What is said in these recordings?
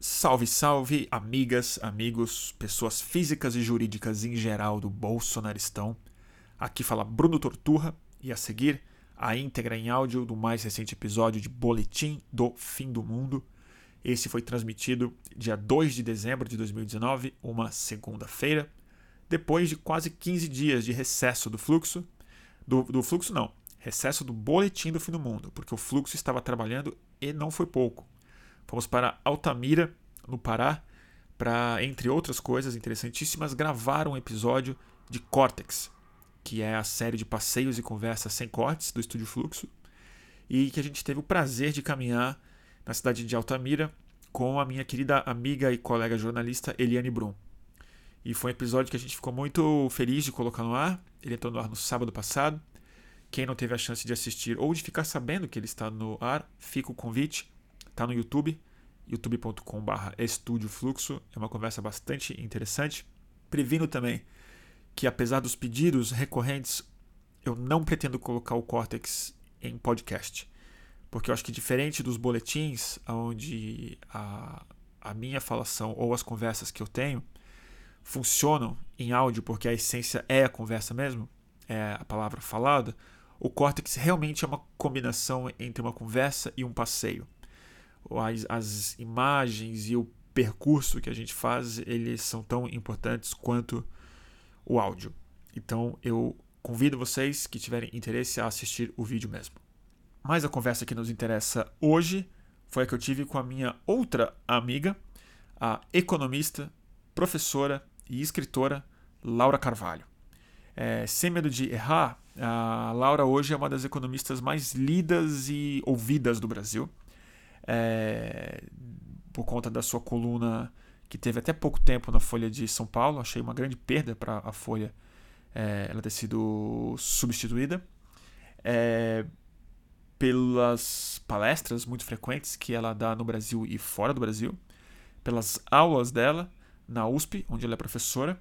Salve, salve, amigas, amigos, pessoas físicas e jurídicas em geral do Bolsonaristão. Aqui fala Bruno Torturra e a seguir a íntegra em áudio do mais recente episódio de Boletim do Fim do Mundo. Esse foi transmitido dia 2 de dezembro de 2019, uma segunda-feira, depois de quase 15 dias de recesso do fluxo. Do, do fluxo, não, recesso do Boletim do Fim do Mundo, porque o fluxo estava trabalhando e não foi pouco. Fomos para Altamira, no Pará, para, entre outras coisas interessantíssimas, gravar um episódio de Cortex, que é a série de passeios e conversas sem cortes do Estúdio Fluxo, e que a gente teve o prazer de caminhar na cidade de Altamira com a minha querida amiga e colega jornalista Eliane Brum. E foi um episódio que a gente ficou muito feliz de colocar no ar. Ele entrou no ar no sábado passado. Quem não teve a chance de assistir ou de ficar sabendo que ele está no ar, fica o convite Está no YouTube, youtube.com.br Estúdio Fluxo. É uma conversa bastante interessante. Previno também que, apesar dos pedidos recorrentes, eu não pretendo colocar o Cortex em podcast. Porque eu acho que, diferente dos boletins, onde a, a minha falação ou as conversas que eu tenho funcionam em áudio, porque a essência é a conversa mesmo, é a palavra falada, o Cortex realmente é uma combinação entre uma conversa e um passeio as, as imagens e o percurso que a gente faz, eles são tão importantes quanto o áudio. Então eu convido vocês que tiverem interesse a assistir o vídeo mesmo. Mas a conversa que nos interessa hoje foi a que eu tive com a minha outra amiga, a economista, professora e escritora Laura Carvalho. É, sem medo de errar, a Laura hoje é uma das economistas mais lidas e ouvidas do Brasil é, por conta da sua coluna que teve até pouco tempo na Folha de São Paulo. Achei uma grande perda para a Folha é, ela ter sido substituída. É, pelas palestras muito frequentes que ela dá no Brasil e fora do Brasil, pelas aulas dela na USP, onde ela é professora,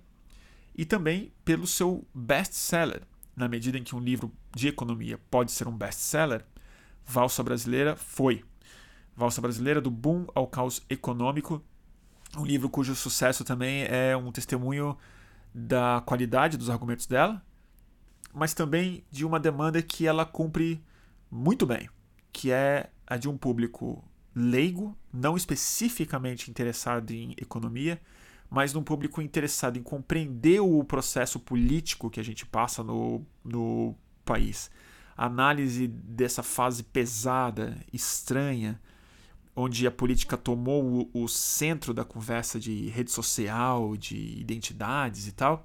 e também pelo seu best-seller. Na medida em que um livro de economia pode ser um best-seller, Valsa Brasileira foi. Valsa Brasileira, do Boom ao Caos Econômico, um livro cujo sucesso também é um testemunho da qualidade dos argumentos dela, mas também de uma demanda que ela cumpre muito bem, que é a de um público leigo, não especificamente interessado em economia, mas num público interessado em compreender o processo político que a gente passa no, no país. A análise dessa fase pesada, estranha, onde a política tomou o, o, centro da conversa de rede social, de identidades e tal,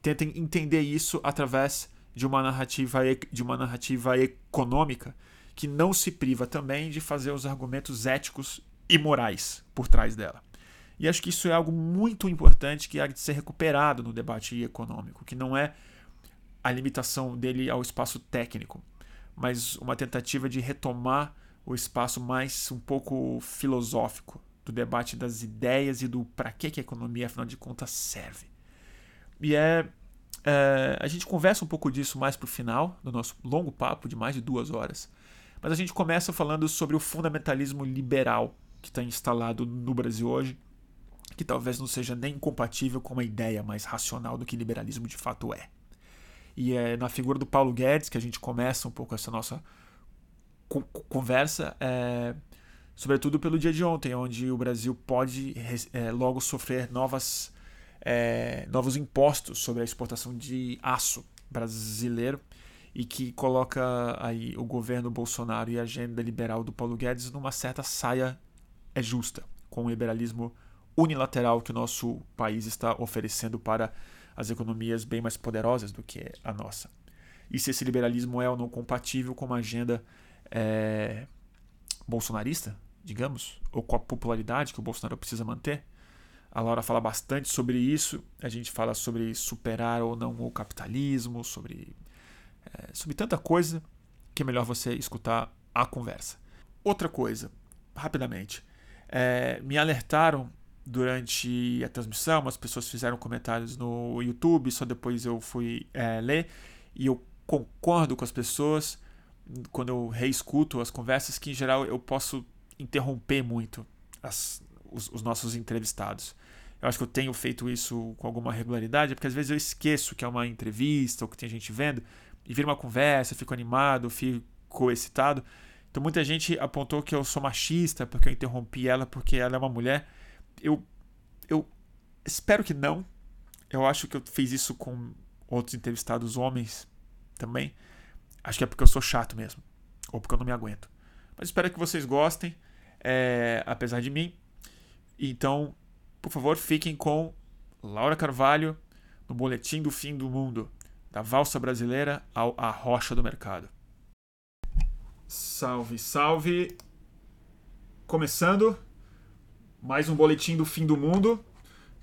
tentem entender isso através de uma narrativa de uma narrativa econômica que não se priva também de fazer os argumentos éticos e morais por trás dela. E acho que isso é algo muito importante que há de ser recuperado no debate econômico, que não é a limitação dele ao espaço técnico, mas uma tentativa de retomar o espaço mais um pouco filosófico do debate das ideias e do para que, que a economia, afinal de contas, serve. E é, é a gente conversa um pouco disso mais para o final do nosso longo papo de mais de duas horas. Mas a gente começa falando sobre o fundamentalismo liberal que está instalado no Brasil hoje, que talvez não seja nem compatível com uma ideia mais racional do que liberalismo de fato é. E é na figura do Paulo Guedes que a gente começa um pouco essa nossa conversa, é, sobretudo pelo dia de ontem, onde o Brasil pode é, logo sofrer novas, é, novos impostos sobre a exportação de aço brasileiro e que coloca aí o governo Bolsonaro e a agenda liberal do Paulo Guedes numa certa saia é justa com o liberalismo unilateral que o nosso país está oferecendo para as economias bem mais poderosas do que a nossa. E se esse liberalismo é ou não compatível com uma agenda é, bolsonarista, digamos, ou com a popularidade que o Bolsonaro precisa manter. A Laura fala bastante sobre isso. A gente fala sobre superar ou não o capitalismo, sobre, é, sobre tanta coisa que é melhor você escutar a conversa. Outra coisa, rapidamente. É, me alertaram durante a transmissão, as pessoas fizeram comentários no YouTube, só depois eu fui é, ler, e eu concordo com as pessoas quando eu reescuto as conversas, que em geral eu posso interromper muito as, os, os nossos entrevistados. Eu acho que eu tenho feito isso com alguma regularidade, porque às vezes eu esqueço que é uma entrevista ou que tem gente vendo, e vira uma conversa, fico animado, fico excitado. Então muita gente apontou que eu sou machista porque eu interrompi ela porque ela é uma mulher. Eu, eu espero que não. Eu acho que eu fiz isso com outros entrevistados homens também. Acho que é porque eu sou chato mesmo. Ou porque eu não me aguento. Mas espero que vocês gostem, é, apesar de mim. Então, por favor, fiquem com Laura Carvalho no Boletim do Fim do Mundo, da valsa brasileira ao A Rocha do Mercado. Salve, salve! Começando mais um Boletim do Fim do Mundo,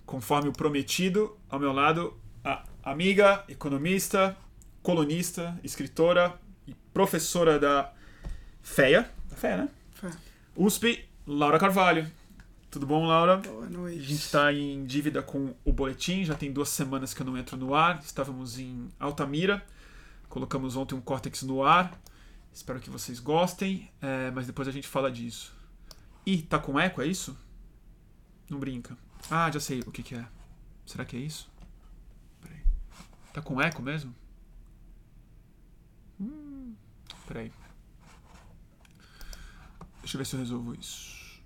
conforme o prometido, ao meu lado, a amiga, economista, colunista, escritora e professora da FEA. Da FEA, né? Fé. USP, Laura Carvalho. Tudo bom, Laura? Boa noite. A gente está em dívida com o boletim, já tem duas semanas que eu não entro no ar. Estávamos em Altamira, colocamos ontem um Cortex no ar. Espero que vocês gostem, é, mas depois a gente fala disso. Ih, tá com eco, é isso? Não brinca. Ah, já sei o que, que é. Será que é isso? Peraí. Tá com eco mesmo? Hum, peraí. Deixa eu ver se eu resolvo isso.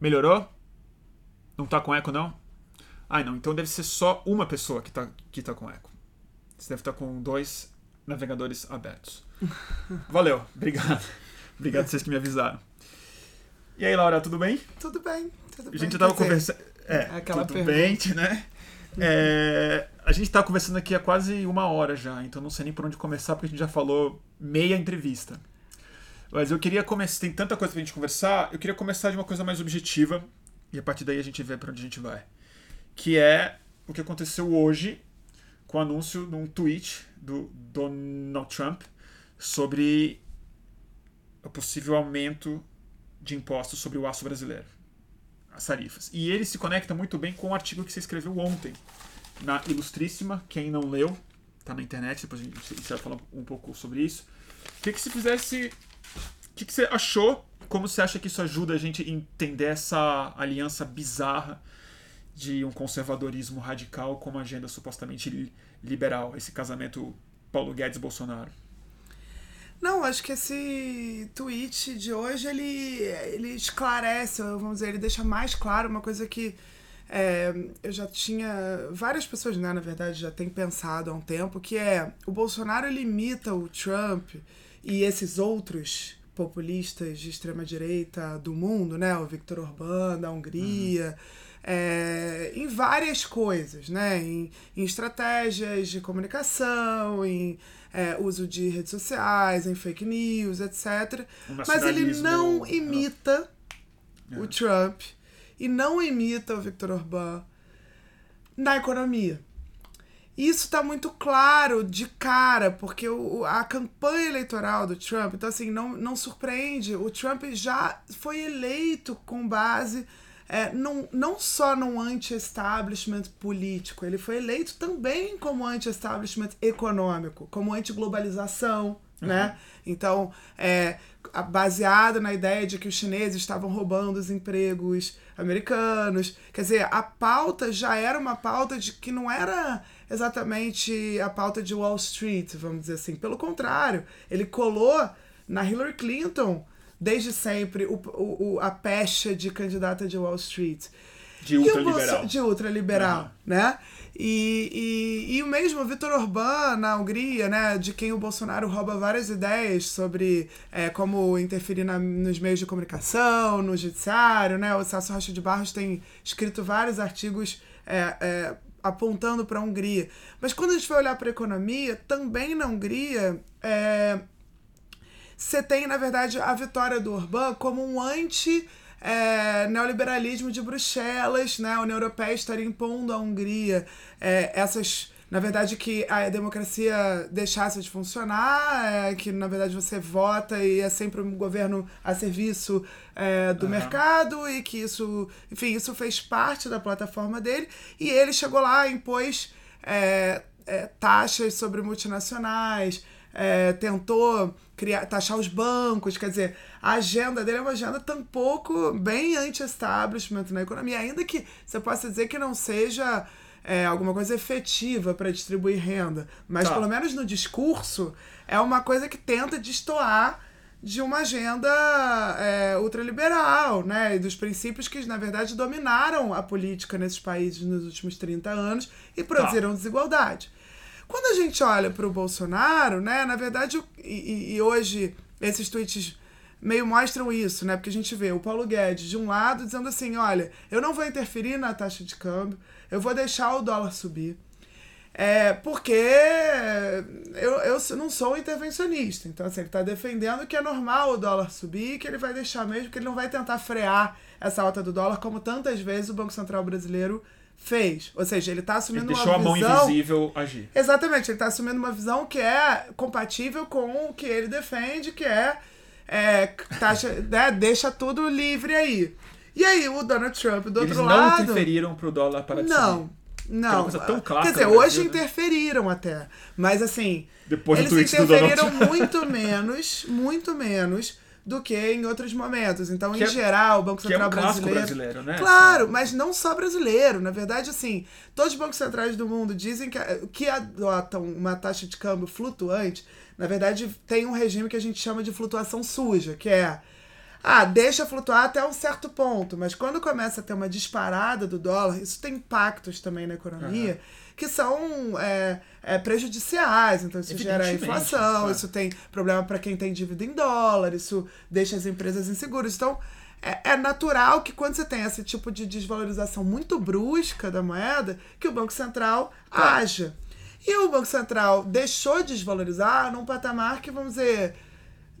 Melhorou? Não tá com eco, não? Ah, não. Então deve ser só uma pessoa que tá, que tá com eco. Você deve estar com dois navegadores abertos. Valeu. Obrigado. Obrigado vocês que me avisaram. E aí, Laura, tudo bem? Tudo bem, tudo A gente já tava conversando. É, aquela tudo pergunta. bem, né? É, a gente tá conversando aqui há quase uma hora já, então não sei nem por onde começar, porque a gente já falou meia entrevista. Mas eu queria começar. Tem tanta coisa pra gente conversar, eu queria começar de uma coisa mais objetiva, e a partir daí a gente vê pra onde a gente vai. Que é o que aconteceu hoje com o anúncio num tweet do Donald Trump sobre o possível aumento de impostos sobre o aço brasileiro as tarifas. E ele se conecta muito bem com o artigo que você escreveu ontem, na Ilustríssima. Quem não leu, tá na internet, depois a gente você vai falar um pouco sobre isso. O que, que se fizesse. O que, que você achou? Como você acha que isso ajuda a gente a entender essa aliança bizarra de um conservadorismo radical com uma agenda supostamente li- liberal? Esse casamento Paulo Guedes-Bolsonaro. Não, acho que esse tweet de hoje ele, ele esclarece, vamos dizer, ele deixa mais claro uma coisa que é, eu já tinha. Várias pessoas, né, na verdade, já têm pensado há um tempo, que é o Bolsonaro ele imita o Trump e esses outros populistas de extrema direita do mundo, né? O Viktor Orbán da Hungria. é, em várias coisas, né? Em, em estratégias de comunicação, em é, uso de redes sociais, em fake news, etc. Mas ele não imita É. o Trump e não imita o Viktor Orbán na economia. Isso tá muito claro de cara, porque o- a campanha eleitoral do Trump, então assim, não, não surpreende, o Trump já foi eleito com base é, num, não só num anti-establishment político, ele foi eleito também como anti-establishment econômico, como anti-globalização, né? Então, é, baseado na ideia de que os chineses estavam roubando os empregos americanos. Quer dizer, a pauta já era uma pauta de que não era exatamente a pauta de Wall Street, vamos dizer assim. Pelo contrário, ele colou na Hillary Clinton desde sempre o, o, a pecha de candidata de Wall Street. De ultraliberal. Bolso- De ultraliberal, Aham. né? E, e, e o mesmo Vitor Orbán na Hungria, né? De quem o Bolsonaro rouba várias ideias sobre é, como interferir na- nos meios de comunicação, no judiciário, né? O Celso Rocha de Barros tem escrito vários artigos é, é, apontando para a Hungria. Mas quando a gente vai olhar para a economia, também na Hungria, é, você tem, na verdade, a vitória do Orbán como um anti é, neoliberalismo de Bruxelas, né? A União Europeia estaria impondo à Hungria é, essas. Na verdade, que a democracia deixasse de funcionar, é, que na verdade você vota e é sempre um governo a serviço é, do Aham. mercado e que isso, enfim, isso fez parte da plataforma dele. E ele chegou lá e impôs é, é, taxas sobre multinacionais, é, tentou criar, taxar os bancos, quer dizer, a agenda dele é uma agenda tampouco bem anti-establishment na economia, ainda que você possa dizer que não seja é, alguma coisa efetiva para distribuir renda, mas Tá. pelo menos no discurso é uma coisa que tenta destoar de uma agenda é, ultraliberal, né? E dos princípios que, na verdade, dominaram a política nesses países nos últimos 30 anos e produziram desigualdade. Quando a gente olha para o Bolsonaro, né? Na verdade, e, e- hoje esses tweets meio mostram isso, né? Porque a gente vê o Paulo Guedes de um lado dizendo assim, olha, eu não vou interferir na taxa de câmbio, eu vou deixar o dólar subir. É, porque eu, eu não sou intervencionista. Então, assim, ele está defendendo que é normal o dólar subir, que ele vai deixar mesmo, que ele não vai tentar frear essa alta do dólar, como tantas vezes o Banco Central brasileiro fez. Ou seja, ele está Ele assumindo deixou a uma mão visão... invisível agir. Exatamente, ele está assumindo uma visão que é compatível com o que ele defende, que é, é taxa, né, deixa tudo livre aí. E aí, o Donald Trump, do Eles outro não lado. interferiram pro dólar para Não, não. coisa tão clássica Quer dizer, hoje Brasil, né? interferiram até. Mas assim, Depois eles interferiram muito menos, muito menos do que em outros momentos. Então, Que em é- geral, o Banco Que é Central um brasileiro. brasileiro, né? Claro, mas não só brasileiro. Na verdade, assim, todos os bancos centrais do mundo dizem que, que adotam uma taxa de câmbio flutuante, na verdade, tem um regime que a gente chama de flutuação suja, que é. Ah, deixa flutuar até um certo ponto, mas quando começa a ter uma disparada do dólar, isso tem impactos também na economia que são é, é, prejudiciais. Então, isso gera inflação, claro. isso tem problema para quem tem dívida em dólar, isso deixa as empresas inseguras. Então, é, é natural que quando você tem esse tipo de desvalorização muito brusca da moeda, que o Banco Central Tá. haja. E o Banco Central deixou de desvalorizar num patamar que, vamos dizer,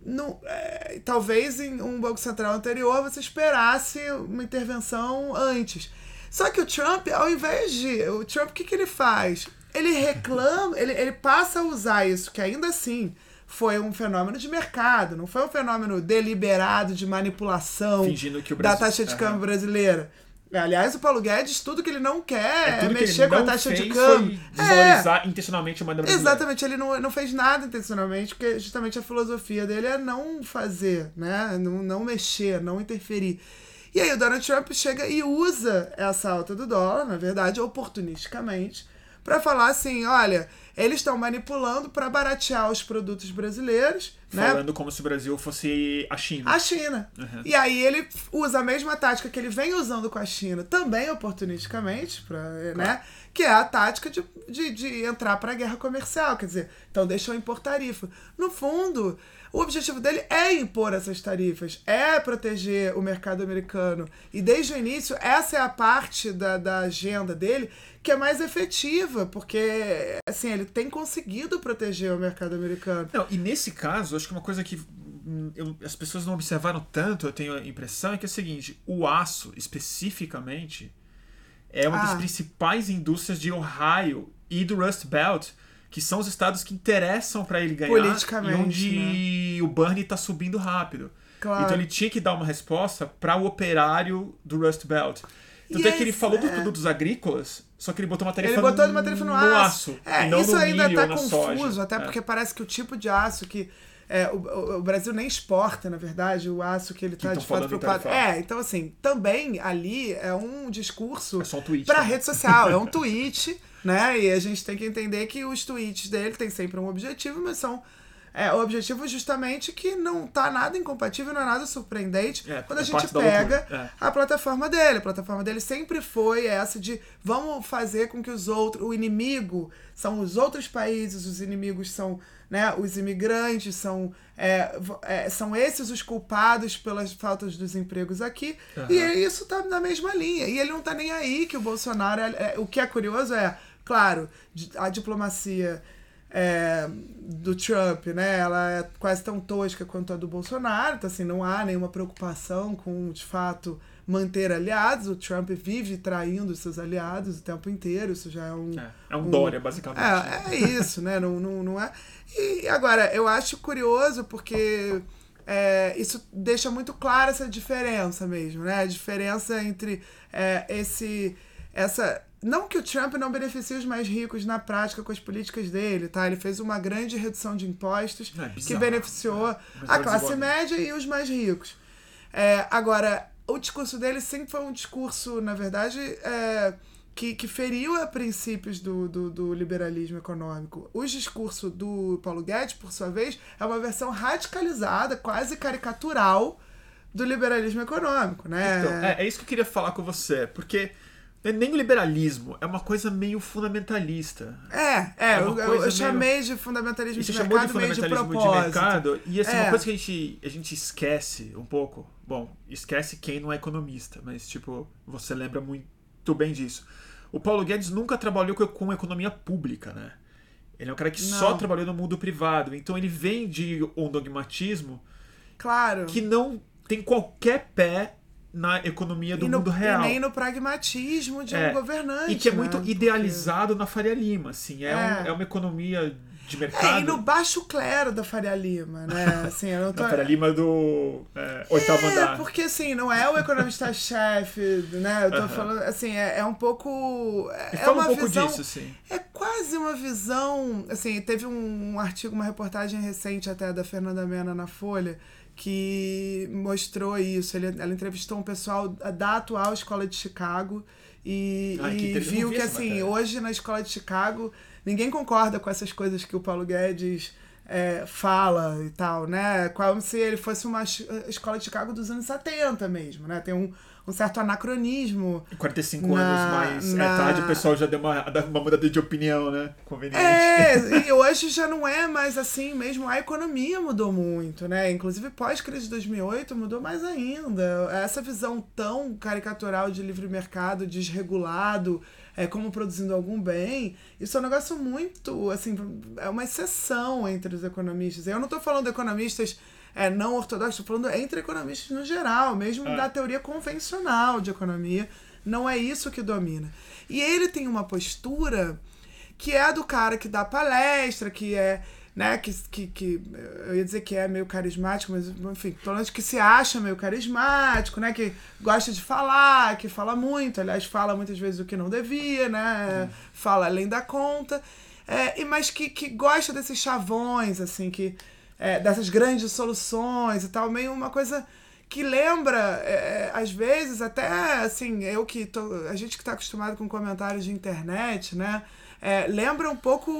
não, é, talvez em um Banco Central anterior você esperasse uma intervenção antes. Só que o Trump, ao invés de. O Trump, o que, que ele faz? Ele reclama, ele, ele passa a usar isso, que ainda assim foi um fenômeno de mercado, não foi um fenômeno deliberado de manipulação o da Brasil- taxa de câmbio brasileira. Aliás, o Paulo Guedes, tudo que ele não quer é, ele mexer com a taxa de câmbio. Foi É, desvalorizar intencionalmente a moeda brasileira. Exatamente, ele não, não fez nada intencionalmente, porque justamente a filosofia dele é não fazer, né? Não, não mexer, não interferir. E aí o Donald Trump chega e usa essa alta do dólar, na verdade, oportunisticamente, para falar assim: olha, eles estão manipulando para baratear os produtos brasileiros, né? Falando como se o Brasil fosse a China. a China. Uhum. E aí ele usa a mesma tática que ele vem usando com a China, também oportunisticamente, pra, né? Que é a tática de, de, de entrar para a guerra comercial. Quer dizer, então deixa eu impor tarifa. No fundo, o objetivo dele é impor essas tarifas, é proteger o mercado americano. E desde o início, essa é a parte da, da agenda dele que é mais efetiva, porque assim, ele tem conseguido proteger o mercado americano. Não, e nesse caso, acho que uma coisa que hum, eu- as pessoas não observaram tanto, eu tenho a impressão, é que é o seguinte: o aço, especificamente, é uma das Ah. principais indústrias de Ohio e do Rust Belt, que são os estados que interessam para ele ganhar Politicamente, né? e onde o Bernie está subindo rápido. Claro. Então ele tinha que dar uma resposta para o operário do Rust Belt. Tanto é que ele falou dos é. produtos agrícolas, só que ele botou uma tarifa Ele botou uma tarifa no, aço. É, e isso no ainda milho tá confuso, soja. até É. porque parece que o tipo de aço que. é, o, o- Brasil nem exporta, na verdade, o aço que ele tá tão de fato preocupado. tarifar. É, então assim, também ali é um discurso É só um tweet, pra né? rede social, é um tweet, né? E a gente tem que entender que os tweets dele têm sempre um objetivo, mas são. É, o objetivo justamente que não tá nada incompatível, não é nada surpreendente É, quando a é gente pega é. a plataforma dele. A plataforma dele sempre foi essa de vamos fazer com que os outros, o inimigo são os outros países, os inimigos são né, os imigrantes, são, é, é, são esses os culpados pelas faltas dos empregos aqui. Aham. E é- isso tá na mesma linha. E ele não tá nem aí que o Bolsonaro. é- é- o que é curioso é, claro, a diplomacia. é, do Trump, né? Ela é quase tão tosca quanto a do Bolsonaro, então assim, não há nenhuma preocupação com, de fato, manter aliados. O Trump vive traindo seus aliados o tempo inteiro, isso já é um... É, é um Dória, basicamente. É, é isso, né? Não, não, não é. E agora, eu acho curioso porque é, isso deixa muito clara essa diferença mesmo, né? A diferença entre é, esse. essa. Não que o Trump não beneficie os mais ricos na prática com as políticas dele, tá? Ele fez uma grande redução de impostos É que beneficiou né? Mas a é classe desigual. média e os mais ricos. É, agora, o discurso dele sempre foi um discurso, na verdade, é, que, que feriu a princípios do, do, do liberalismo econômico. O discurso do Paulo Guedes, por sua vez, é uma versão radicalizada, quase caricatural, do liberalismo econômico, né? Então, é, é isso que eu queria falar com você, porque é nem o liberalismo, é uma coisa meio fundamentalista. É, é, É eu, eu- chamei de fundamentalismo de você chamou de mercado meio de fundamentalismo de, mercado, e assim, É. uma coisa que a gente, a gente esquece um pouco. Bom, esquece quem não é economista, mas tipo, você lembra muito bem disso. O Paulo Guedes nunca trabalhou com, economia pública, né? Ele é um cara que só Não. trabalhou no mundo privado, então ele vem de um dogmatismo Claro. que não tem qualquer pé na economia do no, mundo real. e nem no pragmatismo de É, um governante. E que é né? muito Porque- idealizado na Faria Lima, assim. É, É. um- é uma economia de É, mercado. e no baixo clero da Faria Lima, né? Assim, eu não tô... Na Faria Lima do é, oitavo É, andar. porque assim, não é o economista-chefe, né? Eu tô Aham. falando, assim, é, é um pouco. É, é fala uma um pouco visão. disso, assim. É quase uma visão. Assim, teve um, um artigo, uma reportagem recente até da Fernanda Mena na Folha, que mostrou isso. Ele, ela entrevistou um pessoal da atual escola de Chicago e, que e não viu vi que, assim, hoje na escola de Chicago, ninguém concorda com essas coisas que o Paulo Guedes. É, fala e tal, né? Como se ele fosse uma es- escola de Chicago dos anos 70 mesmo, né? Tem um, um certo anacronismo 45 Na- anos mais na- é tarde, o pessoal já deu uma, uma mudada de opinião, né? Conveniente. É, e hoje já não é mais assim mesmo. A economia mudou muito, né? Inclusive pós-crise de 2008 mudou mais ainda. Essa visão tão caricatural de livre mercado, desregulado, é, como produzindo algum bem, isso é um negócio muito, assim, é uma exceção entre os economistas. Eu não estou falando de economistas é, não ortodoxos, estou falando entre economistas no geral, mesmo É. da teoria convencional de economia. Não é isso que domina. E ele tem uma postura que é a do cara que dá palestra, que é, né, que, que, que eu ia dizer que é meio carismático, mas enfim, pelo menos que se acha meio carismático, né, que gosta de falar, que fala muito, aliás, fala muitas vezes o que não devia, né, fala além da conta, é, e mas que, que gosta desses chavões, assim, que é, dessas grandes soluções e tal, meio uma coisa que lembra, é, às vezes, até assim, eu que tô. A gente que tá acostumado com comentários de internet, né? É, lembra um pouco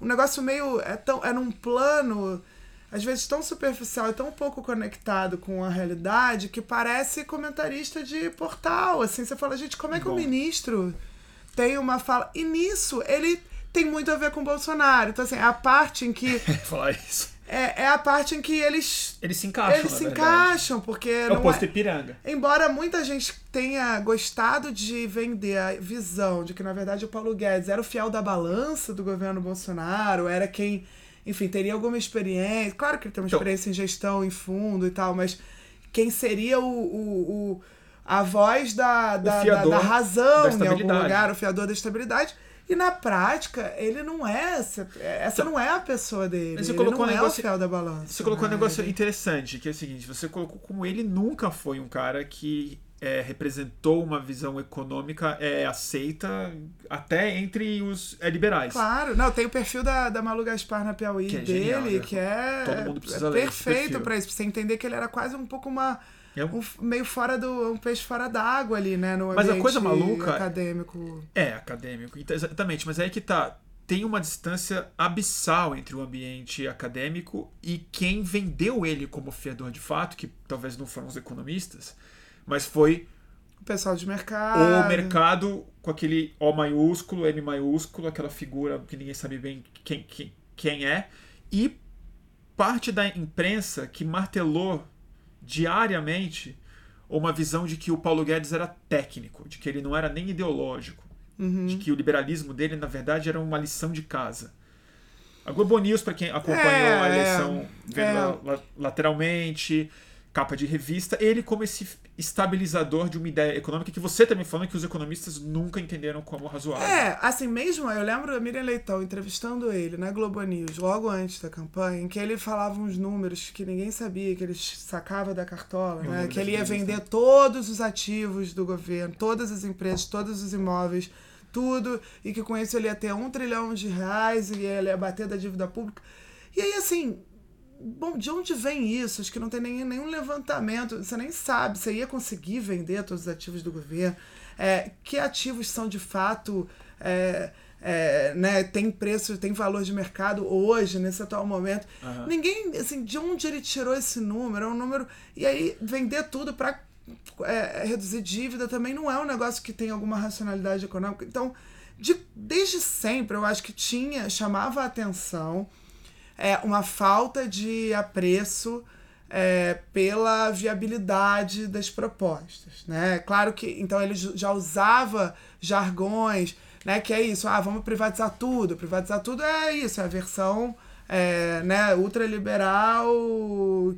um negócio meio. É, tão, é num plano, às vezes, tão superficial e tão pouco conectado com a realidade que parece comentarista de portal. Assim, você fala, gente, como é que Bom. o ministro tem uma fala. E nisso, ele tem muito a ver com o Bolsonaro. Então, assim, é a parte em que. Falar isso. É, é a parte em que eles. Eles se encaixam, Eles se verdade. encaixam, porque É não o posto é- Ipiranga. Embora muita gente tenha gostado de vender a visão de que, na verdade, o Paulo Guedes era o fiel da balança do governo Bolsonaro, era quem, enfim, teria alguma experiência. Claro que ele tem uma Então- experiência em gestão, em fundo e tal, mas quem seria o. o, o- a voz da, da, da, da razão da em algum lugar, o fiador da estabilidade. E na prática, ele não é. Essa, essa não é a pessoa dele. Você ele colocou não um é negócio- o fiel da balança. Você colocou um né? negócio Ele- interessante, que é o seguinte, você colocou como ele nunca foi um cara que é, representou uma visão econômica é, aceita até entre os é, liberais. Claro, não, tem o perfil da, da Malu Gaspar na Piauí Que é dele, genial, né? que é, Todo mundo precisa é ler esse perfeito pra isso, pra você entender que ele era quase um pouco uma. É um- meio fora do. um peixe fora d'água ali, né? No Mas a coisa maluca- acadêmico. É, acadêmico, então, exatamente, mas aí que tá. Tem uma distância abissal entre o ambiente acadêmico e quem vendeu ele como fiador de fato, que talvez não foram os economistas, mas foi O pessoal de mercado. o mercado com aquele O maiúsculo, M maiúsculo, aquela figura que ninguém sabe bem quem, quem, quem é, e parte da imprensa que martelou diariamente uma visão de que o Paulo Guedes era técnico, de que ele não era nem ideológico, Uhum. de que o liberalismo dele, na verdade, era uma lição de casa. A Globo News, para quem acompanhou É, a é, eleição, vendo é. la- lateralmente, capa de revista, ele como esse estabilizador de uma ideia econômica que você também falando que os economistas nunca entenderam como razoável. É, assim mesmo, eu lembro da Miriam Leitão entrevistando ele na Globo News, logo antes da campanha, em que ele falava uns números que ninguém sabia, que ele sacava da cartola, Eu né? Que ele ia vender todos os ativos do governo, todas as empresas, todos os imóveis, tudo, e que com isso ele ia ter um trilhão de reais e ele ia bater da dívida pública. E aí, assim, Bom, de onde vem isso? Acho que não tem nem, nenhum levantamento. Você nem sabe. Você ia conseguir vender todos os ativos do governo? É, que ativos são de fato. É, é, né, tem preço, tem valor de mercado hoje, nesse atual momento. Aham. Ninguém, assim, de onde ele tirou esse número? É um número. E aí, vender tudo para reduzir dívida também não é um negócio que tem alguma racionalidade econômica. Então, de- desde sempre, eu acho que tinha, chamava a atenção é, uma falta de apreço é, pela viabilidade das propostas, né? Claro que então ele já usava jargões, né? Que é isso, ah, vamos privatizar tudo. Privatizar tudo é isso, é a versão é, né, ultraliberal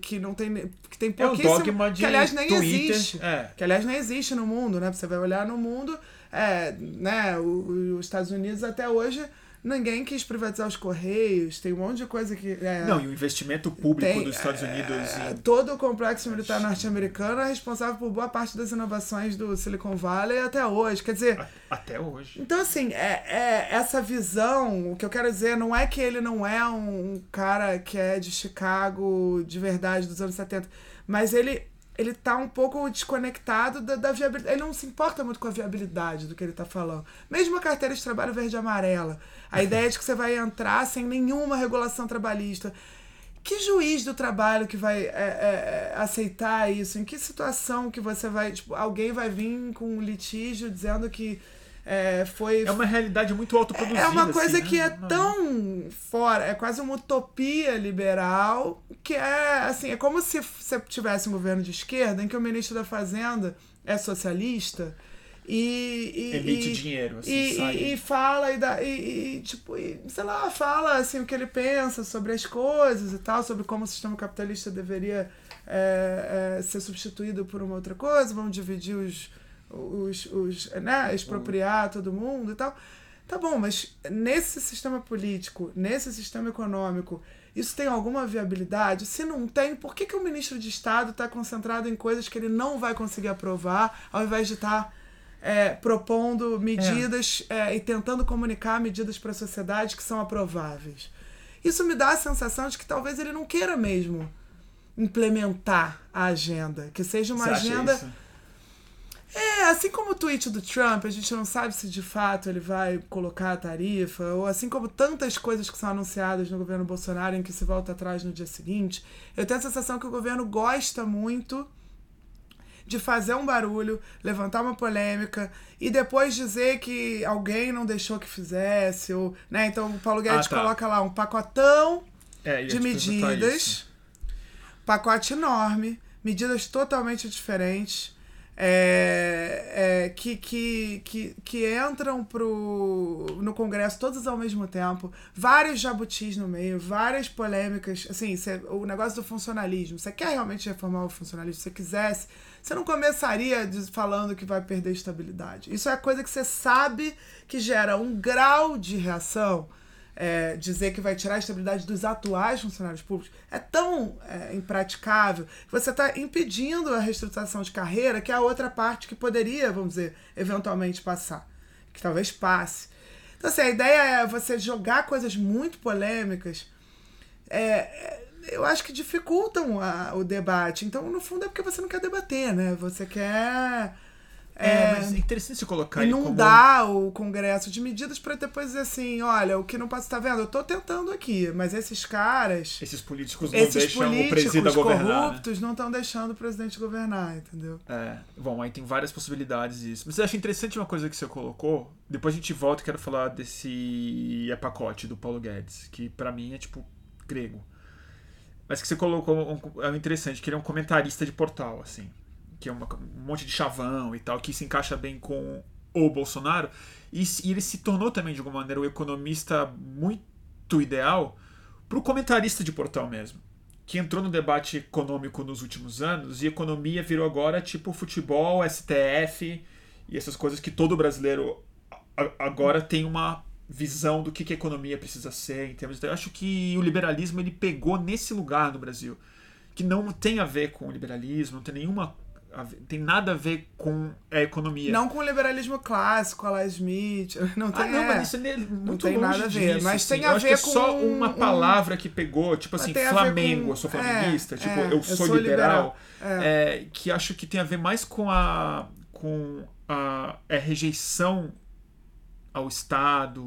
que não tem que tem É o pouquíssimo, dogma de que aliás nem Twitter, existe, é. que aliás nem existe no mundo, né? Você vai olhar no mundo, é, né? o- os Estados Unidos até hoje ninguém quis privatizar os correios, tem um monte de coisa que é, Não, e o investimento público tem, dos Estados Unidos é, em todo o complexo militar norte-americano é responsável por boa parte das inovações do Silicon Valley até hoje. Quer dizer, a- até hoje. então, assim, é, é essa visão, o que eu quero dizer não é que ele não é um, um cara que é de Chicago de verdade dos anos 70, mas ele, ele tá um pouco desconectado da, da viabilidade. Ele não se importa muito com a viabilidade do que ele tá falando. Mesmo a carteira de trabalho verde e amarela. A ideia de que você vai entrar sem nenhuma regulação trabalhista. Que juiz do trabalho que vai é, é, é, aceitar isso? Em que situação que você vai. Tipo, alguém vai vir com um litígio dizendo que é, foi. É uma realidade muito autoproduzida. É uma coisa assim, que né? é tão fora, é quase uma utopia liberal, que é assim, é como se você tivesse um governo de esquerda em que o ministro da Fazenda é socialista e. e Emite e- dinheiro, assim, e, e, fala e, dá, e, e, tipo, e, sei lá, fala assim o que ele pensa sobre as coisas e tal, sobre como o sistema capitalista deveria é, é, ser substituído por uma outra coisa, vamos dividir os, os, os né, expropriar todo mundo e tal. Tá bom, mas nesse sistema político, nesse sistema econômico, isso tem alguma viabilidade? Se não tem, por que, que o ministro de Estado está concentrado em coisas que ele não vai conseguir aprovar, ao invés de estar é, propondo medidas é, e tentando comunicar medidas para a sociedade que são aprováveis? Isso me dá a sensação de que talvez ele não queira mesmo implementar a agenda, que seja uma Você agenda. É, assim como o tweet do Trump, a gente não sabe se de fato ele vai colocar a tarifa, ou assim como tantas coisas que são anunciadas no governo Bolsonaro em que se volta atrás no dia seguinte, eu tenho a sensação que o governo gosta muito de fazer um barulho, levantar uma polêmica e depois dizer que alguém não deixou que fizesse, ou, né? Então o Paulo Guedes Ah, tá. coloca lá um pacotão É, de medidas, pacote enorme, medidas totalmente diferentes, é, é, que, que, que, que entram pro, no Congresso todos ao mesmo tempo, vários jabutis no meio, várias polêmicas, assim, cê- o negócio do funcionalismo, você quer realmente reformar o funcionalismo, se você quisesse, você não começaria falando que vai perder estabilidade. Isso é coisa que você sabe que gera um grau de reação é, dizer que vai tirar a estabilidade dos atuais funcionários públicos é tão é, impraticável que você está impedindo a reestruturação de carreira, que é a outra parte que poderia, vamos dizer, eventualmente passar, que talvez passe. Então, assim, a ideia é você jogar coisas muito polêmicas, é, é, eu acho que dificultam a- o debate. Então, no fundo, é porque você não quer debater, né? Você quer. É, mas é interessante se colocar ele como... inundar o Congresso de medidas para depois dizer assim, olha, o que não passa tá vendo? Eu tô tentando aqui, mas esses caras, Esses políticos não esses deixam o políticos presida governar. né? corruptos não estão deixando o presidente governar, entendeu? É, bom, aí tem várias possibilidades disso. Mas eu acho interessante uma coisa que você colocou. Depois a gente volta e quero falar desse é pacote do Paulo Guedes, que pra mim é tipo grego. Mas que você colocou um, é um interessante, que ele é um comentarista de portal, assim. Que é uma- um monte de chavão e tal, que se encaixa bem com o Bolsonaro. E, e ele se tornou também, de alguma maneira, o economista muito ideal pro comentarista de portal mesmo. que entrou no debate econômico nos últimos anos e economia virou agora tipo futebol, STF e essas coisas que todo brasileiro agora tem uma visão do que, que a economia precisa ser em termos de... Eu acho que o liberalismo ele pegou nesse lugar no Brasil que não tem a ver com o liberalismo, não tem nenhuma tem nada a ver com a economia. Não com o liberalismo clássico, a la Smith. Não tem, ah, não, é, mas isso é muito não tem nada a ver. Disso, mas assim. tem a eu ver acho com. Que é só uma palavra que pegou, tipo assim, Flamengo, com, eu sou flamenguista, é, tipo, é, eu, sou eu, sou liberal. liberal é. é. que acho que tem a ver mais com a. com a, a rejeição ao Estado,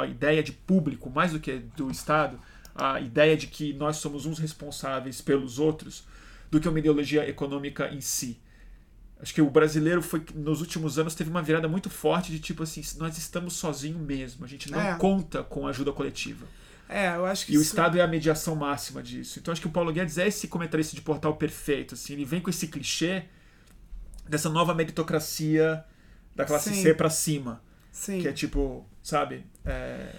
a ideia de público, mais do que do Estado, a ideia de que nós somos uns responsáveis pelos outros, do que uma ideologia econômica em si. Acho que o brasileiro foi nos últimos anos teve uma virada muito forte de tipo assim, nós estamos sozinhos mesmo, a gente não é. conta com ajuda coletiva. É, eu acho que E isso... o Estado é a mediação máxima disso. Então acho que o Paulo Guedes é esse comentarista de portal perfeito, assim, ele vem com esse clichê dessa nova meritocracia da classe Sim. C para cima. Sim. Que é tipo, sabe? É...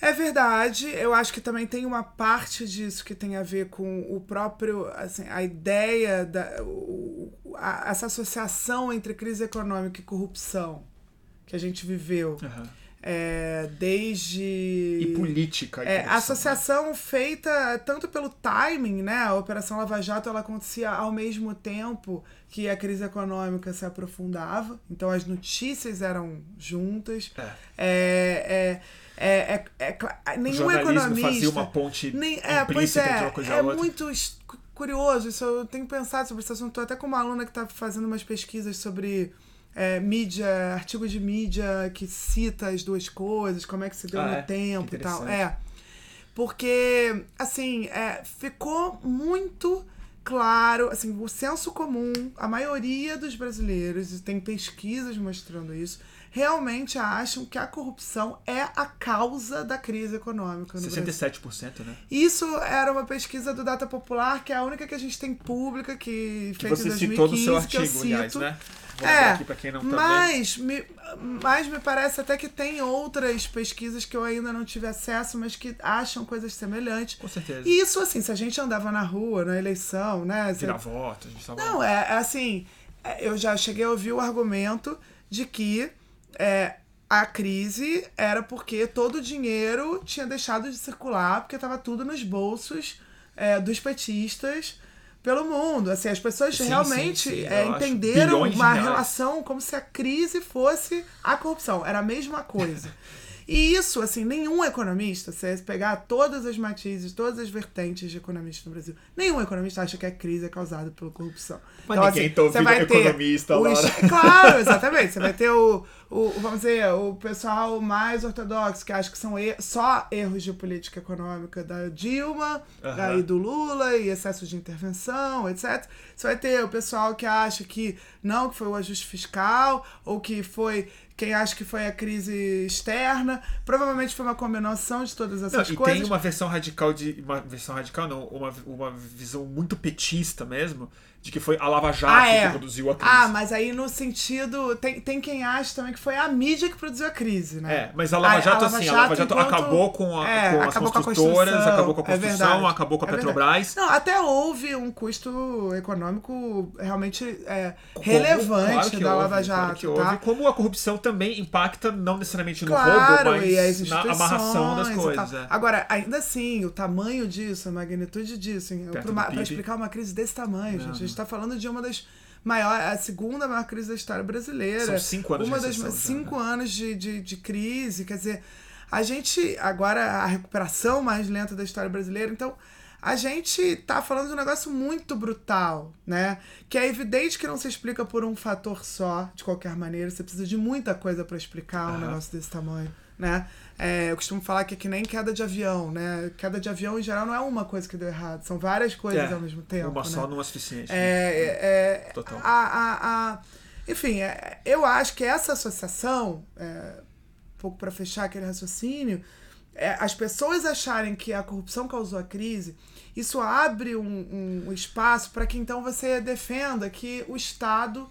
É verdade, eu acho que também tem uma parte disso que tem a ver com o próprio, assim, a ideia da o, a, essa associação entre crise econômica e corrupção que a gente viveu. Uhum. É, desde. E política. E é, a associação né? feita tanto pelo timing, né? A Operação Lava Jato ela acontecia ao mesmo tempo que a crise econômica se aprofundava, então as notícias eram juntas. É. é, é é, é, é, nenhum economista. fazia uma ponte nem, é, pois é, uma coisa é outra. muito curioso. Isso eu tenho pensado sobre esse assunto. Estou até com uma aluna que está fazendo umas pesquisas sobre é, mídia, artigo de mídia que cita as duas coisas, como é que se deu ah, no é? tempo e tal. É. Porque, assim, é, ficou muito claro, assim, o senso comum, a maioria dos brasileiros, e tem pesquisas mostrando isso, realmente acham que a corrupção é a causa da crise econômica no 67%, Brasil. né? Isso era uma pesquisa do Data Popular, que é a única que a gente tem pública, que, que feita em 2015, citou no seu artigo, que eu cito. Aliás, né? Vou é, aqui quem não tá mas, me, mas me parece até que tem outras pesquisas que eu ainda não tive acesso, mas que acham coisas semelhantes. Com certeza. E isso, assim, se a gente andava na rua, na eleição, né? Virar voto, a gente tava... Não, é, é assim, é, eu já cheguei a ouvir o argumento de que é, a crise era porque todo o dinheiro tinha deixado de circular, porque estava tudo nos bolsos é, dos petistas pelo mundo. Assim, as pessoas sim, realmente sim, sim. É, entenderam uma relação como se a crise fosse a corrupção. Era a mesma coisa. E isso, assim, nenhum economista, se pegar todas as matizes, todas as vertentes de economista no Brasil, nenhum economista acha que a crise é causada pela corrupção. Mas então, ninguém assim, você vai economista ter os, Claro, exatamente. Você vai ter o, o, vamos dizer, o pessoal mais ortodoxo, que acha que são er só erros de política econômica da Dilma uhum. e do Lula, e excesso de intervenção, etc. Você vai ter o pessoal que acha que não, que foi o ajuste fiscal, ou que foi quem acha que foi a crise externa. Provavelmente foi uma combinação de todas essas não, coisas. E tem uma versão radical de. Uma versão radical, não, uma, uma visão muito petista mesmo, de que foi a Lava Jato ah, é. que produziu a crise. Ah, mas aí no sentido. Tem, tem quem acha também que foi a mídia que produziu a crise, né? É, mas a Lava Jato, a, a Lava assim, Jato, a Lava Jato enquanto, acabou com, a, é, com as construtoras, com acabou com a é construção, é acabou com a é Petrobras. Não, até houve um custo econômico realmente é, relevante claro da houve, Lava Jato. Claro tá? Como a corrupção também impacta, não necessariamente no claro, roubo, mas na amarração das coisas. É. Agora, ainda assim, o tamanho disso, a magnitude disso, para explicar uma crise desse tamanho, a gente está falando de uma das maiores, a segunda maior crise da história brasileira. São cinco anos uma de das cinco né? anos de, de, de crise, quer dizer, a gente agora a recuperação mais lenta da história brasileira, então a gente tá falando de um negócio muito brutal, né? Que é evidente que não se explica por um fator só, de qualquer maneira. Você precisa de muita coisa para explicar um negócio desse tamanho, né? É, eu costumo falar que é que nem queda de avião, né? Queda de avião, em geral, não é uma coisa que deu errado, são várias coisas é, ao mesmo tempo. Uma né? só não é suficiente. É, é, Total. A, a, a, enfim, é, eu acho que essa associação, é, um pouco para fechar aquele raciocínio, é, as pessoas acharem que a corrupção causou a crise, isso abre um, um espaço para que então você defenda que o Estado,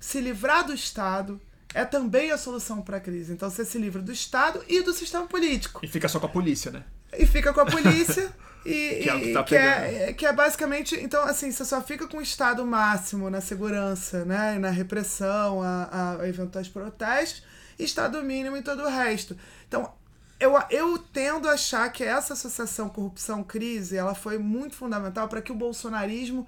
se livrar do Estado, é também a solução para a crise. Então você se livra do Estado e do sistema político. E fica só com a polícia, né? e fica com a polícia. E, Que é que tá que, é, que é basicamente. Então, assim, você só fica com o Estado máximo na segurança, né? E na repressão, a, a eventuais protestos, e Estado mínimo em todo o resto. Então, eu, eu tendo a achar que essa associação corrupção-crise ela foi muito fundamental para que o bolsonarismo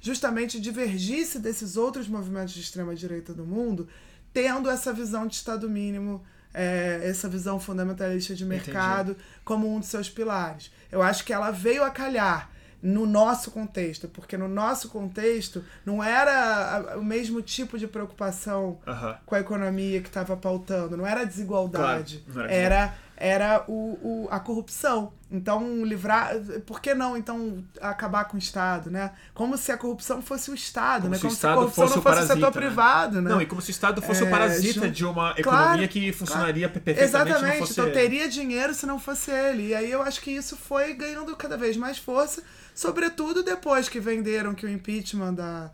justamente divergisse desses outros movimentos de extrema-direita do mundo, tendo essa visão de Estado mínimo, é, essa visão fundamentalista de mercado como um dos seus pilares. Eu acho que ela veio a calhar no nosso contexto, porque no nosso contexto não era o mesmo tipo de preocupação Aham. com a economia que estava pautando, não era a desigualdade, Claro, não era era, era o, o- a corrupção. Então, livrar. Por que não, então, acabar com o Estado, né? Como se a corrupção fosse o Estado, Como né? se o Como Estado a corrupção fosse não o fosse o parasita, setor né? privado, né? Não, e como se o Estado fosse o É, parasita jun- de uma economia Claro, que funcionaria claro. perfeitamente se não Exatamente, fosse então ele. teria dinheiro se não fosse ele. E aí eu acho que isso foi ganhando cada vez mais força, sobretudo depois que venderam que o impeachment da,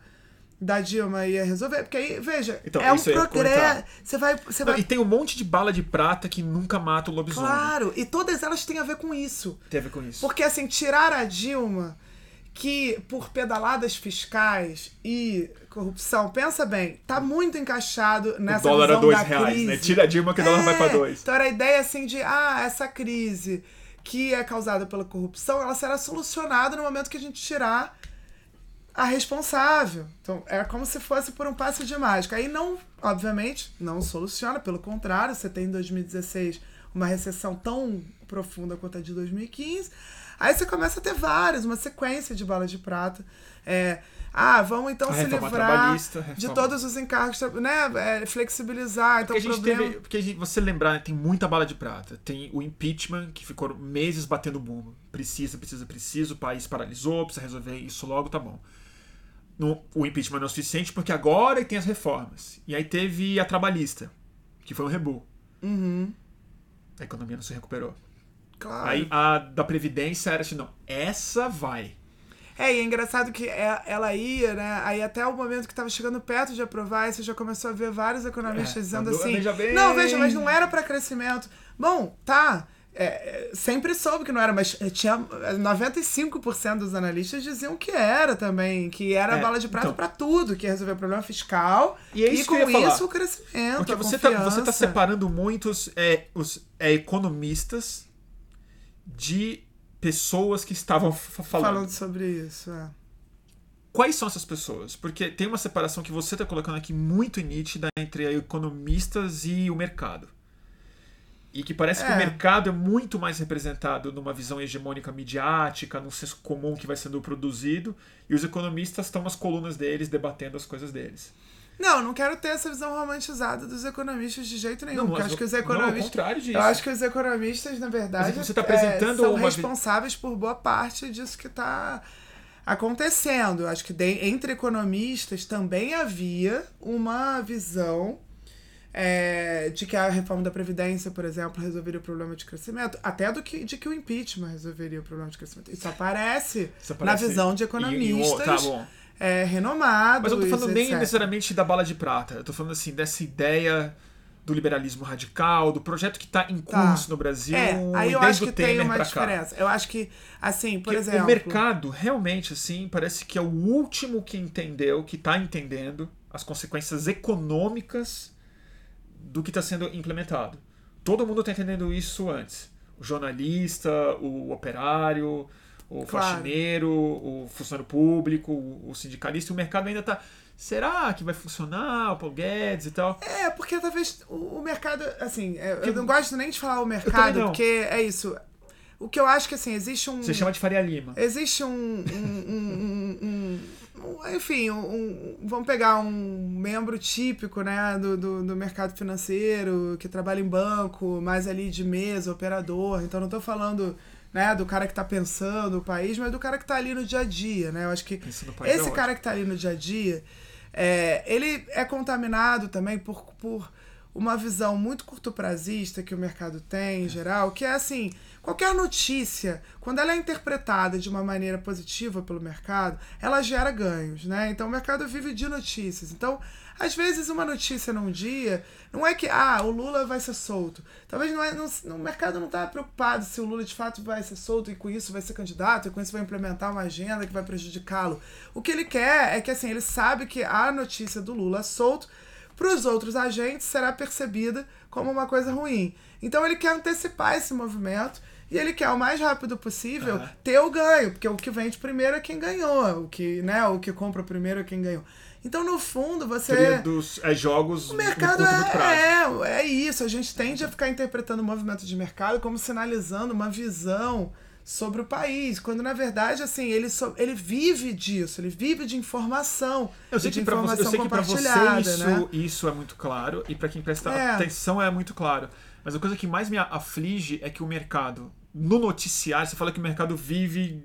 da Dilma ia resolver. Porque aí, veja, Então, é um progresso. Você vai. Você Não, vai e tem um monte de bala de prata que nunca mata o lobisomem. Claro, e todas elas têm a ver com isso. Tem a ver com isso. Porque, assim, tirar a Dilma, que por pedaladas fiscais e corrupção, pensa bem, tá muito encaixado nessa o dólar a visão dois da reais, crise. né? Tira a Dilma que o dólar vai pra É, dois. Então era a ideia, assim, de, ah, essa crise que é causada pela corrupção, ela será solucionada no momento que a gente tirar a responsável. Então, é como se fosse por um passe de mágica. Aí não, obviamente, não soluciona, pelo contrário, você tem em 2016 uma recessão tão profunda quanto a de 2015. Aí você começa a ter várias, uma sequência de balas de prata. É, ah, vamos então se livrar de todos os encargos, né? É, flexibilizar. Então, Porque a o gente problema... teve. Porque a gente, você lembrar, né, tem muita bala de prata. Tem o impeachment, que ficou meses batendo bumbo. Precisa, precisa, precisa. O país paralisou, precisa resolver isso logo, tá bom. No- o impeachment não é o suficiente porque agora tem as reformas. E aí teve a trabalhista, que foi um rebu. Uhum, A economia não se recuperou. claro. Aí a da Previdência era assim, não, essa vai. É, e é engraçado que é- ela ia, né? Aí até o momento que tava chegando perto de aprovar, aí você já começou a ver vários economistas É, dizendo quando- assim. veja bem. Não, veja, mas não era para crescimento. Bom, tá. É, é, sempre soube que não era, mas é, tinha 95% dos analistas diziam que era também, que era É, bala de prata então- para tudo, que ia resolver o problema fiscal E é isso que com ia falar. isso o crescimento, Porque a você tá, você tá confiança. separando muitos é, os é, economistas de pessoas que estavam falando. falando sobre isso. É. Quais são essas pessoas? Porque tem uma separação que você está colocando aqui muito nítida entre economistas e o mercado. E que parece que É. o mercado é muito mais representado numa visão hegemônica midiática, num senso comum que vai sendo produzido, e os economistas estão nas colunas deles debatendo as coisas deles. Não, não quero ter essa visão romantizada dos economistas de jeito nenhum. porque eu acho que os não, economistas. contrário disso. Eu acho que os economistas, na verdade, você tá é, apresentando são uma vi- responsáveis por boa parte disso que está acontecendo. Eu acho que de- entre economistas também havia uma visão é, de que a reforma da Previdência, por exemplo, resolveria o problema de crescimento, até do que, de que o impeachment resolveria o problema de crescimento. Isso aparece, Isso na aparece visão de em- em- economistas tá bom. é, renomados. Mas eu não tô falando nem etc. necessariamente da bala de prata. Eu tô falando assim dessa ideia do liberalismo radical, do projeto que está em Tá. curso no Brasil. É, aí eu acho que tem uma pra cá. diferença. Eu acho que, assim, por Porque exemplo. O mercado, realmente, assim, parece que é o último que entendeu, que está entendendo as consequências econômicas do que está sendo implementado. Todo mundo está entendendo isso antes. O jornalista, o operário, o Claro. faxineiro, o funcionário público, o sindicalista. O mercado ainda está. Será que vai funcionar? O Paul Guedes e tal. É, porque talvez o, mercado, assim, é, eu não gosto nem de falar o mercado, porque é isso. O que eu acho que, assim, existe um. Você chama de Faria Lima. Existe um- um- um- um- enfim, um, um- vamos pegar um membro típico né, do, do, do mercado financeiro, que trabalha em banco, mais ali de mesa, operador. Então, não estou falando né, do cara que está pensando o país, mas do cara que está ali no dia a dia. Né? Eu acho que é esse ótimo. cara que está ali no dia a dia, é, ele é contaminado também por, por uma visão muito curto-prazista que o mercado tem em geral, que é assim, qualquer notícia, quando ela é interpretada de uma maneira positiva pelo mercado, ela gera ganhos, né? Então o mercado vive de notícias. Então, às vezes uma notícia num dia, não é que ah, o Lula vai ser solto. Talvez não é, não, o mercado não está preocupado se o Lula de fato vai ser solto e com isso vai ser candidato, e com isso vai implementar uma agenda que vai prejudicá-lo. O que ele quer é que assim, ele sabe que a notícia do Lula solto para os outros agentes será percebida como uma coisa ruim. Então ele quer antecipar esse movimento e ele quer o mais rápido possível uhum. ter o ganho, porque o que vende primeiro é quem ganhou, o que, né, o que compra primeiro é quem ganhou. Então, no fundo, você. dos é, jogos. O mercado é, é, é isso. A gente tende a ficar interpretando o movimento de mercado como sinalizando uma visão sobre o país, quando na verdade assim ele so, ele vive disso, ele vive de informação. Eu sei que para você, eu sei que para você isso, né? isso é muito claro e para quem presta é. atenção é muito claro. Mas a coisa que mais me aflige é que o mercado no noticiário, você fala que o mercado vive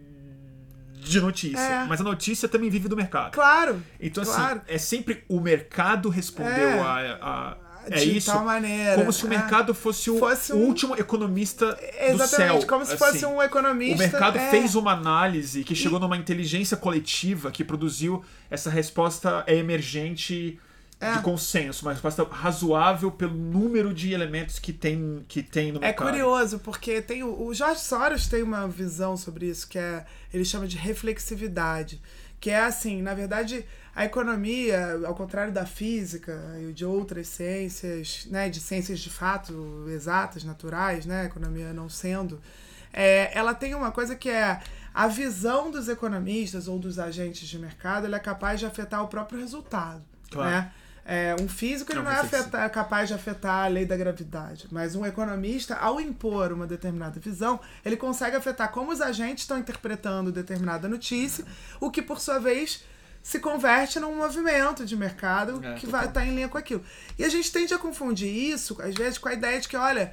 de notícia, é. mas a notícia também vive do mercado. Claro. Então assim, claro. é sempre o mercado respondeu é. a, a é de isso, tal maneira. Como se o é. mercado é. fosse o, fosse um... último economista Exatamente, do céu. como se fosse assim. um economista. O mercado é. fez uma análise que chegou e... numa inteligência coletiva que produziu essa resposta emergente é. de consenso, uma resposta razoável pelo número de elementos que tem, que tem no é mercado. É curioso, porque tem o, o Jorge Soros tem uma visão sobre isso, que é ele chama de reflexividade. Que é assim, na verdade, a economia, ao contrário da física e de outras ciências, né, de ciências de fato exatas, naturais, né, a economia não sendo, é, ela tem uma coisa que é a visão dos economistas ou dos agentes de mercado, ela é capaz de afetar o próprio resultado, claro. né? É, um físico ele não, não é afetar, capaz de afetar a lei da gravidade, mas um economista, ao impor uma determinada visão, ele consegue afetar como os agentes estão interpretando determinada notícia, o que por sua vez se converte num movimento de mercado é, que vai estar tá em linha com aquilo. E a gente tende a confundir isso, às vezes, com a ideia de que, olha,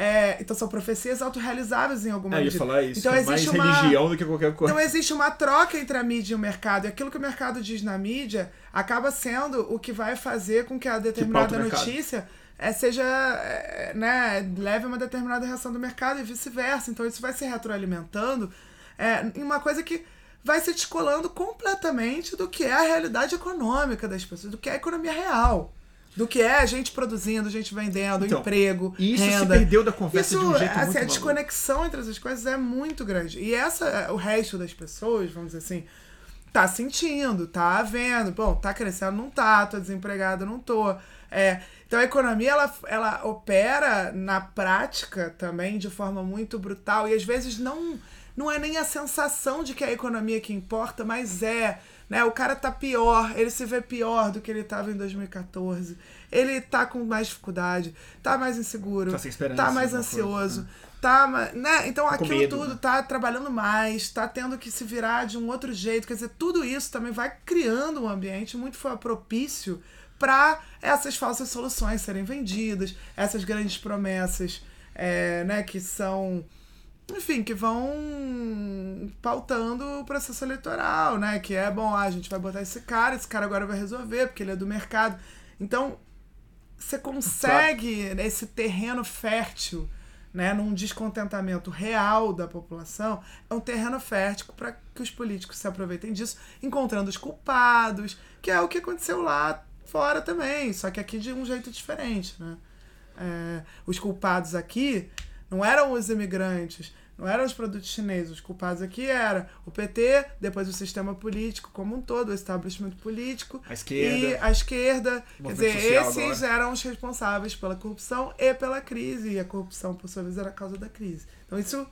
é, então são profecias autorrealizáveis em alguma é, medida. Ia falar isso, então, é existe mais uma, religião do que qualquer coisa. Então existe uma troca entre a mídia e o mercado. E aquilo que o mercado diz na mídia acaba sendo o que vai fazer com que a determinada que notícia é, seja, é, né, leve a uma determinada reação do mercado e vice-versa. Então isso vai se retroalimentando é, em uma coisa que vai se descolando completamente do que é a realidade econômica das pessoas, do que é a economia real. Do que é a gente produzindo, gente vendendo, então, emprego, isso renda. se perdeu da conversa isso, de um jeito assim, muito A desconexão entre essas coisas é muito grande. E essa, o resto das pessoas, vamos dizer assim, tá sentindo, tá vendo. Bom, tá crescendo, não tá, tô desempregado, não tô. É, então a economia ela, ela opera na prática também de forma muito brutal e às vezes não não é nem a sensação de que é a economia que importa, mas é. Né? O cara tá pior, ele se vê pior do que ele estava em 2014. Ele tá com mais dificuldade, tá mais inseguro, tá, sem tá mais ansioso. Coisa, né? Tá, né? Então aquilo medo, tudo né? tá trabalhando mais, tá tendo que se virar de um outro jeito. Quer dizer, tudo isso também vai criando um ambiente muito propício para essas falsas soluções serem vendidas, essas grandes promessas é, né, que são enfim, que vão pautando o processo eleitoral, né? Que é bom, ah, a gente vai botar esse cara, esse cara agora vai resolver, porque ele é do mercado. Então, você consegue tá. esse terreno fértil, né, num descontentamento real da população, é um terreno fértil para que os políticos se aproveitem disso, encontrando os culpados, que é o que aconteceu lá fora também, só que aqui de um jeito diferente, né? É, os culpados aqui não eram os imigrantes, não eram os produtos chineses. Os culpados aqui era o PT, depois o sistema político como um todo, o establishment político. A esquerda. E a esquerda. Quer dizer, esses agora. eram os responsáveis pela corrupção e pela crise. E a corrupção, por sua vez, era a causa da crise. Então, isso,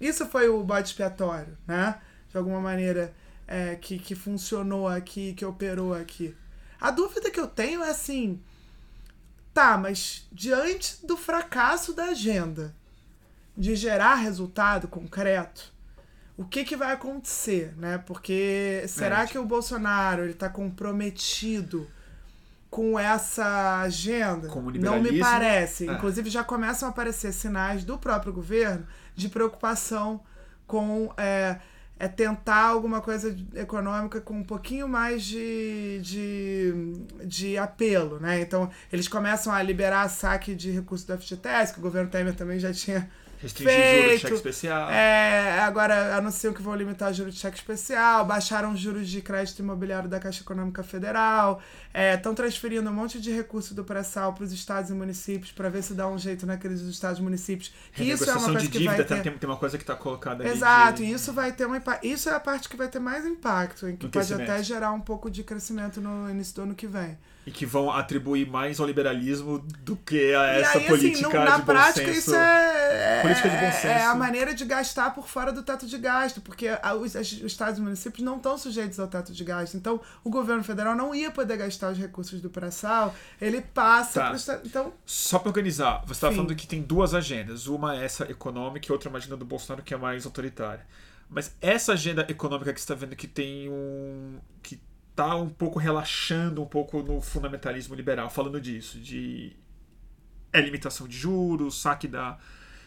isso foi o bode expiatório, né? De alguma maneira, é, que, que funcionou aqui, que operou aqui. A dúvida que eu tenho é assim. Tá, mas diante do fracasso da agenda, de gerar resultado concreto, o que, que vai acontecer, né? Porque será é. que o Bolsonaro ele está comprometido com essa agenda? Não me parece. É. Inclusive já começam a aparecer sinais do próprio governo de preocupação com é, é tentar alguma coisa econômica com um pouquinho mais de, de, de apelo, né? Então, eles começam a liberar saque de recursos do FGTS, que o governo Temer também já tinha Restringir feito. juros de cheque especial. É, agora anunciam que vão limitar o juros de cheque especial, baixaram os juros de crédito imobiliário da Caixa Econômica Federal, estão transferindo um monte de recurso do pré-sal para os estados e municípios para ver se dá um jeito na crise dos estados e municípios. Que isso é uma coisa de que vai dívida, ter... tem, tem uma coisa que está colocada ali. Exato, de- e isso vai ter um impacto. Isso é a parte que vai ter mais impacto, e que No pode até gerar um pouco de crescimento no início do ano que vem. E que vão atribuir mais ao liberalismo do que a e essa aí, política assim, na de bom prática, senso. isso é, Política de bom é- é senso. a maneira de gastar por fora do teto de gasto, porque os, os estados e municípios não estão sujeitos ao teto de gasto. Então, o governo federal não ia poder gastar os recursos do pré-sal, ele passa Tá. Então, Só para organizar, você estava Sim. falando que tem duas agendas. Uma é essa econômica e outra é uma agenda do Bolsonaro que é mais autoritária. Mas essa agenda econômica que você está vendo que tem um. que tá um pouco relaxando um pouco no fundamentalismo liberal, falando disso, de é limitação de juros, saque da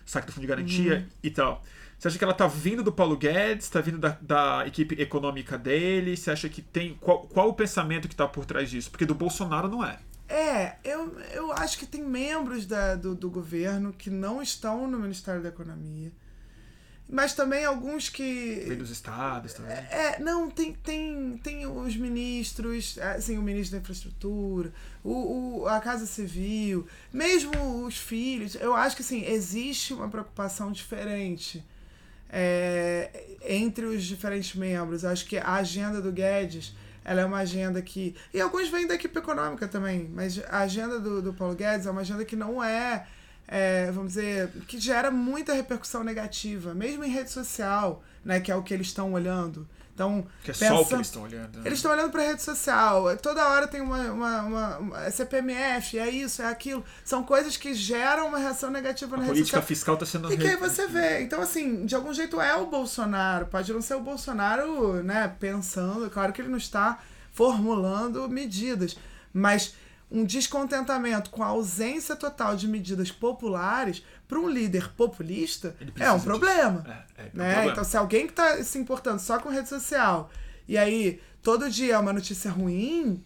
saque do fundo de garantia Uhum. e tal. Você acha que ela tá vindo do Paulo Guedes, tá vindo da, da equipe econômica dele? Você acha que tem. Qual, qual o pensamento que tá por trás disso? Porque do Bolsonaro não é. é, eu, eu acho que tem membros da, do, do governo que não estão no Ministério da Economia. Mas também alguns que. Vem dos estados também. É, não, tem, tem, tem os ministros, assim, o ministro da infraestrutura, o, o, a Casa Civil, mesmo os filhos. Eu acho que, assim, existe uma preocupação diferente é, entre os diferentes membros. Eu acho que a agenda do Guedes, ela é uma agenda que... E alguns vêm da equipe econômica também, mas a agenda do, do Paulo Guedes é uma agenda que não é é, vamos dizer, que gera muita repercussão negativa, mesmo em rede social, né, que é o que eles estão olhando. Então, Que é só o que eles estão olhando. né? eles estão olhando para rede social. Toda hora tem uma, uma, uma, uma é CPMF, é isso, é aquilo. São coisas que geram uma reação negativa A na rede política social. fiscal está sendo. E que aí você vê. Então, assim, de algum jeito é o Bolsonaro. Pode não ser o Bolsonaro, né, pensando. Claro que ele não está formulando medidas. Mas um descontentamento com a ausência total de medidas populares para um líder populista é um problema. É, é, é um né? problema. Então, se alguém que tá se importando só com rede social e aí todo dia é uma notícia ruim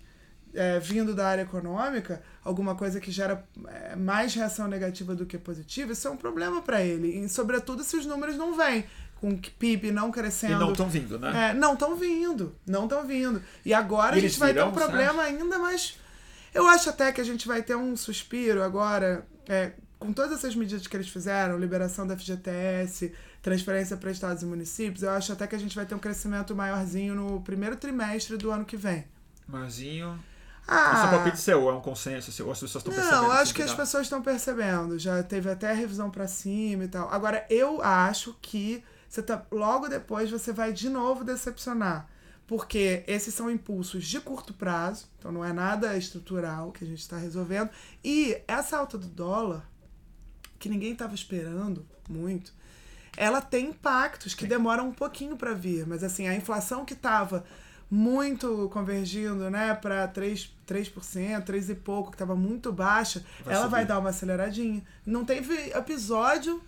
é, vindo da área econômica, alguma coisa que gera é, mais reação negativa do que positiva, isso é um problema para ele. E, sobretudo, se os números não vêm. Com o PIB não crescendo. E não estão vindo, né? É, não estão vindo. Não estão vindo. E agora E a gente vai ter virão, um problema ainda mais. Eu acho até que a gente vai ter um suspiro agora, é, com todas essas medidas que eles fizeram, liberação da FGTS, transferência para estados e municípios, eu acho até que a gente vai ter um crescimento maiorzinho no primeiro trimestre do ano que vem. Marzinho. Ah, Esse é um palpite seu, é um consenso seu, ou as pessoas estão percebendo? Não, eu acho assim, que as pessoas estão percebendo. Já teve até revisão pra cima e tal. Agora, eu acho que você tá, logo depois você vai de novo decepcionar. Porque esses são impulsos de curto prazo, então não é nada estrutural que a gente está resolvendo. E essa alta do dólar, que ninguém estava esperando muito, ela tem impactos que demoram um pouquinho para vir. Mas assim, a inflação que estava muito convergindo, né, para 3%, 3%, 3 e pouco, que estava muito baixa, Vai ela subir. vai dar uma aceleradinha. Não teve episódio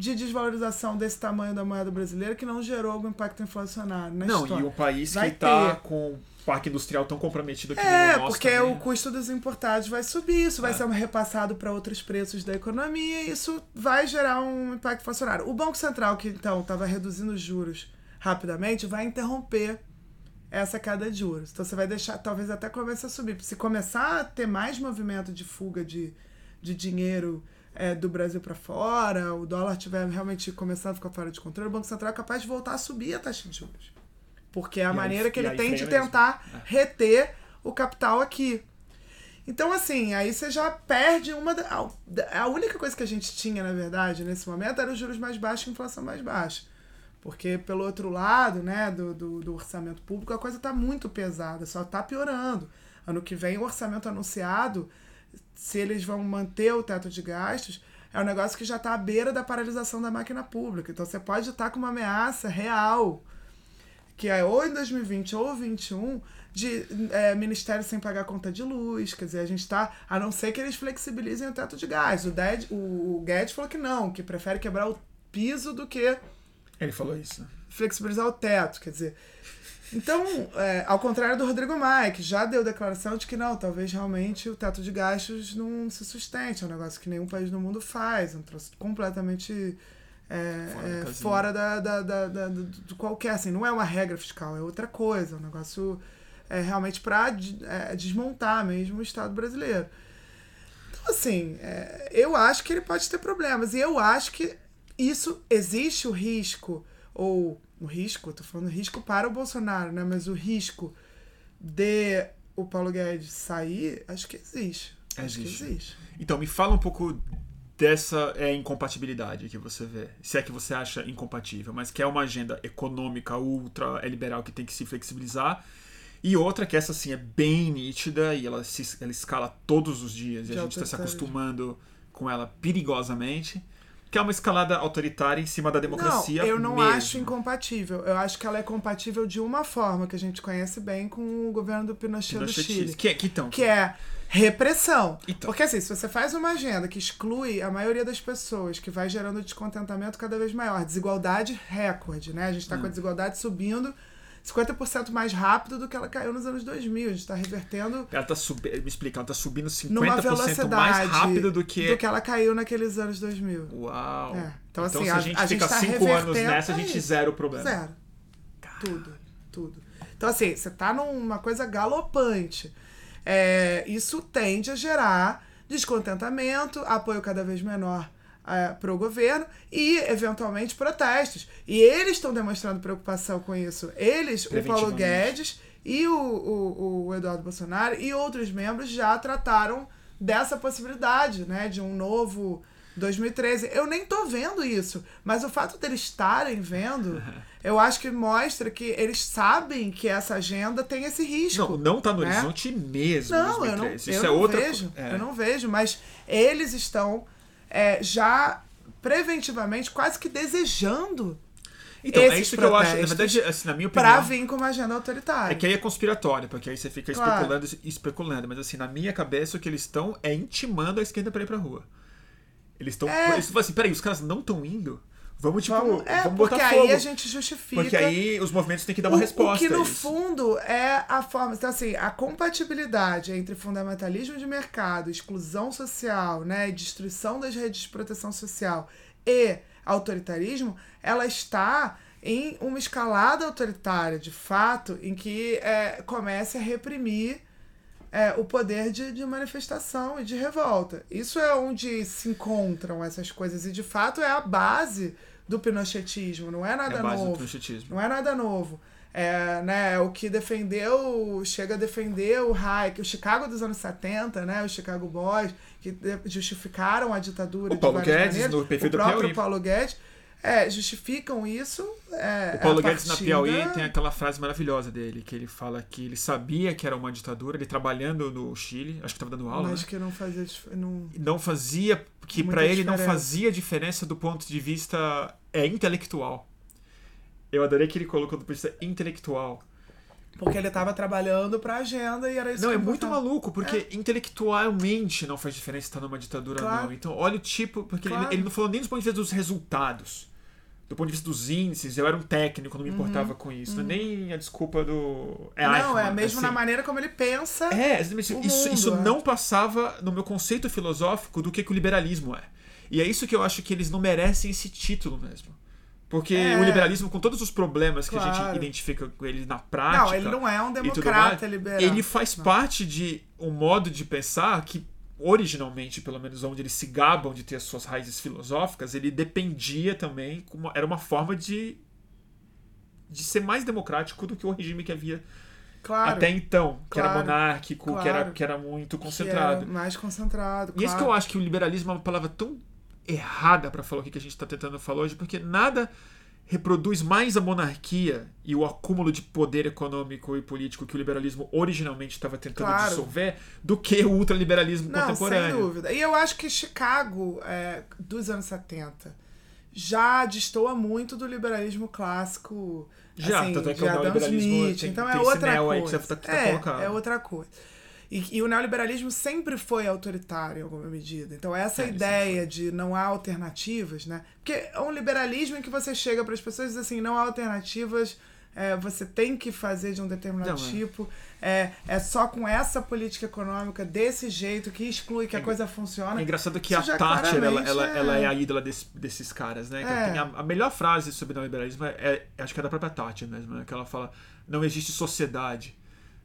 de desvalorização desse tamanho da moeda brasileira que não gerou algum impacto inflacionário na Não, história. e um país Vai que está com o parque industrial tão comprometido aqui É, no porque também, o né? custo dos importados vai subir, isso vai É. ser repassado para outros preços da economia e isso vai gerar um impacto inflacionário. O Banco Central, que então estava reduzindo os juros rapidamente, vai interromper essa queda de juros. Então você vai deixar, talvez até comece a subir. Se começar a ter mais movimento de fuga de, de dinheiro é, do Brasil para fora, o dólar tiver realmente começando a ficar fora de controle, o Banco Central é capaz de voltar a subir a taxa de juros. Porque é a E aí- maneira que e ele aí tem de mesmo. tentar É. reter o capital aqui. Então, assim, aí você já perde uma. Da, a, a única coisa que a gente tinha, na verdade, nesse momento era os juros mais baixos e a inflação mais baixa. Porque, pelo outro lado, né, do, do, do orçamento público, a coisa está muito pesada, só está piorando. Ano que vem, o orçamento anunciado, se eles vão manter o teto de gastos, é um negócio que já está à beira da paralisação da máquina pública. Então, você pode estar com uma ameaça real que é ou em 2020 ou 2021, de é, ministério sem pagar conta de luz. Quer dizer, a gente está. A não ser que eles flexibilizem o teto de gás. O, Ded, o, o Guedes falou que não, que prefere quebrar o piso do que. Ele falou isso. flexibilizar o teto, quer dizer. Então, é, ao contrário do Rodrigo Maia, que já deu declaração de que não, talvez realmente o teto de gastos não se sustente, é um negócio que nenhum país no mundo faz, é um troço completamente é, Fora é, fora da, da, da, da- do- de qualquer, assim, não é uma regra fiscal, é outra coisa, é um negócio é, realmente para desmontar mesmo o Estado brasileiro. Então, assim, é, eu acho que ele pode ter problemas. E eu acho que isso existe o risco, ou o risco, tô falando risco para o Bolsonaro, né? Mas o risco de o Paulo Guedes sair, acho que existe. Acho que Existe. existe. Então, me fala um pouco dessa é, incompatibilidade que você vê. Se é que você acha incompatível, mas que é uma agenda econômica ultra liberal que tem que se flexibilizar. E outra que essa sim é bem nítida e ela, se, ela escala todos os dias e De a gente está se acostumando com ela perigosamente. Que é uma escalada autoritária em cima da democracia. Não, eu não mesmo. acho incompatível. Eu acho que ela é compatível de uma forma que a gente conhece bem com o governo do Pinochet, do Pinochetista. Chile. Que, é- que então? que é repressão. Então. Porque assim, se você faz uma agenda que exclui a maioria das pessoas, que vai gerando descontentamento cada vez maior, desigualdade recorde, né? A gente tá Hum. com a desigualdade subindo 50% mais rápido do que ela caiu nos anos 2000. A gente tá revertendo Ela tá subindo. Me explica, ela tá subindo 50% numa velocidade mais rápido do que. do que ela caiu naqueles anos 2000. Uau! É. Então, assim, se a, a- gente a fica tá 5 anos revertendo nessa, a gente isso. zera o problema. Zero. Tudo, tudo. Então, assim, você tá numa coisa galopante. É, isso tende a gerar descontentamento, apoio cada vez menor para o governo e, eventualmente, protestos. E eles estão demonstrando preocupação com isso. Eles, o Paulo. Guedes e o, o, o Eduardo Bolsonaro e outros membros já trataram dessa possibilidade, né, de um novo 2013. Eu nem tô vendo isso, mas o fato deles estarem vendo, eu acho que mostra que eles sabem que essa agenda tem esse risco. Não, não tá no né? horizonte mesmo. Não, eu não, 2013. eu Isso é não outra vejo. é. Eu não vejo, mas eles estão é, já preventivamente quase que desejando Então, é isso que eu acho. Na verdade, assim, na minha para opinião. vir com uma agenda autoritária. É que aí é conspiratório, porque aí você fica Claro. especulando e especulando. Mas assim, na minha cabeça, o que eles estão é intimando a esquerda pra ir pra rua. Eles estão. É. Eles falam assim, peraí, os caras não estão indo? Vamos, tipo, Vamos, é, vamos porque aí fogo. a gente justifica. Porque aí os movimentos têm que dar uma o, resposta. O que no isso. fundo é a forma. Então, assim, a compatibilidade entre fundamentalismo de mercado, exclusão social, né, destruição das redes de proteção social e autoritarismo, ela está em uma escalada autoritária, de fato, em que é, comece a reprimir é, o poder de, de manifestação e de revolta. Isso é onde se encontram essas coisas. E, de fato, é a base do pinochetismo. Não é É nada do novo. Não é nada novo. É, né, o que defendeu, chega a defender o Hayek, o Chicago dos anos 70, né, os Chicago Boys, que justificaram a ditadura O Paulo de várias Guedes, maneiras. no perfil o do próprio Piauí. Paulo Guedes, é, justificam isso. É, O Paulo Guedes na Piauí tem aquela frase maravilhosa dele, que ele fala que ele sabia que era uma ditadura, ele trabalhando no Chile, acho que estava dando aula, Mas né? que não fazia... Não... não fazia que pra ele não fazia diferença do ponto de vista é intelectual. Eu adorei que ele colocou do ponto de vista intelectual. Porque ele estava trabalhando pra agenda e era isso Não, que é muito maluco, porque intelectualmente não faz diferença estar numa ditadura Claro. não. Então, olha o tipo, porque ele- Claro. ele, não falou nem do ponto de vista dos resultados. Do ponto de vista dos índices, eu era um técnico, não me importava com isso. É nem a desculpa do. É Uhum. não, é Eichmann, mesmo assim. na maneira como ele pensa. É, exatamente. isso, mundo, isso é. não passava no meu conceito filosófico do que, que o liberalismo é. E é isso que eu acho que eles não merecem esse título mesmo. Porque É. o liberalismo, com todos os problemas que a gente Claro. identifica com ele na prática. não, ele não é um democrata mais, liberal. Ele faz parte de um modo de pensar que, originalmente, pelo menos onde eles se gabam de ter as suas raízes filosóficas, ele dependia também, como, era uma forma de, de ser mais democrático do que o regime que havia Claro. até então, que era Claro. monárquico, que, era, Claro. que era muito concentrado. era mais concentrado. E isso que eu acho que o liberalismo é uma palavra tão errada pra falar o que a gente tá tentando falar hoje, porque nada reproduz mais a monarquia e o acúmulo de poder econômico e político que o liberalismo originalmente estava tentando Claro. dissolver do que o ultraliberalismo Não, sem contemporâneo. dúvida. E eu acho que Chicago, é, dos anos 70, já destoa muito do liberalismo clássico. Já, assim, tanto é que o Adam neoliberalismo Smith. tem- então é outra coisa. tá- tá é, é outra coisa. E, e, o neoliberalismo sempre foi autoritário em alguma medida. Então, essa é, ideia de não há alternativas, né? Porque é um liberalismo em que você chega para as pessoas e diz assim: não há alternativas, é, você tem que fazer de um determinado não, é. tipo. É, é só com essa política econômica desse jeito que exclui que a é coisa funciona. É engraçado que Isso a Thatcher ela, ela, é... ela é a ídola desse, desses caras, né? É. A, a, melhor frase sobre o neoliberalismo é, é, acho que é da própria Thatcher mesmo, né? que ela fala: não existe sociedade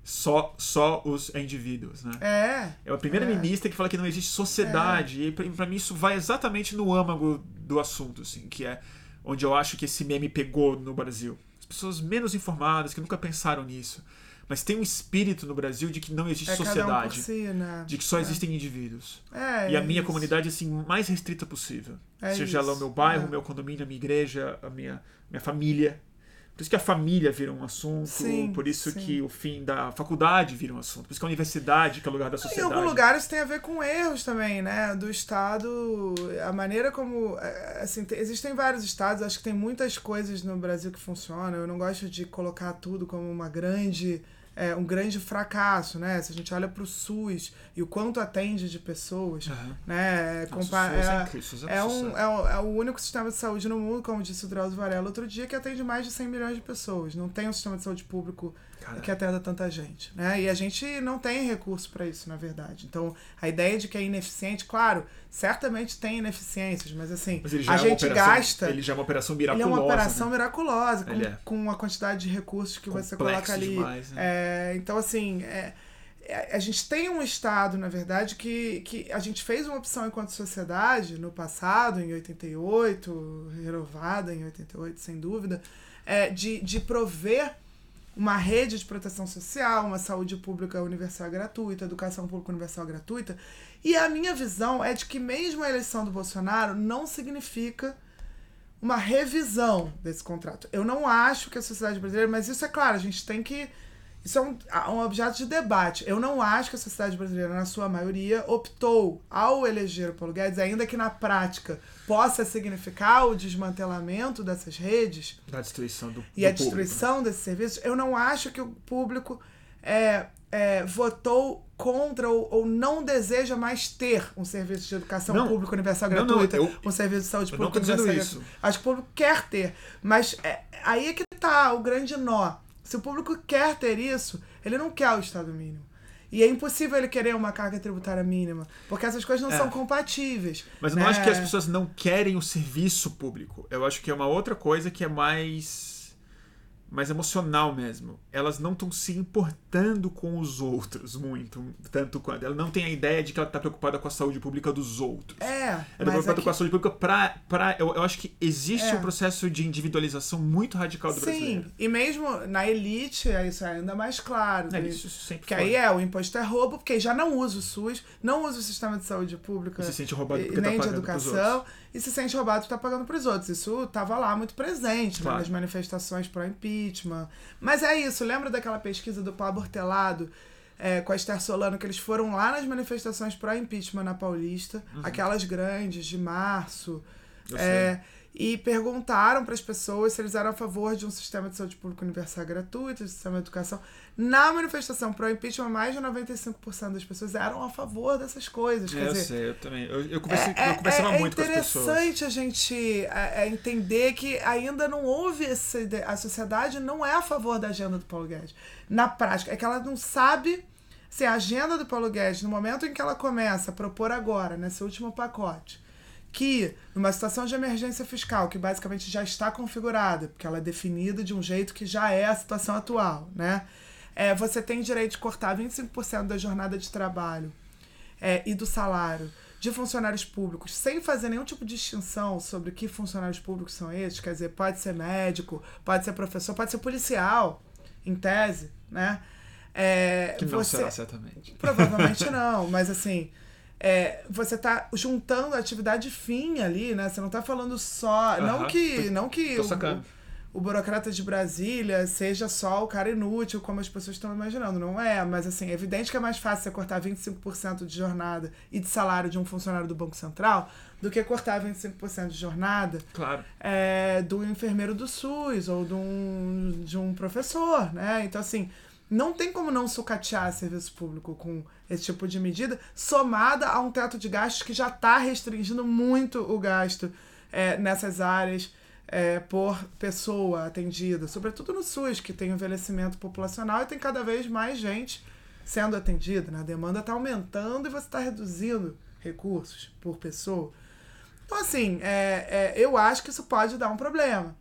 só, só os indivíduos, né? É. É a primeira é. ministra que fala que não existe sociedade. É. E para mim isso vai exatamente no âmago do assunto, assim, que é onde eu acho que esse meme pegou no Brasil. As pessoas menos informadas, que nunca pensaram nisso. Mas tem um espírito no Brasil de que não existe é sociedade. Um si, né? De que só é. existem indivíduos. É, e a minha isso. comunidade, assim, mais restrita possível. É Seja isso. lá o meu bairro, o é. meu condomínio, a minha igreja, a minha, minha família. Por isso que a família vira um assunto, sim, por isso sim. que o fim da faculdade vira um assunto, por isso que a universidade, que é o lugar da sociedade. Em alguns lugares tem a ver com erros também, né? Do Estado, a maneira como. É, assim, existem vários estados, acho que tem muitas coisas no Brasil que funcionam. Eu não gosto de colocar tudo como uma grande é, um grande fracasso, né? Se a gente olha para o SUS e o quanto atende de pessoas, uhum. né? Compa é, é, é, um, é, o, é o único sistema de saúde no mundo, como disse o Drauzio Varela outro dia, que atende mais de 100 milhões de pessoas. Não tem um sistema de saúde público Caramba. que atenda tanta gente, né? E a gente não tem recurso para isso, na verdade. Então, a ideia de que é ineficiente, claro, certamente tem ineficiências, mas assim, mas a é gente operação, gasta. Ele já é uma operação miraculosa. Ele é uma operação né? miraculosa, com, é. com a quantidade de recursos que Complexo você coloca ali. Demais, né? é, então, assim, é, é, a gente tem um Estado, na verdade, que, que a gente fez uma opção enquanto sociedade no passado, em 88, renovada em 88, sem dúvida, é, de, de prover uma rede de proteção social, uma saúde pública universal gratuita, educação pública universal gratuita. E a minha visão é de que mesmo a eleição do Bolsonaro não significa uma revisão desse contrato. Eu não acho que a sociedade brasileira, mas isso é claro, a gente tem que isso é um, um, objeto de debate. Eu não acho que a sociedade brasileira, na sua maioria, optou ao eleger o Paulo Guedes, ainda que na prática possa significar o desmantelamento dessas redes da destruição do, e do a destruição desses serviços. Eu não acho que o público é, é, votou contra ou, ou, não deseja mais ter um serviço de educação não, pública universal gratuita, não, não, eu, um serviço de saúde pública universal gratuita. Acho que o público quer ter, mas é, aí é que está o grande nó se o público quer ter isso, ele não quer o Estado mínimo. E é impossível ele querer uma carga tributária mínima, porque essas coisas não é. são compatíveis. Mas eu não acho que as pessoas não querem o serviço público. Eu acho que é uma outra coisa que é mais mais emocional mesmo. Elas não estão se importando com os outros muito, tanto quanto. Ela não tem a ideia de que ela está preocupada com a saúde pública dos outros. É. Ela está preocupada com a saúde pública para. Pra, eu, eu acho que existe é. um processo de individualização muito radical do Sim, brasileiro. Sim, e mesmo na elite, isso é ainda mais claro. É, isso sempre Porque aí é, o imposto é roubo, porque já não usa o SUS, não usa o sistema de saúde pública. E se sente roubado porque nem tá de educação e se sente roubado está pagando para os outros. Isso estava lá muito presente né, claro. né, nas manifestações pro impeachment. Mas é isso, lembra daquela pesquisa do Pablo Hortelado é, com a Esther Solano, que eles foram lá nas manifestações pro impeachment na Paulista, uhum. aquelas grandes de março. É, e perguntaram para as pessoas se eles eram a favor de um sistema de saúde pública universal gratuito, de sistema de educação. Na manifestação pro impeachment, mais de 95% das pessoas eram a favor dessas coisas. É, Quer eu dizer, sei, eu também. Eu, eu, conversei, é, eu conversava é, muito com as pessoas. É interessante a gente é, é, entender que ainda não houve essa ideia. A sociedade não é a favor da agenda do Paulo Guedes. Na prática, é que ela não sabe se a agenda do Paulo Guedes, no momento em que ela começa a propor agora, nesse último pacote, que numa situação de emergência fiscal, que basicamente já está configurada, porque ela é definida de um jeito que já é a situação atual, né? é, você tem direito de cortar 25% da jornada de trabalho é, e do salário de funcionários públicos sem fazer nenhum tipo de distinção sobre que funcionários públicos são esses, quer dizer, pode ser médico, pode ser professor, pode ser policial, em tese, né? É, que não você, será certamente. Provavelmente não, mas assim, é, você está juntando a atividade fim ali, né? Você não está falando só. Não que. Não que o, o burocrata de Brasília seja só o cara inútil, como as pessoas estão imaginando. Não é, mas assim, é evidente que é mais fácil você cortar 25% de jornada e de salário de um funcionário do Banco Central do que cortar 25% de jornada claro. é, do enfermeiro do SUS ou de um, de um professor, né? Então, assim, Não tem como não sucatear serviço público com esse tipo de medida, somada a um teto de gastos que já está restringindo muito o gasto é, nessas áreas é, por pessoa atendida, sobretudo no SUS, que tem envelhecimento populacional e tem cada vez mais gente sendo atendida. Né? A demanda está aumentando e você está reduzindo recursos por pessoa. Então, assim, é, é, eu acho que isso pode dar um problema.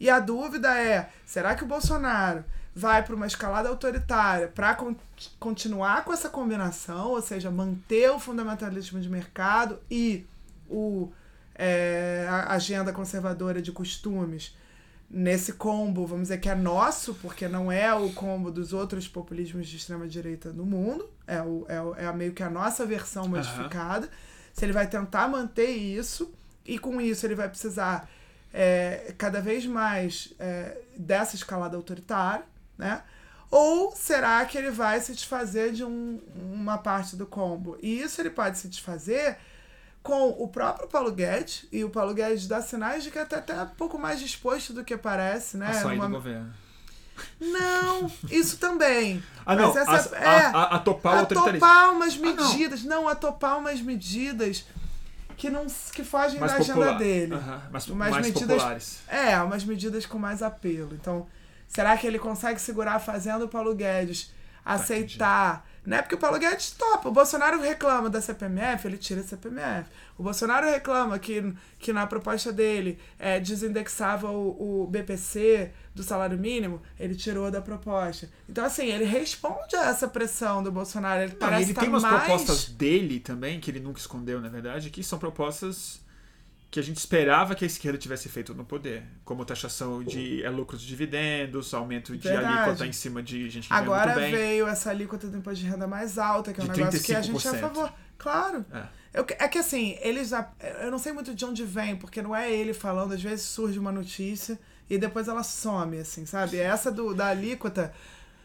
E a dúvida é: será que o Bolsonaro vai para uma escalada autoritária para con continuar com essa combinação, ou seja, manter o fundamentalismo de mercado e o, é, a agenda conservadora de costumes nesse combo, vamos dizer que é nosso, porque não é o combo dos outros populismos de extrema-direita no mundo, é, o, é, o, é meio que a nossa versão modificada. Uhum. Se ele vai tentar manter isso, e com isso ele vai precisar é, cada vez mais é, dessa escalada autoritária, né? Ou será que ele vai se desfazer de um, uma parte do combo? E isso ele pode se desfazer com o próprio Paulo Guedes, e o Paulo Guedes dá sinais de que está até um pouco mais disposto do que parece, né? A sair do governo. Não, isso também. Ah, não, essa, a, é, a, a, topar o autoritarismo. A topar umas medidas, ah, não. não, a topar umas medidas que não que fogem mais da popular. agenda dele. Uhum, mais, mais medidas, populares. É, umas medidas com mais apelo. Então, será que ele consegue segurar fazendo o Paulo Guedes aceitar né? Porque o Paulo Guedes topa. O Bolsonaro reclama da CPMF, ele tira a CPMF. O Bolsonaro reclama que, que na proposta dele é, desindexava o, o BPC do salário mínimo, ele tirou da proposta. Então, assim, ele responde a essa pressão do Bolsonaro. Ele, Não, parece ele tá tem umas mais... propostas dele também, que ele nunca escondeu, na verdade, que são propostas que a gente esperava que a esquerda tivesse feito no poder, como taxação de é, lucros de divindendos, aumento de Verdade. alíquota em cima de gente que Agora ganha muito bem. veio essa alíquota do imposto de renda mais alta, que é um de negócio 35%. que a gente é a favor. Claro. É. Eu, é que assim, eles já. Eu não sei muito de onde vem, porque não é ele falando, às vezes surge uma notícia e depois ela some, assim, sabe? Essa do, da alíquota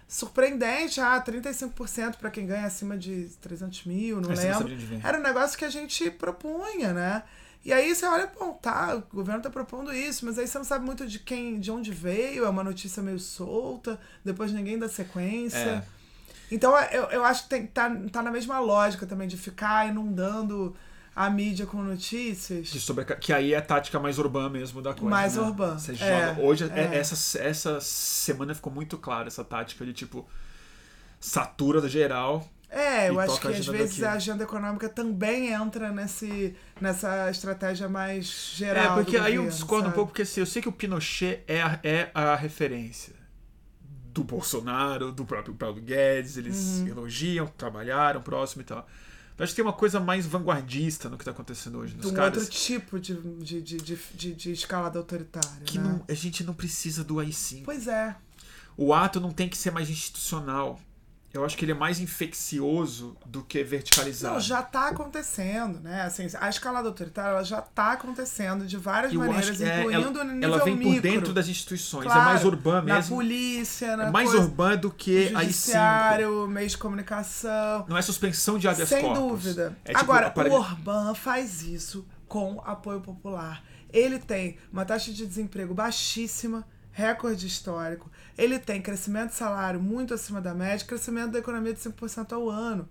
surpreendente, ah, 35% para quem ganha acima de 300 mil, não Essa lembro. Era um negócio que a gente propunha, né? E aí você olha, bom, tá, o governo tá propondo isso, mas aí você não sabe muito de quem, de onde veio, é uma notícia meio solta, depois ninguém dá sequência. É. Então eu, eu acho que tem, tá, tá na mesma lógica também de ficar inundando a mídia com notícias. De sobre, que aí é a tática mais urbana mesmo da coisa. Mais né? urbana. Você é, joga. Hoje, é. essa, essa semana ficou muito clara essa tática de tipo satura geral é, eu acho que às vezes daqui. a agenda econômica também entra nesse, nessa estratégia mais geral. É, porque aí governo, eu discordo sabe? um pouco, porque assim, eu sei que o Pinochet é a, é a referência do Bolsonaro, do próprio Paulo Guedes, eles uhum. elogiam, trabalharam próximo e tal. Mas acho que tem uma coisa mais vanguardista no que está acontecendo hoje. Nos um caras, outro tipo de, de, de, de, de, de escalada autoritária. Que né? não, a gente não precisa do AI-5. Pois é. O ato não tem que ser mais institucional eu acho que ele é mais infeccioso do que verticalizado. Não, já está acontecendo, né? Assim, a escalada autoritária ela já está acontecendo de várias eu maneiras, é, incluindo ela, no nível Ela vem micro. por dentro das instituições, claro, é mais urbana mesmo. Na polícia, na é mais coisa, urbana do que a judiciário, meio de comunicação. Não é suspensão de habeas Sem corpus. dúvida. É tipo, Agora, o Orbán faz isso com apoio popular. Ele tem uma taxa de desemprego baixíssima, recorde histórico ele tem crescimento de salário muito acima da média, crescimento da economia de 5% ao ano.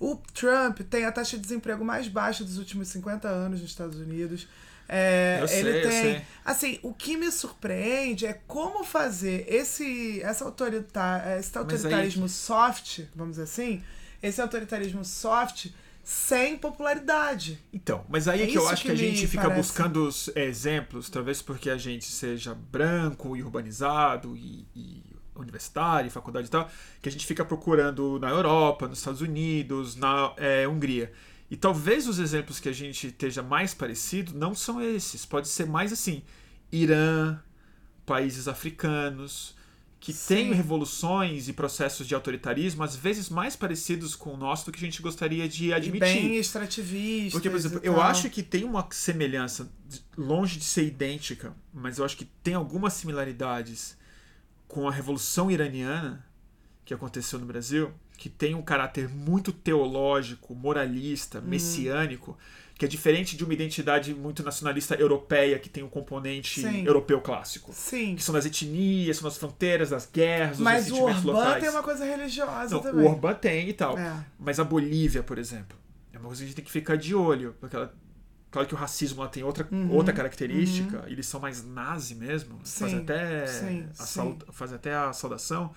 O Trump tem a taxa de desemprego mais baixa dos últimos 50 anos nos Estados Unidos. É, eu ele sei, tem. Assim, o que me surpreende é como fazer esse, essa autoritar, esse autoritarismo aí... soft, vamos dizer assim, esse autoritarismo soft sem popularidade. Então, mas aí é, é que eu acho que, que a gente fica parece... buscando os exemplos, talvez porque a gente seja branco e urbanizado e, e universitário, faculdade e tal, que a gente fica procurando na Europa, nos Estados Unidos, na é, Hungria. E talvez os exemplos que a gente esteja mais parecido não são esses. Pode ser mais assim, Irã, países africanos, que Sim. tem revoluções e processos de autoritarismo às vezes mais parecidos com o nosso do que a gente gostaria de admitir. E bem extrativistas. Porque, por exemplo, eu acho que tem uma semelhança, longe de ser idêntica, mas eu acho que tem algumas similaridades com a Revolução Iraniana, que aconteceu no Brasil, que tem um caráter muito teológico, moralista, Uhum. messiânico, que é diferente de uma identidade muito nacionalista europeia, que tem um componente Sim. europeu clássico. Sim. Que são das etnias, são das fronteiras, das guerras, dos Mas o Orbán locais. tem uma coisa religiosa Não, também. o Orbán tem e tal. É. Mas a Bolívia, por exemplo, é uma coisa que a gente tem que ficar de olho. Porque ela, claro que o racismo lá tem outra, Uhum, outra característica, eles são mais nazi mesmo, faz Sim, até, sim, a sim. sau- faz até a saudação.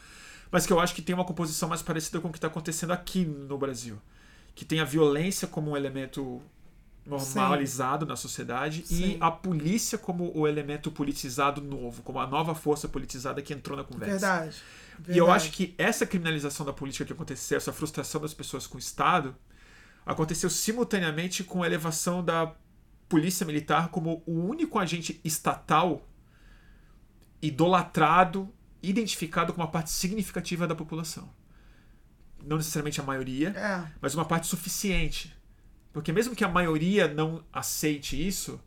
Mas que eu acho que tem uma composição mais parecida com o que está acontecendo aqui no Brasil. Que tem a violência como um elemento normalizado na sociedade Sim. e a polícia como o elemento politizado novo, como a nova força politizada que entrou na conversa. Verdade. E eu Verdade. acho que essa criminalização da política que aconteceu, essa frustração das pessoas com o Estado, aconteceu simultaneamente com a elevação da polícia militar como o único agente estatal idolatrado, identificado como uma parte significativa da população. Não necessariamente a maioria, É. mas uma parte suficiente. Porque mesmo que a maioria não aceite isso,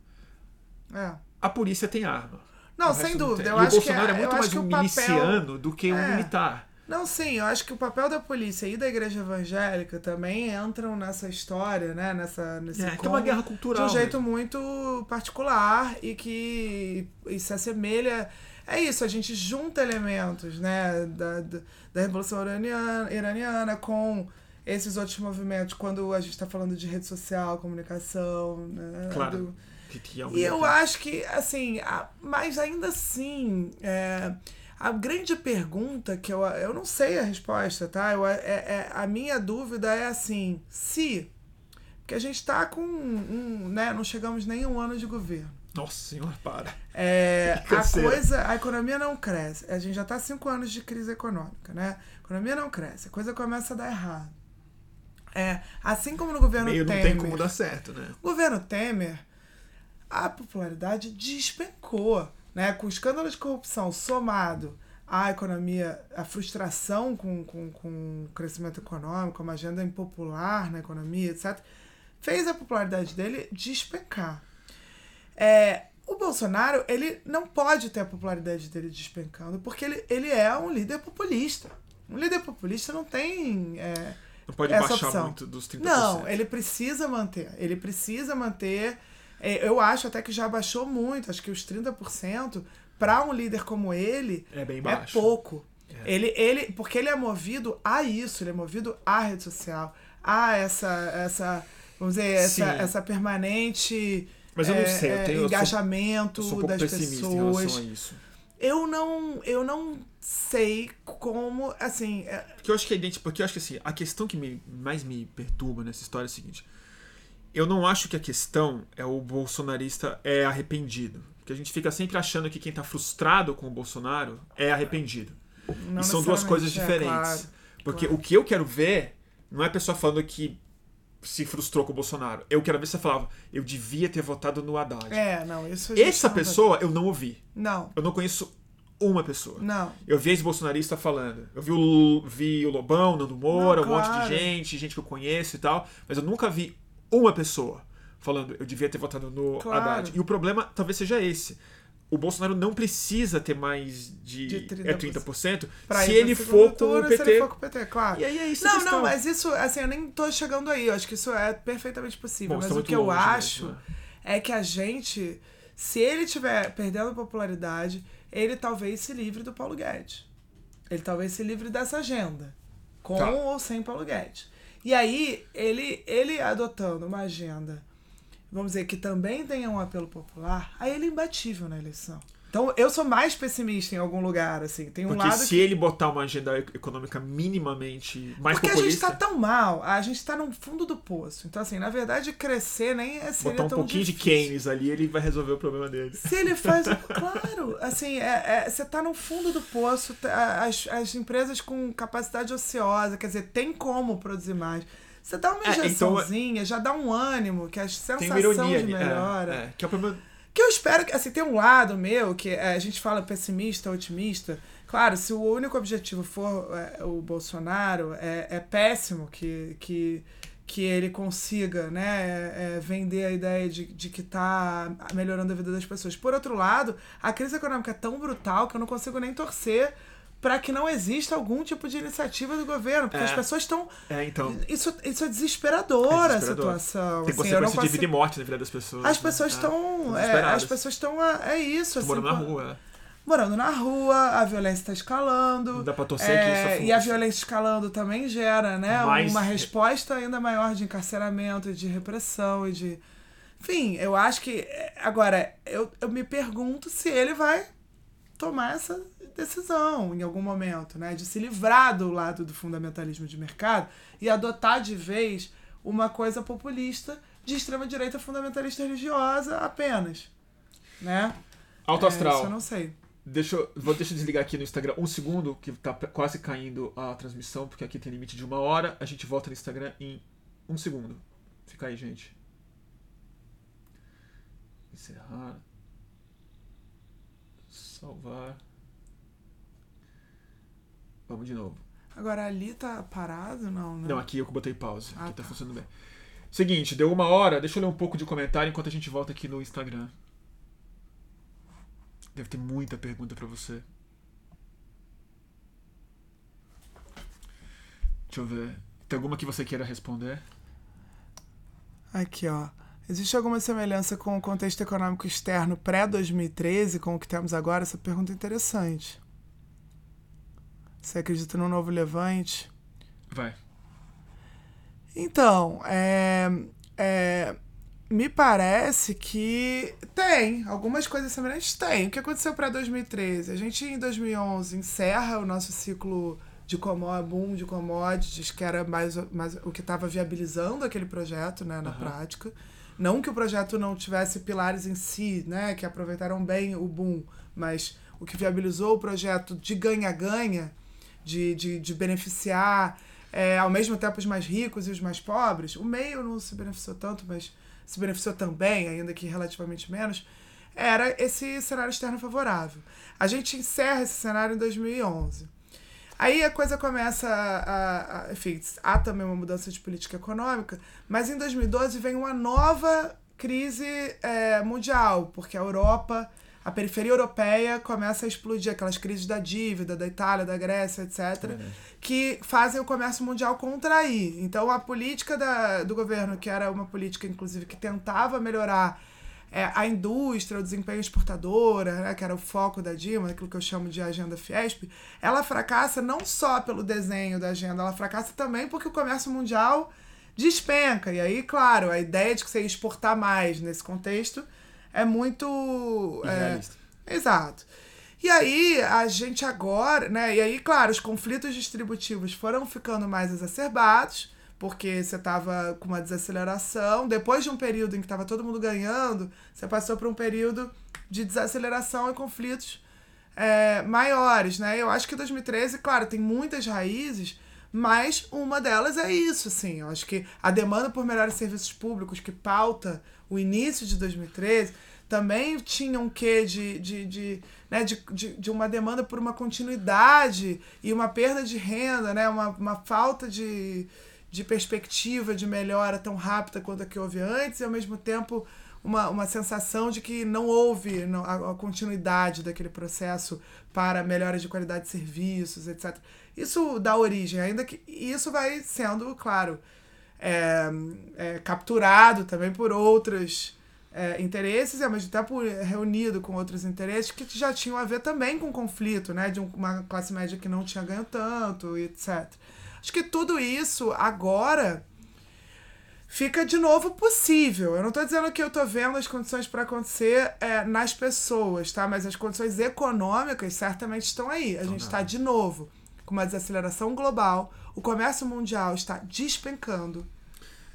É. a polícia tem arma. Não, O sem dúvida. Eu e o acho que Bolsonaro é, é muito mais que um o papel- miliciano do que um É. militar. Não, sim, eu acho que o papel da polícia e da igreja evangélica também entram nessa história, né? Nessa, nesse É, que é uma guerra de cultural. um jeito mesmo. muito particular e que e se assemelha. É isso, a gente junta elementos, né? Da, da, da Revolução Iraniana, iraniana com esses outros movimentos, quando a gente está falando de rede social, comunicação, né? Claro. do- Que- que é e eu acho que, assim, a- mas ainda assim, é, a grande pergunta que eu, eu não sei a resposta, tá? Eu, é, é- a minha dúvida é assim, se. Porque a gente tá com. Um, né, não chegamos nem a um ano de governo. Nossa senhora, para. É, a coisa, a economia não cresce. A gente já tá há cinco anos de crise econômica, né? A economia não cresce, a coisa começa a dar errado. É, assim como no governo Meio não Temer. tem como dar certo, né? O governo Temer, a popularidade despencou, né? Com o escândalo de corrupção somado à economia, à frustração com, com, com o crescimento econômico, uma agenda impopular na economia, etc., fez a popularidade dele despencar. É, o Bolsonaro, ele não pode ter a popularidade dele despencando, porque ele, ele é um líder populista. Um líder populista não tem. é, Não pode Essa baixar opção. muito dos 30%. não, ele precisa manter. Ele precisa manter. É, Eu acho até que já baixou muito, acho que os 30% para um líder como ele É bem é baixo. pouco. Ele, ele, porque ele é movido a isso, ele é movido à rede social, a essa, essa vamos dizer, essa, Sim. essa permanente Mas eu não é, sei, eu é, tenho- eu sou- engajamento Eu sou um pouco das pessimista em relação pessoas. a isso. Eu não, eu não sei como, assim, é- Porque eu acho que identi- porque eu acho que assim, a questão que me, mais me perturba nessa história é a seguinte. Eu não acho que a questão é o bolsonarista é arrependido. Porque a gente fica sempre achando que quem tá frustrado com o Bolsonaro é arrependido. não e são duas coisas é, diferentes. claro. Porque claro. o que eu quero ver não é a pessoa falando que se frustrou com o Bolsonaro. Eu quero ver se você falava, eu devia ter votado no Haddad. É, não, isso Essa pessoa eu não ouvi. Não, Eu não conheço uma pessoa. não. Eu vi ex-bolsonarista falando. Eu vi o, vi o Lobão, Nando Moura, Não, um monte de gente, gente que eu conheço e tal. Mas eu nunca vi uma pessoa falando eu devia ter votado no Claro. Haddad. E o problema talvez seja esse. O Bolsonaro não precisa ter mais de, De 30%. é 30% Pra se ele for com o Se PT. ele for com o PT, claro. E aí é isso Não, questão. não, mas isso, assim, eu nem tô chegando aí. Eu acho que isso é perfeitamente possível. Bom, mas o que eu mesmo, acho né? é que a gente, se ele tiver perdendo popularidade, ele talvez se livre do Paulo Guedes. Ele talvez se livre dessa agenda. Com Tá. ou sem Paulo Guedes. E aí, ele, ele adotando uma agenda, vamos dizer, que também tenha um apelo popular, aí ele é imbatível na eleição. Então, eu sou mais pessimista em algum lugar, assim. Tem um Porque lado se que ele botar uma agenda econômica minimamente mais porque a gente populista, tá tão mal, a gente tá no fundo do poço. Então, assim, na verdade, crescer nem é seria botar um pouquinho de difícil. Keynes ali, ele vai resolver o problema dele. Se ele faz. claro, assim, é, é- você tá no fundo do poço, tá- as, as empresas com capacidade ociosa, quer dizer, tem como produzir mais. Você dá uma É, então, injeçãozinha, já dá um ânimo, que a Tem sensação uma ironia de ali. melhora. É, é, que é o problema. Que eu espero que, assim, tem um lado meu que é, a gente fala pessimista, otimista. Claro, se o único objetivo for é, o Bolsonaro, é, é péssimo que, que, que ele consiga, né, é, é, vender a ideia de, de que tá melhorando a vida das pessoas. Por outro lado, a crise econômica é tão brutal que eu não consigo nem torcer para que não exista algum tipo de iniciativa do governo, porque É. as pessoas estão. É, então. Isso, isso é desesperador, É a situação. Tem assim, consequência de vida e morte na vida das pessoas. As né? pessoas É, estão. tão é, desesperadas. as pessoas estão. É isso, assim. morando na rua. é. Morando na rua, a violência está escalando. Não dá pra torcer É, que isso e a violência escalando também gera, né? Mais- Uma resposta ainda maior de encarceramento e de repressão e de. Enfim, eu acho que. é, Agora, eu, eu me pergunto se ele vai tomar essa decisão em algum momento, né? De se livrar do lado do fundamentalismo de mercado e adotar de vez uma coisa populista de extrema-direita fundamentalista religiosa apenas. Né? Alto É, astral. isso eu não sei. Deixa eu, vou, deixa eu desligar aqui no Instagram um segundo, que tá quase caindo a transmissão, porque aqui tem limite de uma hora. A gente volta no Instagram em um segundo. Fica aí, gente. Encerrar. Salvar. Vamos de novo. Agora ali tá parado, não, né? Não, aqui eu botei pause. Ah, aqui tá tá. funcionando bem. Seguinte, deu uma hora. Deixa eu ler um pouco de comentário enquanto a gente volta aqui no Instagram. Deve ter muita pergunta pra você. Deixa eu ver. Tem alguma que você queira responder? Aqui, ó. Existe alguma semelhança com o contexto econômico externo pré-2013 com o que temos agora? Essa pergunta é interessante. Você acredita no novo levante? Vai. Então, é, é, me parece que tem. Algumas coisas semelhantes tem. O que aconteceu para 2013? A gente, em 2011, encerra o nosso ciclo de comó boom de commodities, que era mais, mais o que estava viabilizando aquele projeto né, na Aham. prática. Não que o projeto não tivesse pilares em si, né, que aproveitaram bem o boom, mas o que viabilizou o projeto de ganha-ganha, de, de, de beneficiar é, ao mesmo tempo os mais ricos e os mais pobres, o meio não se beneficiou tanto, mas se beneficiou também, ainda que relativamente menos, era esse cenário externo favorável. A gente encerra esse cenário em 2011. Aí a coisa começa a, a, a- Enfim, há também uma mudança de política econômica, mas em 2012 vem uma nova crise é, mundial, porque a Europa, a periferia europeia começa a explodir, aquelas crises da dívida, da Itália, da Grécia, etc., que fazem o comércio mundial contrair. Então a política da, do governo, que era uma política, inclusive, que tentava melhorar é, a indústria, o desempenho exportadora, né, que era o foco da Dilma, aquilo que eu chamo de agenda Fiesp, ela fracassa não só pelo desenho da agenda, ela fracassa também porque o comércio mundial despenca. E aí, claro, a ideia de que você ia exportar mais nesse contexto é muito. é. Exato. E aí, a gente agora, né? E aí, claro, os conflitos distributivos foram ficando mais exacerbados, porque você tava com uma desaceleração. Depois de um período em que tava todo mundo ganhando, você passou para um período de desaceleração e conflitos é, maiores, né? Eu acho que 2013, claro, tem muitas raízes, mas uma delas é isso, assim. Eu acho que a demanda por melhores serviços públicos que pauta o início de 2013 também tinha um quê de, de, de, né, de, de, de uma demanda por uma continuidade e uma perda de renda, né? Uma, uma falta de, de perspectiva de melhora tão rápida quanto a que houve antes, e ao mesmo tempo uma, uma sensação de que não houve não- a, a continuidade daquele processo para melhora de qualidade de serviços, etc. Isso dá origem, ainda que isso vai sendo, claro, é, é, capturado também por outros é, interesses e ao mesmo tempo reunido com outros interesses que já tinham a ver também com conflito, né? De um- uma classe média que não tinha ganho tanto, etc. Acho que tudo isso agora fica de novo possível. Eu não estou dizendo que eu estou vendo as condições para acontecer é, nas pessoas, tá? Mas as condições econômicas certamente estão aí. A gente está de novo com uma desaceleração global, o comércio mundial está despencando.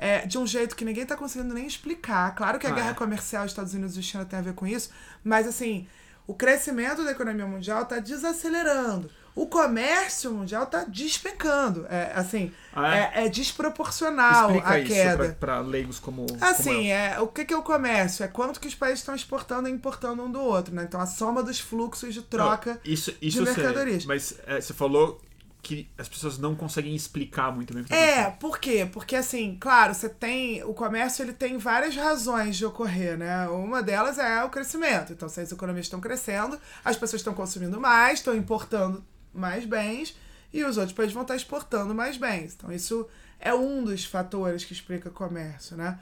é, de um jeito que ninguém está conseguindo nem explicar. Claro que a Ah, guerra é. comercial Estados Unidos e China tem a ver com isso, mas assim, o crescimento da economia mundial está desacelerando. O comércio mundial está despencando. É, assim, Ah, é? é desproporcional Explica a isso queda. para leigos como. como Assim, eu. é, o que, que é o comércio? É quanto que os países estão exportando e importando um do outro, né? Então a soma dos fluxos de troca. Não, isso, isso sei, mercadorias. mas é, você falou que as pessoas não conseguem explicar muito bem o que tá É, por quê? Porque assim, claro, você tem. O comércio ele tem várias razões de ocorrer, né? Uma delas é o crescimento. Então, se as economias estão crescendo, as pessoas estão consumindo mais, estão importando mais bens e os outros países vão estar exportando mais bens. Então, isso é um dos fatores que explica comércio, né?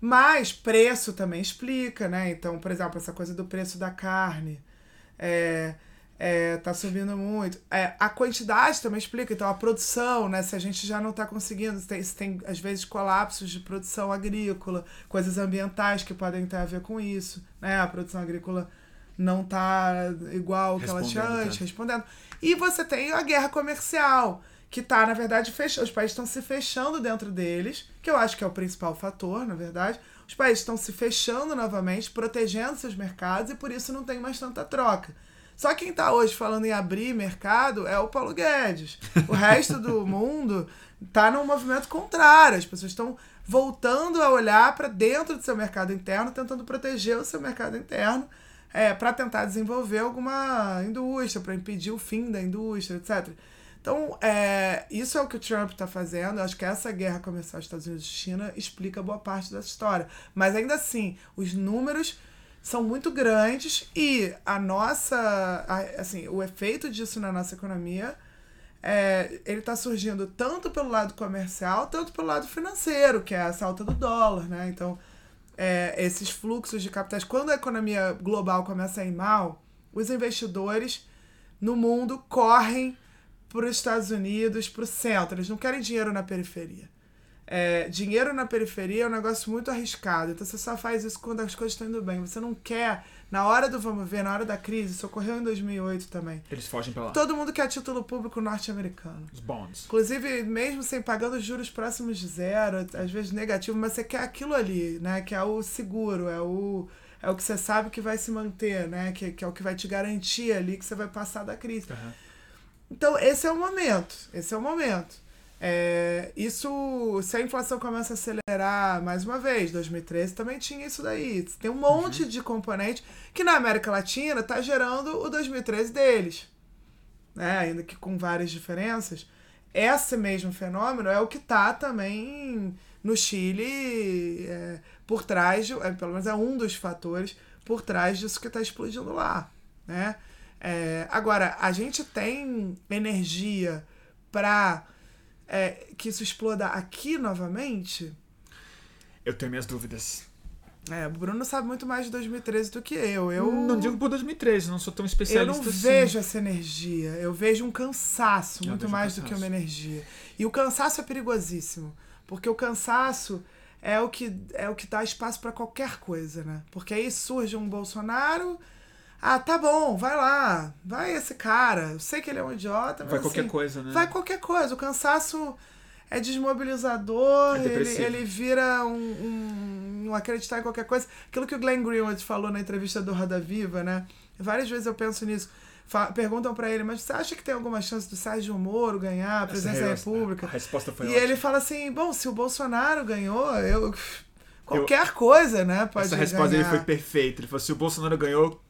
Mas preço também explica, né? Então, por exemplo, essa coisa do preço da carne é, é, tá subindo muito. É, a quantidade também explica, então a produção, né? Se a gente já não está conseguindo, se tem, se tem às vezes colapsos de produção agrícola, coisas ambientais que podem ter a ver com isso, né? A produção agrícola não tá igual que ela tinha antes, tá. respondendo. E você tem a guerra comercial, que tá, na verdade, fechando. Os países estão se fechando dentro deles, que eu acho que é o principal fator, na verdade. Os países estão se fechando novamente, protegendo seus mercados, e por isso não tem mais tanta troca. Só quem está hoje falando em abrir mercado é o Paulo Guedes. O resto do mundo está num movimento contrário. As pessoas estão voltando a olhar para dentro do seu mercado interno, tentando proteger o seu mercado interno é, para tentar desenvolver alguma indústria, para impedir o fim da indústria, etc. Então, é, isso é o que o Trump está fazendo. Eu acho que essa guerra comercial Estados Unidos e China explica boa parte dessa história. Mas ainda assim, os números são muito grandes e a nossa, assim, o efeito disso na nossa economia é, ele está surgindo tanto pelo lado comercial, tanto pelo lado financeiro, que é a salta do dólar, né? Então, é, esses fluxos de capitais, quando a economia global começa a ir mal, os investidores no mundo correm para os Estados Unidos, para o centro. Eles não querem dinheiro na periferia. É, dinheiro na periferia é um negócio muito arriscado. Então você só faz isso quando as coisas estão indo bem. Você não quer, na hora do vamos ver, na hora da crise, isso ocorreu em 2008 também. Eles fogem para lá. Todo mundo quer título público norte-americano. Os bonds. Inclusive, mesmo sem pagando juros próximos de zero, às vezes negativo, mas você quer aquilo ali, né? Que é o seguro, é o é o que você sabe que vai se manter, né? Que, que é o que vai te garantir ali que você vai passar da crise. Uhum. Então, esse é o momento. Esse é o momento. É, isso, se a inflação começa a acelerar mais uma vez, 2013 também tinha isso daí. Tem um monte uhum. de componente que na América Latina está gerando o 2013 deles. Né? Ainda que com várias diferenças. Esse mesmo fenômeno é o que está também no Chile é, por trás, de, é, pelo menos é um dos fatores por trás disso que está explodindo lá. Né? É, agora, a gente tem energia para é, que isso exploda aqui novamente? Eu tenho minhas dúvidas. É, o Bruno sabe muito mais de 2013 do que eu. Eu não digo por 2013, não sou tão especialista Eu não assim. vejo essa energia. Eu vejo um cansaço, eu muito mais um cansaço. do que uma energia. E o cansaço é perigosíssimo, porque o cansaço é o que é o que dá espaço para qualquer coisa, né? Porque aí surge um Bolsonaro ah, tá bom, vai lá. Vai esse cara. Eu sei que ele é um idiota, mas. Vai qualquer assim, coisa, né? Vai qualquer coisa. O cansaço é desmobilizador, é ele, ele vira um, um, um, acreditar em qualquer coisa. Aquilo que o Glenn Greenwald falou na entrevista do Roda Viva, né? Várias vezes eu penso nisso. perguntam para ele, mas você acha que tem alguma chance do Sérgio Moro ganhar a presidência da República? A resposta foi E ótima. ele fala assim: bom, se o Bolsonaro ganhou, eu. Qualquer eu, coisa, né? Pode Essa resposta ganhar. dele foi perfeita. Ele falou: se o Bolsonaro ganhou,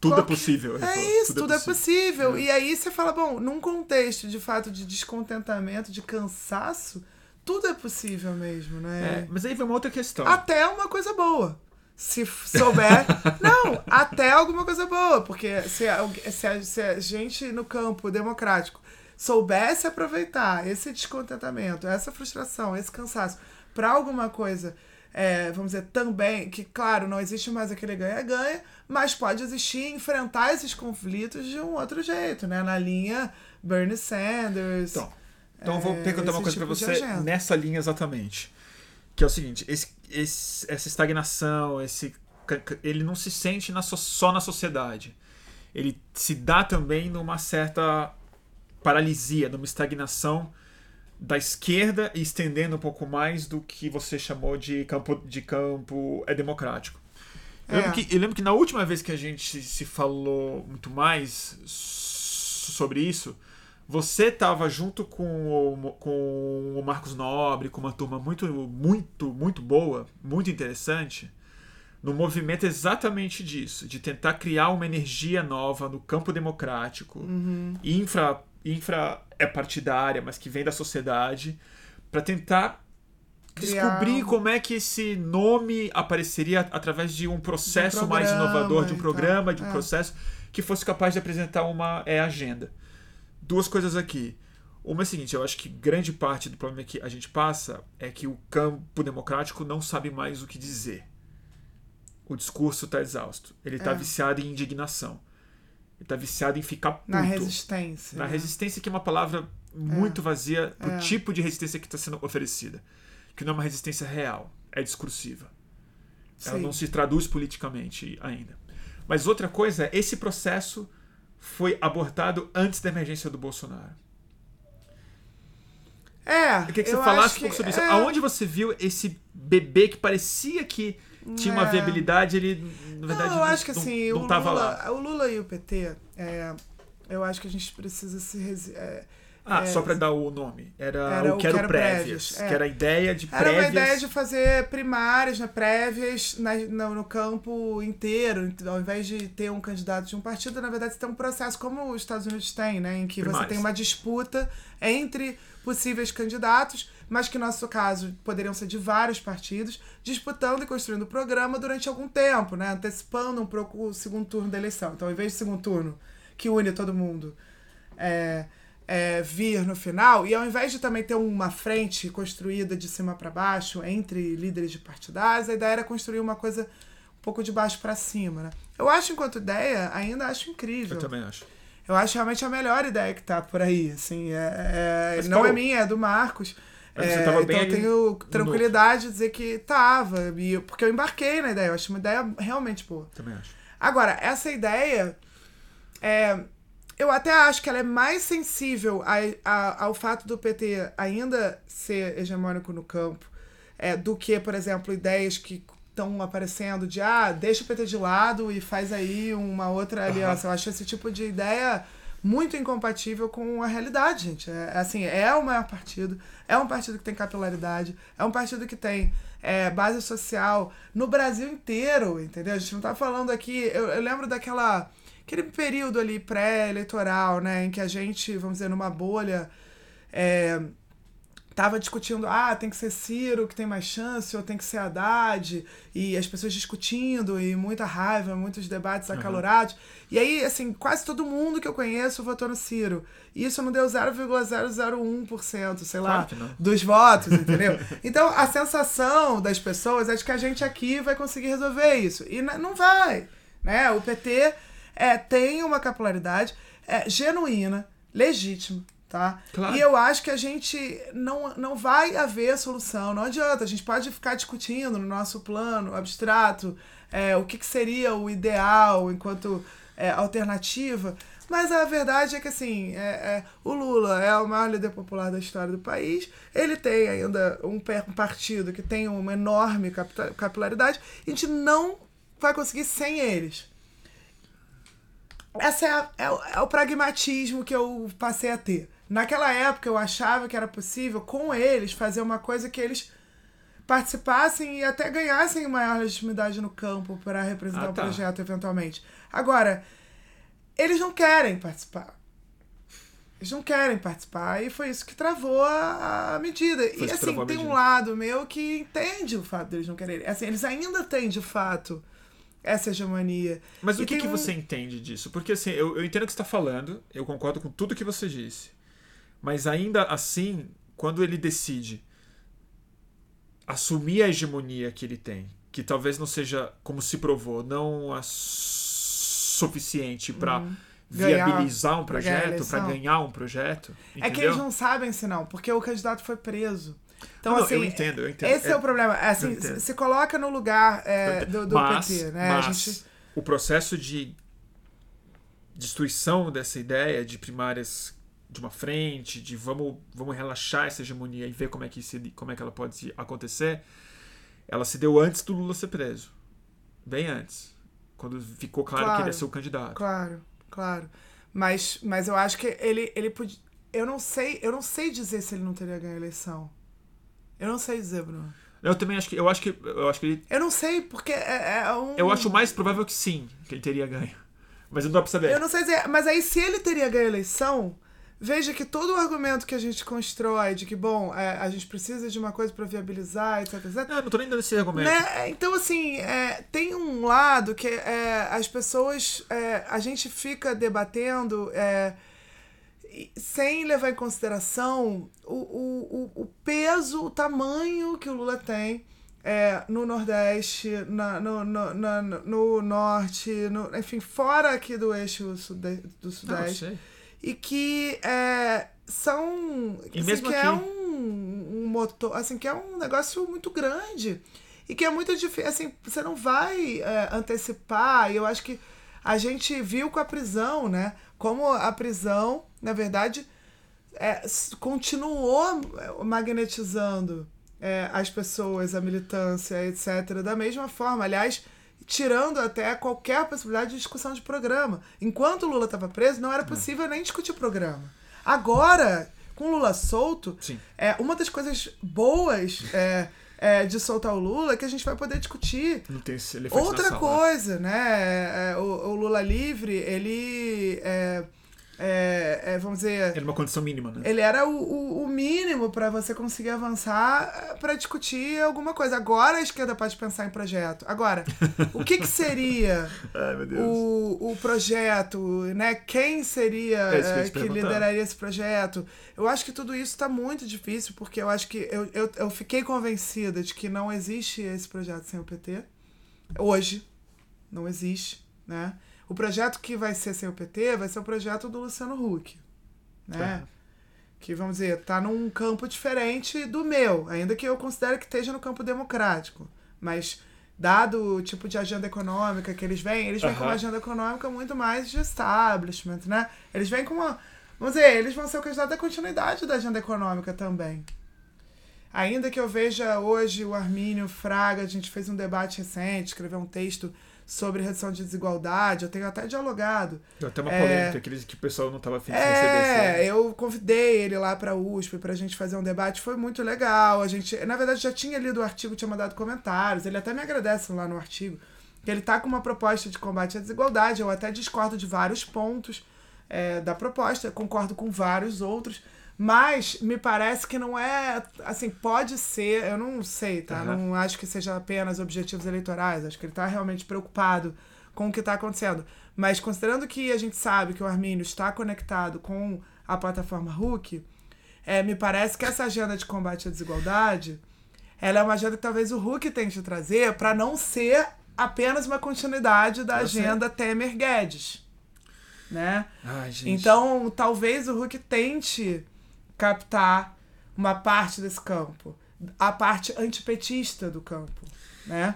tudo é possível. É isso, tudo, tudo é possível. É. E aí você fala, bom, num contexto de fato de descontentamento, de cansaço, tudo é possível mesmo, né? É, mas aí vem uma outra questão. Até uma coisa boa. Se souber. não, até alguma coisa boa. Porque se a, se, a, se a gente no campo democrático soubesse aproveitar esse descontentamento, essa frustração, esse cansaço para alguma coisa é, vamos dizer, também, que claro, não existe mais aquele ganha-ganha, mas pode existir enfrentar esses conflitos de um outro jeito, né? Na linha Bernie Sanders. Então, então é, vou perguntar uma coisa tipo para você nessa linha exatamente. Que é o seguinte, esse, esse, essa estagnação, esse, ele não se sente na, só na sociedade. Ele se dá também numa certa paralisia, numa estagnação da esquerda e estendendo um pouco mais do que você chamou de campo, de campo é democrático. Eu, é. lembro que, eu lembro que na última vez que a gente se falou muito mais sobre isso, você estava junto com o, com o Marcos Nobre, com uma turma muito, muito, muito boa, muito interessante, no movimento exatamente disso, de tentar criar uma energia nova no campo democrático, uhum. infra infra é partidária, mas que vem da sociedade, para tentar descobrir como é que esse nome apareceria através de um processo um mais inovador, de um programa, de um é. processo que fosse capaz de apresentar uma é, agenda. Duas coisas aqui. Uma é a seguinte, eu acho que grande parte do problema que a gente passa é que o campo democrático não sabe mais o que dizer. O discurso está exausto. Ele está É. viciado em indignação. Ele está viciado em ficar puto. Na resistência. Na né? resistência, que é uma palavra muito vazia pro É. tipo de resistência que está sendo oferecida. Que não é uma resistência real, é discursiva. Ela Sim. não se traduz politicamente ainda. Mas outra coisa é, esse processo foi abortado antes da emergência do Bolsonaro. É. Eu queria que você falasse um pouco sobre que- isso. é. Aonde você viu esse bebê que parecia que tinha uma É. viabilidade, ele, na verdade, não, eu acho que não, assim, não o, tava Lula, lá. o Lula e o PT, é, eu acho que a gente precisa se. é, Ah, é, só para dar o nome. Era, Era o Quero, Quero Prévias. Prévias, é. Que era a ideia de Era prévias. uma ideia de fazer primárias, né, prévias na- no, no campo inteiro, ao invés de ter um candidato de um partido, na verdade você tem um processo como os Estados Unidos têm, né, em que você Primárias. tem uma disputa entre possíveis candidatos, mas que no nosso caso poderiam ser de vários partidos, disputando e construindo o programa durante algum tempo, né, antecipando um pouco o segundo turno da eleição. Então, ao invés do segundo turno, que une todo mundo, é, é, vir no final, e ao invés de também ter uma frente construída de cima para baixo entre líderes de partidários, a ideia era construir uma coisa um pouco de baixo para cima, né? Eu acho, enquanto ideia, ainda acho incrível. Eu também acho. Eu acho realmente a melhor ideia que tá por aí, assim, é, é- não Paulo, é minha, é do Marcos. É, então eu tenho tranquilidade de dizer que tava, e eu- porque eu embarquei na ideia, eu acho uma ideia realmente boa. Também acho. Agora, essa ideia, é, eu até acho que ela é mais sensível a- a- ao fato do PT ainda ser hegemônico no campo é, do que, por exemplo, ideias que estão aparecendo de ah, deixa o PT de lado e faz aí uma outra aliança. Eu acho esse tipo de ideia muito incompatível com a realidade, gente. É, assim, é o maior partido, é um partido que tem capilaridade, é um partido que tem é, base social no Brasil inteiro, entendeu? A gente não tá falando aqui. Eu, eu lembro daquela. Aquele período ali pré-eleitoral, né, em que a gente, vamos dizer, numa bolha. É, tava discutindo, ah, tem que ser Ciro que tem mais chance, ou tem que ser Haddad, e as pessoas discutindo, e muita raiva, muitos debates acalorados. E aí, assim, quase todo mundo que eu conheço votou no Ciro. E isso não deu 0,001%, sei lá, Claro dos votos, entendeu? Então, a sensação das pessoas é de que a gente aqui vai conseguir resolver isso. E não vai, né? O PT é, tem uma capilaridade é, genuína, legítima, tá? Claro. E eu acho que a gente não, não vai haver solução, não adianta. A gente pode ficar discutindo no nosso plano abstrato é, o que, que seria o ideal enquanto é, alternativa, mas a verdade é que assim, é, é, o Lula é o maior líder popular da história do país, ele tem ainda um, um partido que tem uma enorme capilaridade, e a gente não vai conseguir sem eles. Essa é, é o- é o pragmatismo que eu passei a ter. Naquela época eu achava que era possível, com eles, fazer uma coisa que eles participassem e até ganhassem maior legitimidade no campo para representar Ah, o tá. projeto eventualmente. Agora, eles não querem participar. Eles não querem participar e foi isso que travou a, a medida. Foi e assim, tem um medida. lado meu que entende o fato deles não quererem. Assim, eles ainda têm, de fato, essa hegemonia. Mas o E que, tem que um- você entende disso? Porque assim, eu, eu entendo o que você está falando, eu concordo com tudo que você disse. Mas ainda assim, quando ele decide assumir a hegemonia que ele tem, que talvez não seja, como se provou, não a suficiente para Uhum. Viabilizar um ganhar projeto, para ganhar um projeto. É que entendeu? eles não sabem se não, porque o candidato foi preso. Então, Não, assim, eu entendo, eu entendo. esse é, É- o problema. Assim, se, coloca no lugar é, do, do mas, PT, né? mas gente, o processo de destruição dessa ideia de primárias de uma frente, de vamos, vamos relaxar essa hegemonia e ver como é, que se, como é que ela pode acontecer, ela se deu antes do Lula ser preso. Bem antes. Quando ficou claro, que Claro. ele ia ser o candidato. Claro, claro. Mas, mas eu acho que ele, ele podia. Eu não sei, eu não sei dizer se ele não teria ganho a eleição. Eu não sei dizer, Bruno. Eu também acho que. Eu acho que. Eu acho que ele. Eu não sei, porque é, é um. Eu acho mais provável que sim, que ele teria ganho. Mas não dá pra saber. Eu não sei dizer, mas aí se ele teria ganho a eleição, veja que todo o argumento que a gente constrói de que, bom, é, a gente precisa de uma coisa para viabilizar, etc, etc. Não, não tô nem dando esse argumento. Né? Então, assim, é, tem um lado que é, as pessoas. é, a gente fica debatendo é, sem levar em consideração o, o, o, o peso, o tamanho que o Lula tem. é, no Nordeste, na, no, no, na- no Norte, no- enfim, fora aqui do eixo sude, do Não, Sudeste sei. e que é, são E assim, que é um, um motor assim que é um negócio muito grande e que é muito difícil assim você não vai é, antecipar e eu acho que a gente viu com a prisão né como a prisão na verdade é, continuou é, magnetizando é, as pessoas, a militância, etc., da mesma forma. Aliás, tirando até qualquer possibilidade de discussão de programa. Enquanto o Lula estava preso, não era possível nem discutir programa. Agora, com o Lula solto, Sim. é, uma das coisas boas é, é, de soltar o Lula é que a gente vai poder discutir Outra coisa, né? é, O, o Lula livre, ele é, é, vamos dizer, Era uma condição mínima, né? ele era o, o, o mínimo para você conseguir avançar para discutir alguma coisa. Agora a esquerda pode pensar em projeto. Agora, o que, que seria Ai, o, o projeto, né? Quem seria É que eh, que lideraria esse projeto? Eu acho que tudo isso está muito difícil, porque eu acho que eu, eu, eu fiquei convencida de que não existe esse projeto sem o PT. Hoje, não existe, né? O projeto que vai ser sem o PT vai ser o projeto do Luciano Huck, né? Tá. Que, vamos dizer, tá num campo diferente do meu, ainda que eu considere que esteja no campo democrático. Mas, dado o tipo de agenda econômica que eles vêm, eles vêm com uma agenda econômica muito mais de establishment, né? Eles vêm com uma. Vamos dizer, eles vão ser o candidato da continuidade da agenda econômica também. Ainda que eu veja hoje o Armínio Fraga, a gente fez um debate recente, escreveu um texto sobre redução de desigualdade, eu tenho até dialogado. Deu até uma É. polêmica que, eles, que o pessoal não tava afim de receber. É, eu convidei ele lá pra USP pra gente fazer um debate, foi muito legal. A gente, na verdade, já tinha lido o artigo, tinha mandado comentários. Ele até me agradece lá no artigo. Que ele tá com uma proposta de combate à desigualdade. Eu até discordo de vários pontos é, da proposta, concordo com vários outros. Mas me parece que não é. Assim, pode ser, eu não sei, tá? Aham. Não acho que seja apenas objetivos eleitorais. Acho que ele tá realmente preocupado com o que está acontecendo. Mas considerando que a gente sabe que o Armínio está conectado com a plataforma Hulk, é, me parece que essa agenda de combate à desigualdade ela é uma agenda que talvez o Hulk tente trazer para não ser apenas uma continuidade da Eu sei. agenda Temer-Guedes. Né? Ai. Então, talvez o Hulk tente captar uma parte desse campo, a parte antipetista do campo, né?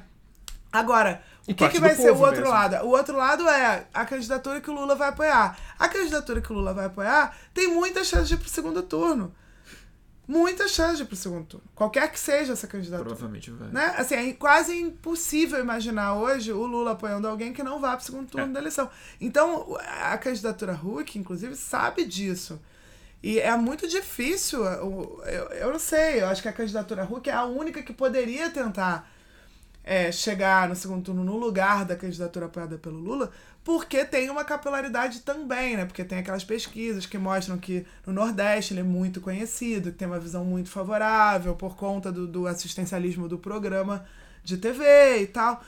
Agora, o E que, parte que do vai ser o outro mesmo. lado? O outro lado é a candidatura que o Lula vai apoiar. A candidatura que o Lula vai apoiar tem muita chance de ir pro segundo turno. Muita chance de ir pro segundo turno. Qualquer que seja essa candidatura. Provavelmente vai. Né? Assim, é quase impossível imaginar hoje o Lula apoiando alguém que não vá para o segundo turno É. da eleição. Então, a candidatura Huck, inclusive, sabe disso. E é muito difícil. o- Eu, eu não sei, eu acho que a candidatura Huck é a única que poderia tentar é, chegar no segundo turno no lugar da candidatura apoiada pelo Lula, porque tem uma capilaridade também, né? Porque tem aquelas pesquisas que mostram que no Nordeste ele é muito conhecido, que tem uma visão muito favorável por conta do, do assistencialismo do programa de TV e tal.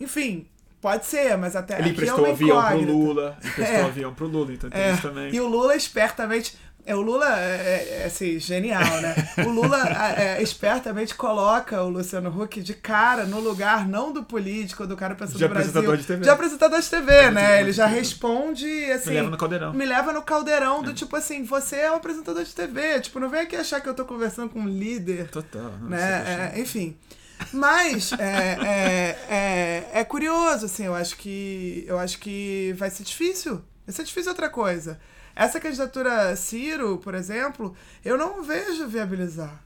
Enfim, pode ser, mas até Ele é emprestou uma avião pro. Lula. Ele emprestou É. avião pro Lula, então tem É, isso também. E o Lula espertamente. É, o Lula é, é, assim, genial, né? O Lula é, espertamente coloca o Luciano Huck de cara no lugar não do político, do cara pensando no Brasil. apresentador de TV. De apresentador de TV, É né? Ele já responde assim. Me leva no caldeirão. Me leva no caldeirão do tipo assim, você é um apresentador de TV. Tipo, não vem aqui achar que eu tô conversando com um líder Total. não, né? É, enfim. Mas é, é, é, é curioso, assim, eu acho que eu acho que vai ser difícil. Vai ser difícil outra coisa. Essa candidatura Ciro, por exemplo, eu não vejo viabilizar.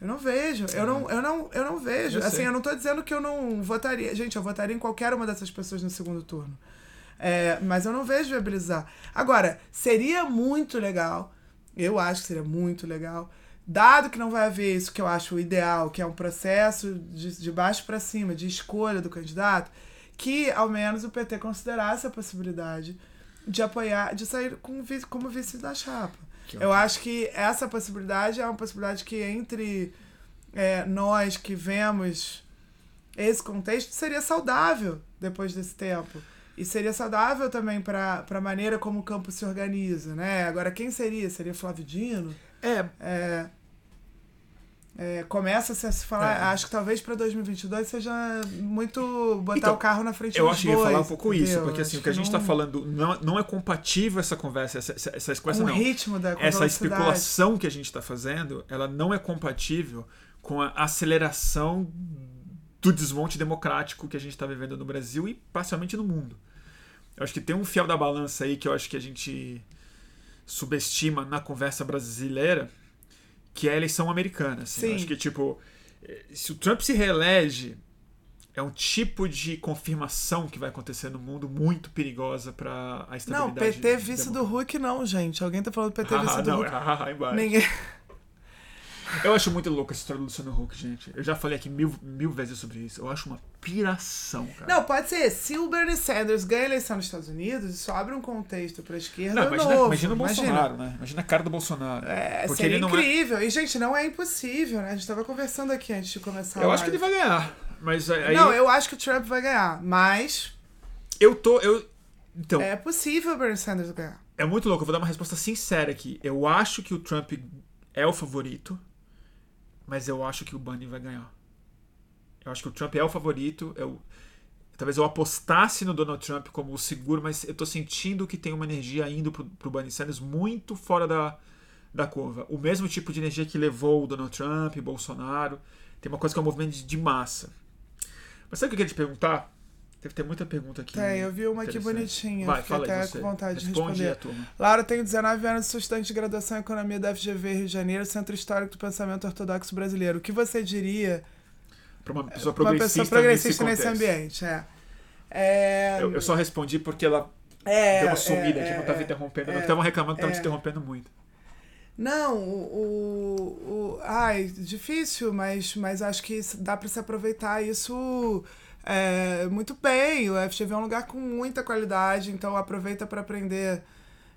Eu não vejo. Eu não, eu não, eu não vejo. Eu assim, sei. eu não tô dizendo que eu não votaria. Gente, eu votaria em qualquer uma dessas pessoas no segundo turno. É, mas eu não vejo viabilizar. Agora, seria muito legal, eu acho que seria muito legal, dado que não vai haver isso que eu acho o ideal, que é um processo de, de baixo para cima, de escolha do candidato, que ao menos o PT considerasse a possibilidade de apoiar, de sair com, vice- como vice da chapa. Eu acho que essa possibilidade é uma possibilidade que entre é, nós que vemos esse contexto seria saudável depois desse tempo. E seria saudável também para a maneira como o campo se organiza, né? Agora, quem seria? Seria Flávio Dino? É, É, é, Começa-se a se falar, É. acho que talvez para 2022 seja muito botar Então, o carro na frente eu dos acho que ia falar um pouco isso, porque assim, o que a gente está falando não, não é compatível essa conversa, essa, essa, essa com conversa o não. ritmo da essa especulação que a gente está fazendo, ela não é compatível com a aceleração do desmonte democrático que a gente está vivendo no Brasil e parcialmente no mundo. Eu acho que tem um fiel da balança aí que eu acho que a gente subestima na conversa brasileira, que é a eleição americana. Assim. Acho que, tipo, eh, se o Trump se reelege, é um tipo de confirmação que vai acontecer no mundo muito perigosa para a Não, estabilidade. PT vice do. Hulk não, gente. Alguém tá falando PT Ah, vice do não, Hulk. ah. Ninguém... Eu acho muito louco essa história do Luciano Huck, gente. Eu já falei aqui mil, mil vezes sobre isso. Eu acho uma piração, cara. Não, pode ser. Se o Bernie Sanders ganha a eleição nos Estados Unidos, isso abre um contexto pra esquerda Não, imagina, novo. imagina o Bolsonaro, né? Imagina a cara do Bolsonaro. É, Porque seria ele não é. incrível. E, gente, não é impossível, né? A gente tava conversando aqui antes de começar Eu acho que ele vai ganhar. Mas aí. Não, eu... acho que o Trump vai ganhar. Mas eu tô. Eu... Então, é... é possível o Bernie Sanders ganhar. muito louco. Eu vou dar uma resposta sincera aqui. Eu acho que o Trump é o favorito, mas eu acho que o Bernie vai ganhar. Eu acho que o Trump é o favorito. Eu... Talvez eu apostasse no Donald Trump como o seguro, mas eu tô sentindo que tem uma energia indo pro, pro Bernie Sanders muito fora da, da curva. O mesmo tipo de energia que levou o Donald Trump, Bolsonaro. Tem uma coisa que é um movimento de, de massa. Mas sabe o que eu queria te perguntar? Deve ter muita pergunta aqui. Tem, eu vi uma aqui bonitinha. Vai, Fiquei até com vontade de Responde responder. a turma. Laura, tenho 19 anos, sou estudante de graduação em Economia da FGV Rio de Janeiro, Centro Histórico do Pensamento Ortodoxo Brasileiro. O que você diria Para uma pessoa pra uma progressista, pessoa progressista nesse, ambiente? É. É, Eu, eu só respondi porque ela é, deu uma sumida é, aqui, não é, tava interrompendo. é, não estavam reclamando que tava é. te interrompendo muito. Não, o, o, o- Ai, difícil, mas, mas acho que dá para se aproveitar isso é, muito bem. O FGV é um lugar com muita qualidade, então aproveita para aprender,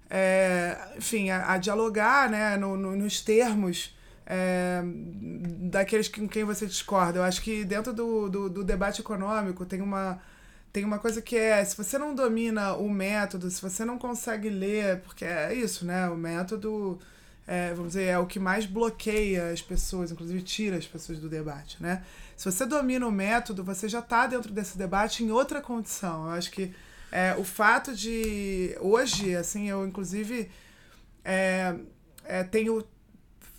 é, enfim, a, a dialogar né, no, no- nos termos. é, daqueles com quem você discorda. Eu acho que dentro do, do, do debate econômico tem uma, tem uma coisa que é, se você não domina o método, se você não consegue ler, porque é isso, né? O método, é, vamos dizer, é o que mais bloqueia as pessoas, inclusive tira as pessoas do debate, né? Se você domina o método, você já está dentro desse debate em outra condição. Eu acho que é, o fato de hoje, assim, eu inclusive é, é, tenho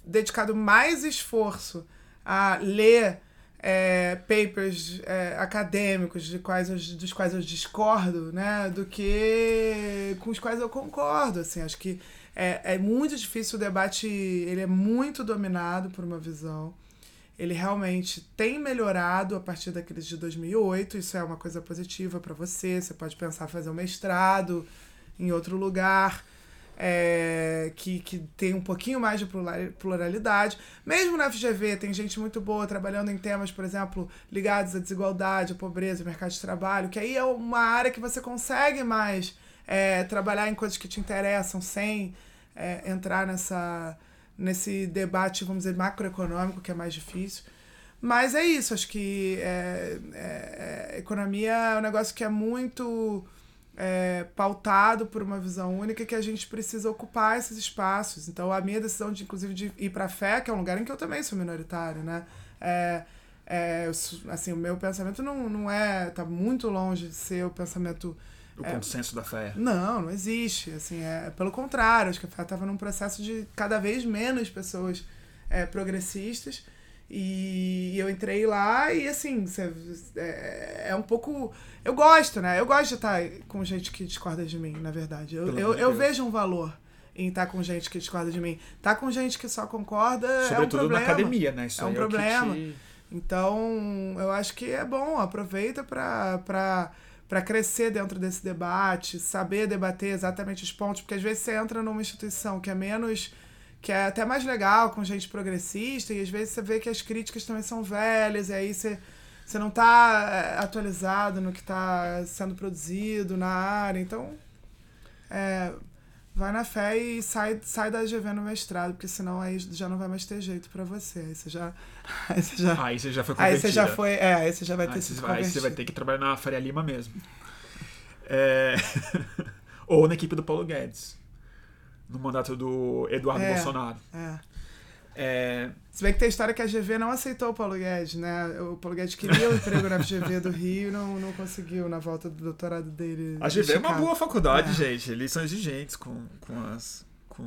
dedicado mais esforço a ler é, papers é, acadêmicos de quais eu, dos quais eu discordo, né, do que com os quais eu concordo. Assim, acho que é, é muito difícil o debate, ele é muito dominado por uma visão. Ele realmente tem melhorado a partir daqueles de 2008. Isso é uma coisa positiva para você. Você pode pensar fazer um mestrado em outro lugar é, que, que tem um pouquinho mais de plura- pluralidade. Mesmo na FGV, tem gente muito boa trabalhando em temas, por exemplo, ligados à desigualdade, à pobreza, ao mercado de trabalho, que aí é uma área que você consegue mais é, trabalhar em coisas que te interessam sem é, entrar nessa, nesse debate, vamos dizer, macroeconômico, que é mais difícil. Mas é isso, acho que é, é, é, economia é um negócio que é muito é, pautado por uma visão única que a gente precisa ocupar esses espaços. Então, a minha decisão, de, inclusive, de ir para a fé, que é um lugar em que eu também sou minoritário, né? É, assim, o meu pensamento não, não é... Tá muito longe de ser o pensamento... O É. consenso da fé. Não, não existe. Assim, é pelo contrário. Acho que a fé estava num processo de cada vez menos pessoas é, progressistas. E eu entrei lá e, assim, é, é um pouco... Eu gosto, né? Eu gosto de estar com gente que discorda de mim, na verdade. Eu, Pelo eu, eu vejo um valor em estar com gente que discorda de mim. Tá com gente que só concorda é um Sobretudo problema. na academia, né? Isso É um aí problema. te... Então, eu acho que é bom, aproveita para crescer dentro desse debate, saber debater exatamente os pontos, porque às vezes você entra numa instituição que é menos. que é até mais legal, com gente progressista, e às vezes você vê que as críticas também são velhas, e aí você. Você não está atualizado no que está sendo produzido na área, então é, Vai na fé e sai, sai da GV no mestrado, porque senão aí já não vai mais ter jeito pra você. Aí você já. Aí você já, Aí você já foi aí você já convertida. foi. É, aí você já vai ter Aí sido você, vai, aí você vai ter que trabalhar na Faria Lima mesmo. É... Ou na equipe do Paulo Guedes. No mandato do Eduardo É. Bolsonaro. É. É... Se bem que tem a história que a GV não aceitou o Paulo Guedes, né? O Paulo Guedes queria o emprego na GV do Rio e não, não conseguiu na volta do doutorado dele. A GV é uma boa faculdade, É. gente. Eles são exigentes com, com, as, com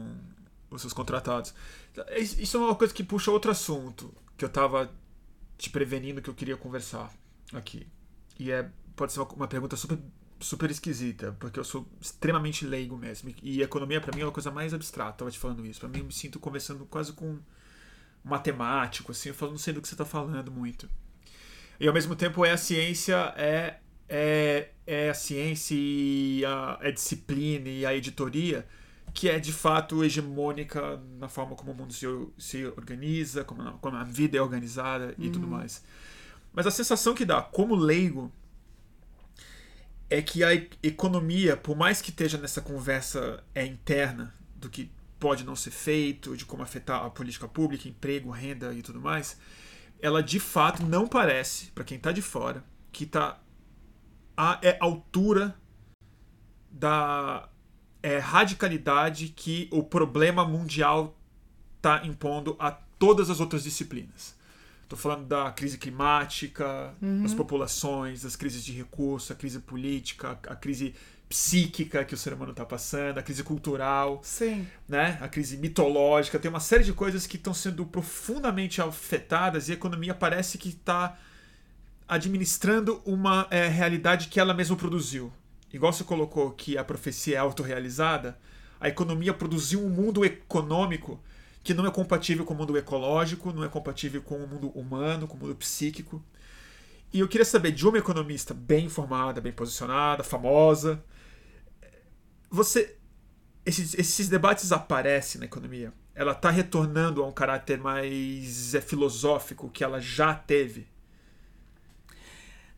os seus contratados. Isso é uma coisa que puxa outro assunto que eu tava te prevenindo que eu queria conversar aqui. E é pode ser uma, uma pergunta super, super esquisita, porque eu sou extremamente leigo mesmo. E economia, pra mim, é uma coisa mais abstrata. Eu tava te falando isso. Pra mim, eu me sinto conversando quase com matemático, assim. Eu falo, não sei do que você tá falando muito. E ao mesmo tempo é a ciência, é, é, é a ciência e a, é a disciplina e a editoria que é de fato hegemônica na forma como o mundo se, se organiza, como a, como a vida é organizada e tudo mais. Mas a sensação que dá como leigo é que a economia, por mais que esteja nessa conversa é interna do que pode não ser feito, de como afetar a política pública, emprego, renda e tudo mais, ela de fato não parece, para quem tá de fora, que tá à é, altura da é, radicalidade que o problema mundial tá impondo a todas as outras disciplinas. Estou falando da crise climática, das populações, das crises de recurso, a crise política, a crise psíquica que o ser humano está passando, a crise cultural Sim. né? A crise mitológica, tem uma série de coisas que estão sendo profundamente afetadas e a economia parece que está administrando uma é, realidade que ela mesma produziu. Igual você colocou que a profecia é autorrealizada, a economia produziu um mundo econômico que não é compatível com o mundo ecológico, não é compatível com o mundo humano, com o mundo psíquico. E eu queria saber de uma economista bem informada, bem posicionada, famosa, você esses, esses debates aparecem na economia. Ela está retornando a um caráter mais é, filosófico que ela já teve.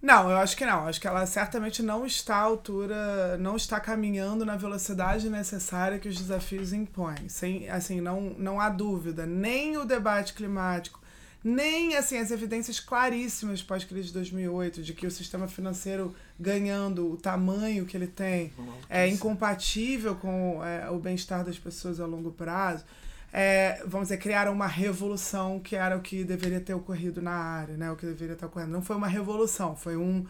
Não, eu acho que não. Acho que ela certamente não está à altura, não está caminhando na velocidade necessária que os desafios impõem. Sem, assim, não, não há dúvida. Nem o debate climático, nem assim as evidências claríssimas pós-crise de 2008 de que o sistema financeiro ganhando o tamanho que ele tem é incompatível com é, o bem-estar das pessoas a longo prazo. É, vamos dizer, criaram uma revolução que era o que deveria ter ocorrido na área, né? O que deveria estar ocorrendo. Não foi uma revolução, foi um.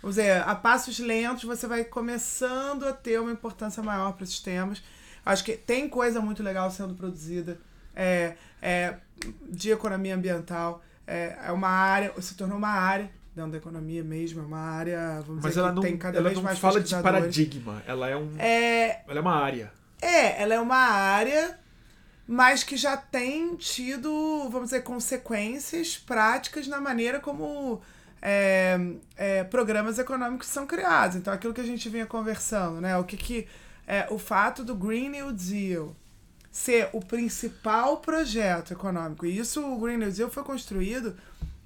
Vamos dizer, a passos lentos você vai começando a ter uma importância maior para esses temas. Acho que tem coisa muito legal sendo produzida é, é, de economia ambiental. É, é uma área, se tornou uma área dentro da economia mesmo, é uma área, vamos Mas dizer, ela que não, tem cada ela vez não mais fala de paradigma. Ela é, um, É, ela é uma área. é, ela é uma área, mas que já tem tido, vamos dizer, consequências práticas na maneira como é, é, programas econômicos são criados. Então, aquilo que a gente vinha conversando, né? O que que é, o fato do Green New Deal ser o principal projeto econômico. E isso, o Green New Deal foi construído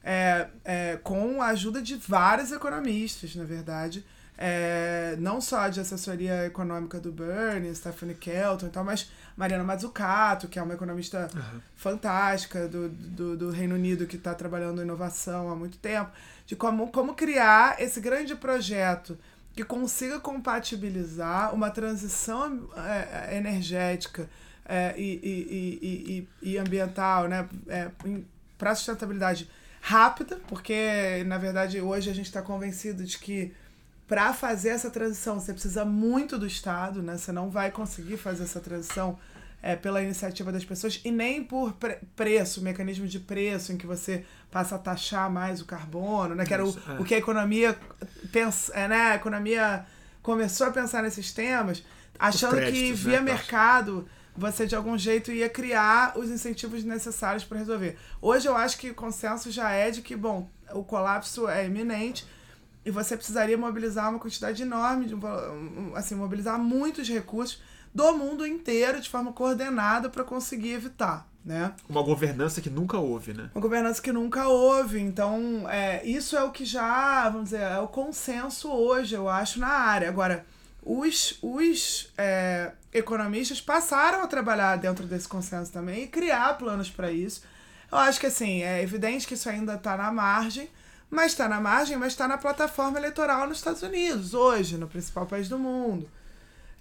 é, é, com a ajuda de vários economistas, na verdade. É, não só de assessoria econômica do Bernie, Stephanie Kelton e tal, mas Mariana Mazzucato, que é uma economista fantástica do, do, do Reino Unido que está trabalhando em inovação há muito tempo, de como, como criar esse grande projeto que consiga compatibilizar uma transição é, energética é, e, e, e, e, ambiental né, é, para sustentabilidade rápida, porque na verdade hoje a gente está convencido de que para fazer essa transição você precisa muito do Estado, né? Você não vai conseguir fazer essa transição é, pela iniciativa das pessoas e nem por pre preço, mecanismo de preço em que você passa a taxar mais o carbono, né? Que era o, é. o que a economia pensa, é, né? A economia começou a pensar nesses temas, achando que créditos, via né, taxa. Você de algum jeito ia criar os incentivos necessários para resolver. Hoje eu acho que o consenso já é de que, bom, o colapso é iminente e você precisaria mobilizar uma quantidade enorme, de, assim, mobilizar muitos recursos do mundo inteiro de forma coordenada para conseguir evitar, né? Uma governança que nunca houve, né? Uma governança que nunca houve. Então, é, isso é o que já, vamos dizer, é o consenso hoje, eu acho, na área. Agora, os, os é, economistas passaram a trabalhar dentro desse consenso também e criar planos para isso. Eu acho que assim, é evidente que isso ainda está na margem, mas está na margem, mas está na plataforma eleitoral nos Estados Unidos, hoje, no principal país do mundo.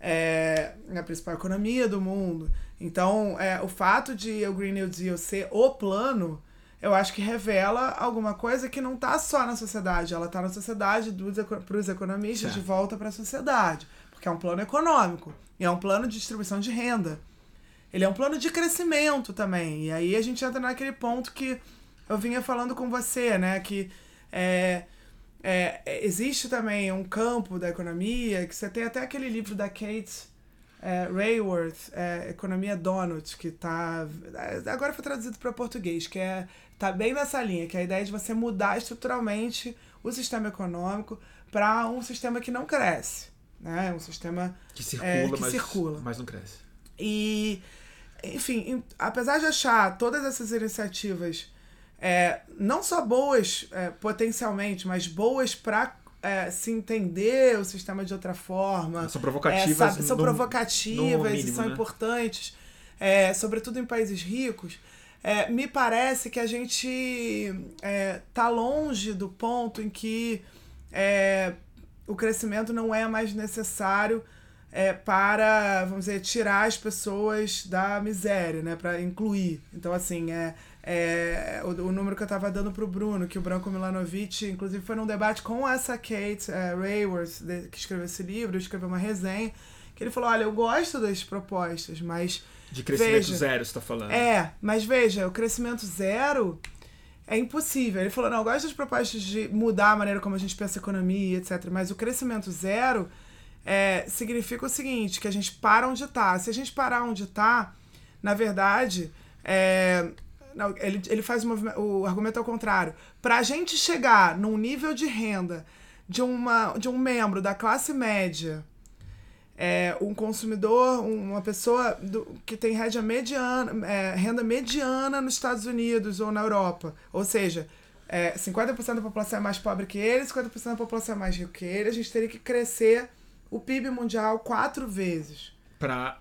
É, na principal economia do mundo. Então, é, o fato de o Green New Deal ser o plano, eu acho que revela alguma coisa que não está só na sociedade, ela está na sociedade para os economistas certo. de volta para a sociedade, porque é um plano econômico e é um plano de distribuição de renda. Ele é um plano de crescimento também. E aí a gente entra naquele ponto que eu vinha falando com você, né? Que é, é, existe também um campo da economia, que você tem até aquele livro da Kate é, Rayworth, é, Economia Donut, que tá. Agora foi traduzido para português, que é. tá bem nessa linha, que é a ideia de você mudar estruturalmente o sistema econômico para um sistema que não cresce. Né? Um sistema que circula, é, que mas, circula. mas não cresce. E, enfim, apesar de achar todas essas iniciativas é, não só boas é, potencialmente, mas boas para é, se entender o sistema de outra forma. São provocativas. É, sabe, são no, provocativas no mínimo, e são né? importantes, é, sobretudo em países ricos. É, me parece que a gente é, tá longe do ponto em que é, o crescimento não é mais necessário é, para, vamos dizer, tirar as pessoas da miséria, né? Para incluir. Então, assim, é, é, o, o, número que eu estava dando para o Bruno, que o Branco Milanovic, inclusive, foi num debate com essa Kate é, Rayworth, que escreveu esse livro, escreveu uma resenha, que ele falou: olha, eu gosto das propostas, mas. De crescimento veja, zero, você está falando. É, mas veja, o crescimento zero é impossível. Ele falou: não, eu gosto das propostas de mudar a maneira como a gente pensa a economia, etc. Mas o crescimento zero é, significa o seguinte: que a gente para onde está. Se a gente parar onde está, na verdade. É, não, ele, ele faz o, o argumento ao contrário. Para a gente chegar num nível de renda de, uma, de um membro da classe média, é, um consumidor, uma pessoa do, que tem renda mediana, é, renda mediana nos Estados Unidos ou na Europa. Ou seja, é, 50% da população é mais pobre que ele, 50% da população é mais rica que ele, a gente teria que crescer o PIB mundial quatro vezes. Para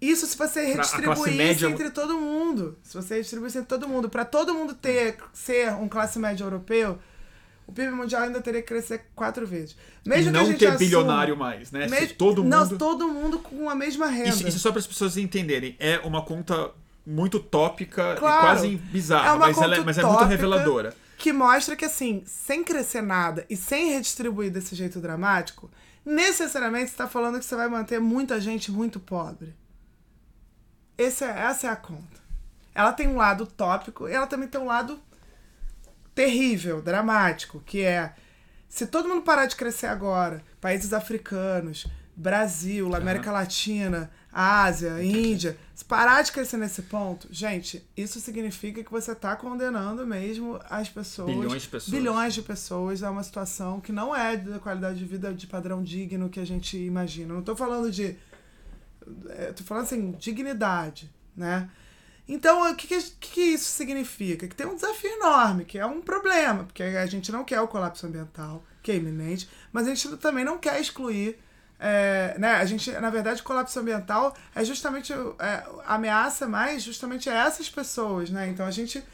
isso se você redistribuísse média... entre todo mundo. Se você redistribuísse entre todo mundo. Para todo mundo ter ser um classe média europeu, o PIB mundial ainda teria que crescer quatro vezes. Mesmo não ter assuma, bilionário mais, né? Mesmo, todo mundo... Não, todo mundo com a mesma renda. Isso, isso só para as pessoas entenderem. É uma conta muito tópica claro, e quase bizarra, é mas, ela é, mas é muito reveladora. Que mostra que, assim, sem crescer nada e sem redistribuir desse jeito dramático, necessariamente você está falando que você vai manter muita gente muito pobre. Esse é, essa é a conta. Ela tem um lado tópico e ela também tem um lado terrível, dramático, que é se todo mundo parar de crescer agora, países africanos, Brasil, América uhum. Latina, Ásia, Índia, se parar de crescer nesse ponto, gente, isso significa que você está condenando mesmo as pessoas, bilhões de pessoas, bilhões de pessoas a uma situação que não é da qualidade de vida de padrão digno que a gente imagina. Não estou falando de tô falando assim, dignidade, né? Então, o que, que, que, isso significa? Que tem um desafio enorme, que é um problema, porque a gente não quer o colapso ambiental, que é iminente, mas a gente também não quer excluir. É, né? A gente, na verdade, o colapso ambiental é justamente é, ameaça mais justamente essas pessoas, né? Então a gente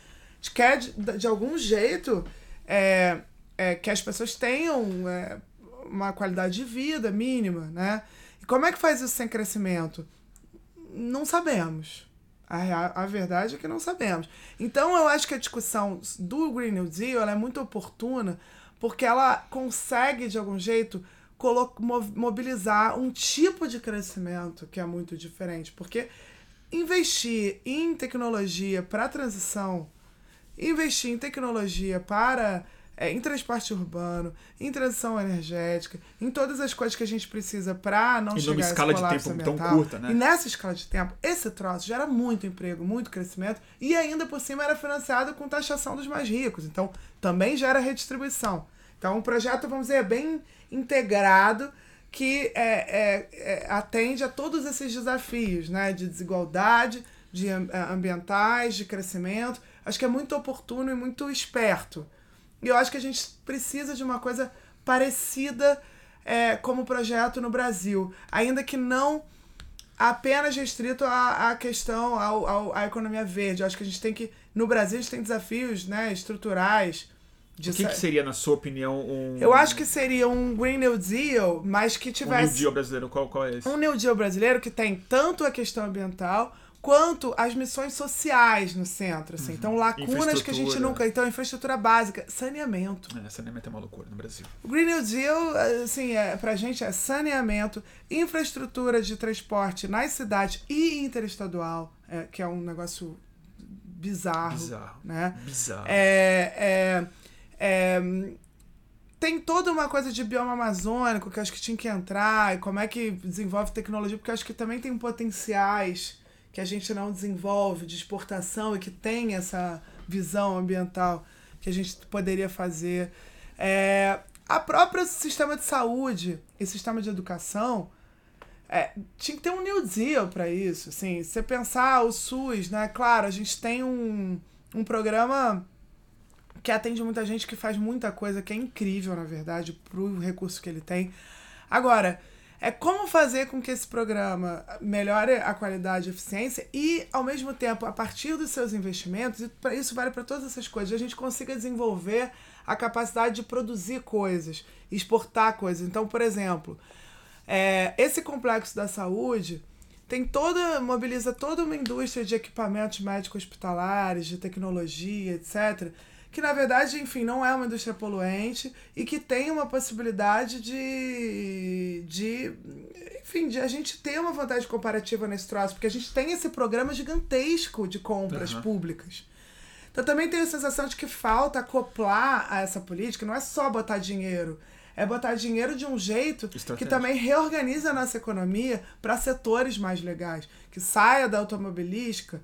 quer de, de algum jeito é, é, que as pessoas tenham é, uma qualidade de vida mínima, né? E como é que faz isso sem crescimento? Não sabemos. A, a verdade é que não sabemos. Então eu acho que a discussão do Green New Deal é muito oportuna porque ela consegue, de algum jeito, mobilizar um tipo de crescimento que é muito diferente. Porque investir em tecnologia para transição, investir em tecnologia para é, em transporte urbano, em transição energética, em todas as coisas que a gente precisa para não e chegar numa escala de tempo ambiental. tão curta, né? E nessa escala de tempo, esse troço gera muito emprego, muito crescimento e ainda por cima era financiado com taxação dos mais ricos. Então, também gera redistribuição. Então, um projeto, vamos dizer, bem integrado que é, é, é, atende a todos esses desafios, né? De desigualdade, de é, ambientais, de crescimento. Acho que é muito oportuno e muito esperto e eu acho que a gente precisa de uma coisa parecida é, como projeto no Brasil, ainda que não apenas restrito à, à questão ao, ao, à economia verde. Eu acho que a gente tem que no Brasil a gente tem desafios, né, estruturais. De o que, que, seria, na sua opinião, um. Eu acho que seria um Green New Deal, mas que tivesse. Um New Deal brasileiro, qual, qual é esse? Um New Deal brasileiro que tem tanto a questão ambiental quanto as missões sociais no centro, assim. Uhum. Então, lacunas que a gente nunca... Então, infraestrutura básica, saneamento. É, saneamento é uma loucura no Brasil. O Green New Deal, assim, é, pra gente é saneamento, infraestrutura de transporte nas cidades e interestadual, é, que é um negócio bizarro. Bizarro. Né? Bizarro. É, é, é, tem toda uma coisa de bioma amazônico que acho que tinha que entrar, e como é que desenvolve tecnologia, porque acho que também tem potenciais que a gente não desenvolve de exportação e que tem essa visão ambiental que a gente poderia fazer. É, a própria sistema de saúde e sistema de educação é, tinha que ter um New Deal para isso. Assim, você pensar o SUS, né? Claro, a gente tem um, um programa que atende muita gente, que faz muita coisa, que é incrível, na verdade, pro recurso que ele tem. Agora, é como fazer com que esse programa melhore a qualidade e a eficiência e, ao mesmo tempo, a partir dos seus investimentos, e isso vale para todas essas coisas, a gente consiga desenvolver a capacidade de produzir coisas, exportar coisas. Então, por exemplo, é, esse complexo da saúde tem toda mobiliza toda uma indústria de equipamentos médicos hospitalares, de tecnologia, etc que na verdade, enfim, não é uma indústria poluente e que tem uma possibilidade de, de enfim, de a gente ter uma vantagem comparativa nesse troço, porque a gente tem esse programa gigantesco de compras uhum. públicas. Então também tenho a sensação de que falta acoplar a essa política, não é só botar dinheiro, é botar dinheiro de um jeito que também reorganiza a nossa economia para setores mais legais, que saia da automobilística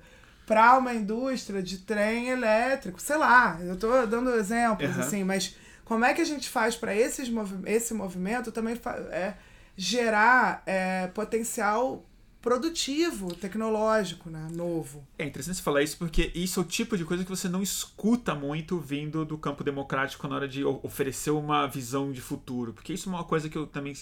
para uma indústria de trem elétrico, sei lá, eu estou dando exemplos uhum. assim, mas como é que a gente faz para movi esse movimento também é, gerar é, potencial produtivo, tecnológico, né? novo. É interessante você falar isso porque isso é o tipo de coisa que você não escuta muito vindo do campo democrático na hora de oferecer uma visão de futuro, porque isso é uma coisa que eu também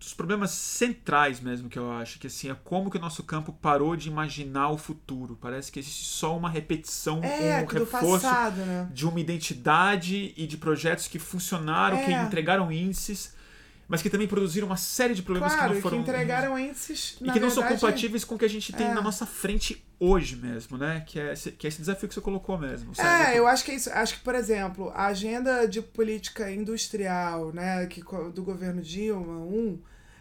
dos problemas centrais mesmo que eu acho, que assim, é como que o nosso campo parou de imaginar o futuro. Parece que existe só uma repetição, é, um reforço passado, né? de uma identidade e de projetos que funcionaram, é. que entregaram índices, mas que também produziram uma série de problemas claro, que não foram. Que entregaram índices. E que não são compatíveis com o que a gente tem é. na nossa frente hoje mesmo, né? Que é, esse, que é esse desafio que você colocou mesmo. É, eu acho que é isso. Acho que, por exemplo, a agenda de política industrial, né, que, do governo Dilma, um,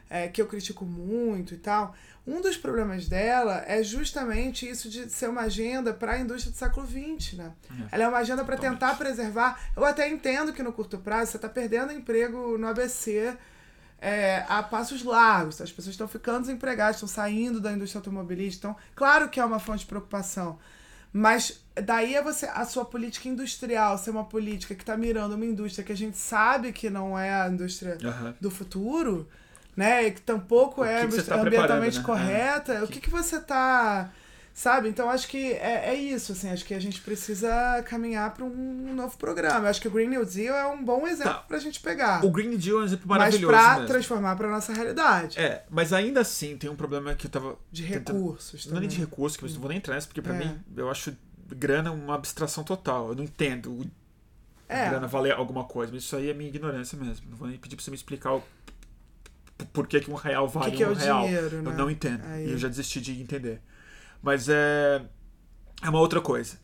é, que eu critico muito e tal, um dos problemas dela é justamente isso de ser uma agenda para a indústria do século XX, né? É, Ela é uma agenda para tentar preservar. Eu até entendo que no curto prazo você está perdendo emprego no ABC é, a passos largos. As pessoas estão ficando desempregadas, estão saindo da indústria automobilística. Então, claro que é uma fonte de preocupação. Mas daí é você a sua política industrial ser uma política que está mirando uma indústria que a gente sabe que não é a indústria uhum. do futuro né? Que tampouco é que tá ambientalmente né? correta. É. O que, que você está sabe? Então acho que é, é isso, assim, acho que a gente precisa caminhar para um novo programa. Eu acho que o Green New Deal é um bom exemplo tá. para a gente pegar. O Green New Deal é um exemplo maravilhoso. Mas para transformar para nossa realidade. É, mas ainda assim tem um problema que eu tava. De recursos. Tentando... Não é nem de recursos, que eu não vou nem entrar nessa, porque para é. mim eu acho grana uma abstração total. Eu não entendo é. grana valer alguma coisa, mas isso aí é minha ignorância mesmo. Não vou nem pedir para você me explicar o por que, que um real vale que que um é real. Dinheiro, né? Eu não entendo. Aí. E eu já desisti de entender. Mas é. É uma outra coisa.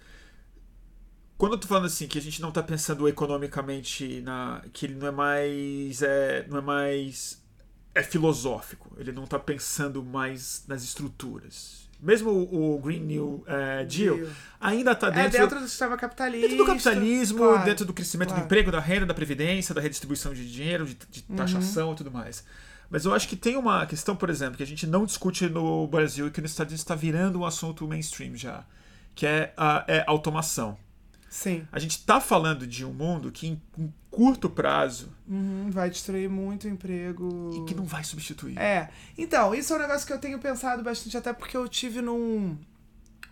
Quando eu tô falando assim, que a gente não tá pensando economicamente na. que ele não é mais. É, não é mais. É filosófico. Ele não tá pensando mais nas estruturas mesmo o Green New é, Deal, ainda está dentro, é dentro do sistema capitalista. Dentro do capitalismo, claro, dentro do crescimento claro. do emprego, da renda, da previdência, da redistribuição de dinheiro, de, de taxação uhum. e tudo mais. Mas eu acho que tem uma questão, por exemplo, que a gente não discute no Brasil e que nos Estados Unidos está virando um assunto mainstream já, que é a é automação. Sim. A gente está falando de um mundo que em um curto prazo uhum, vai destruir muito emprego e que não vai substituir. É. Então, isso é um negócio que eu tenho pensado bastante, até porque eu tive num,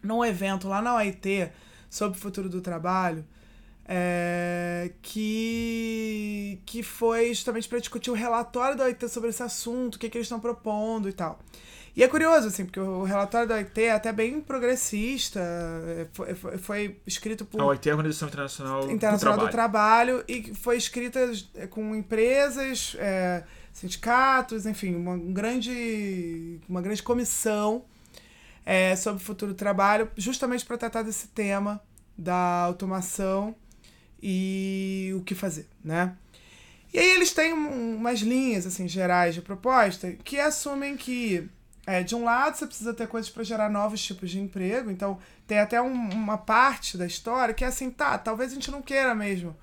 num evento lá na OIT sobre o futuro do trabalho é, que, que foi justamente para discutir o relatório da OIT sobre esse assunto, o que, que eles estão propondo e tal. E é curioso, assim, porque o relatório da OIT é até bem progressista, é, foi, foi, foi escrito por... A OIT é a Organização Internacional, Internacional do, do Trabalho. Trabalho e foi escrita é, com empresas, é, sindicatos, enfim, uma grande, uma grande comissão é, sobre o futuro do trabalho, justamente para tratar desse tema da automação e o que fazer, né? E aí eles têm umas linhas assim gerais de proposta que assumem que é, de um lado, você precisa ter coisas para gerar novos tipos de emprego. Então, tem até um, uma parte da história que é assim, tá, talvez a gente não queira mesmo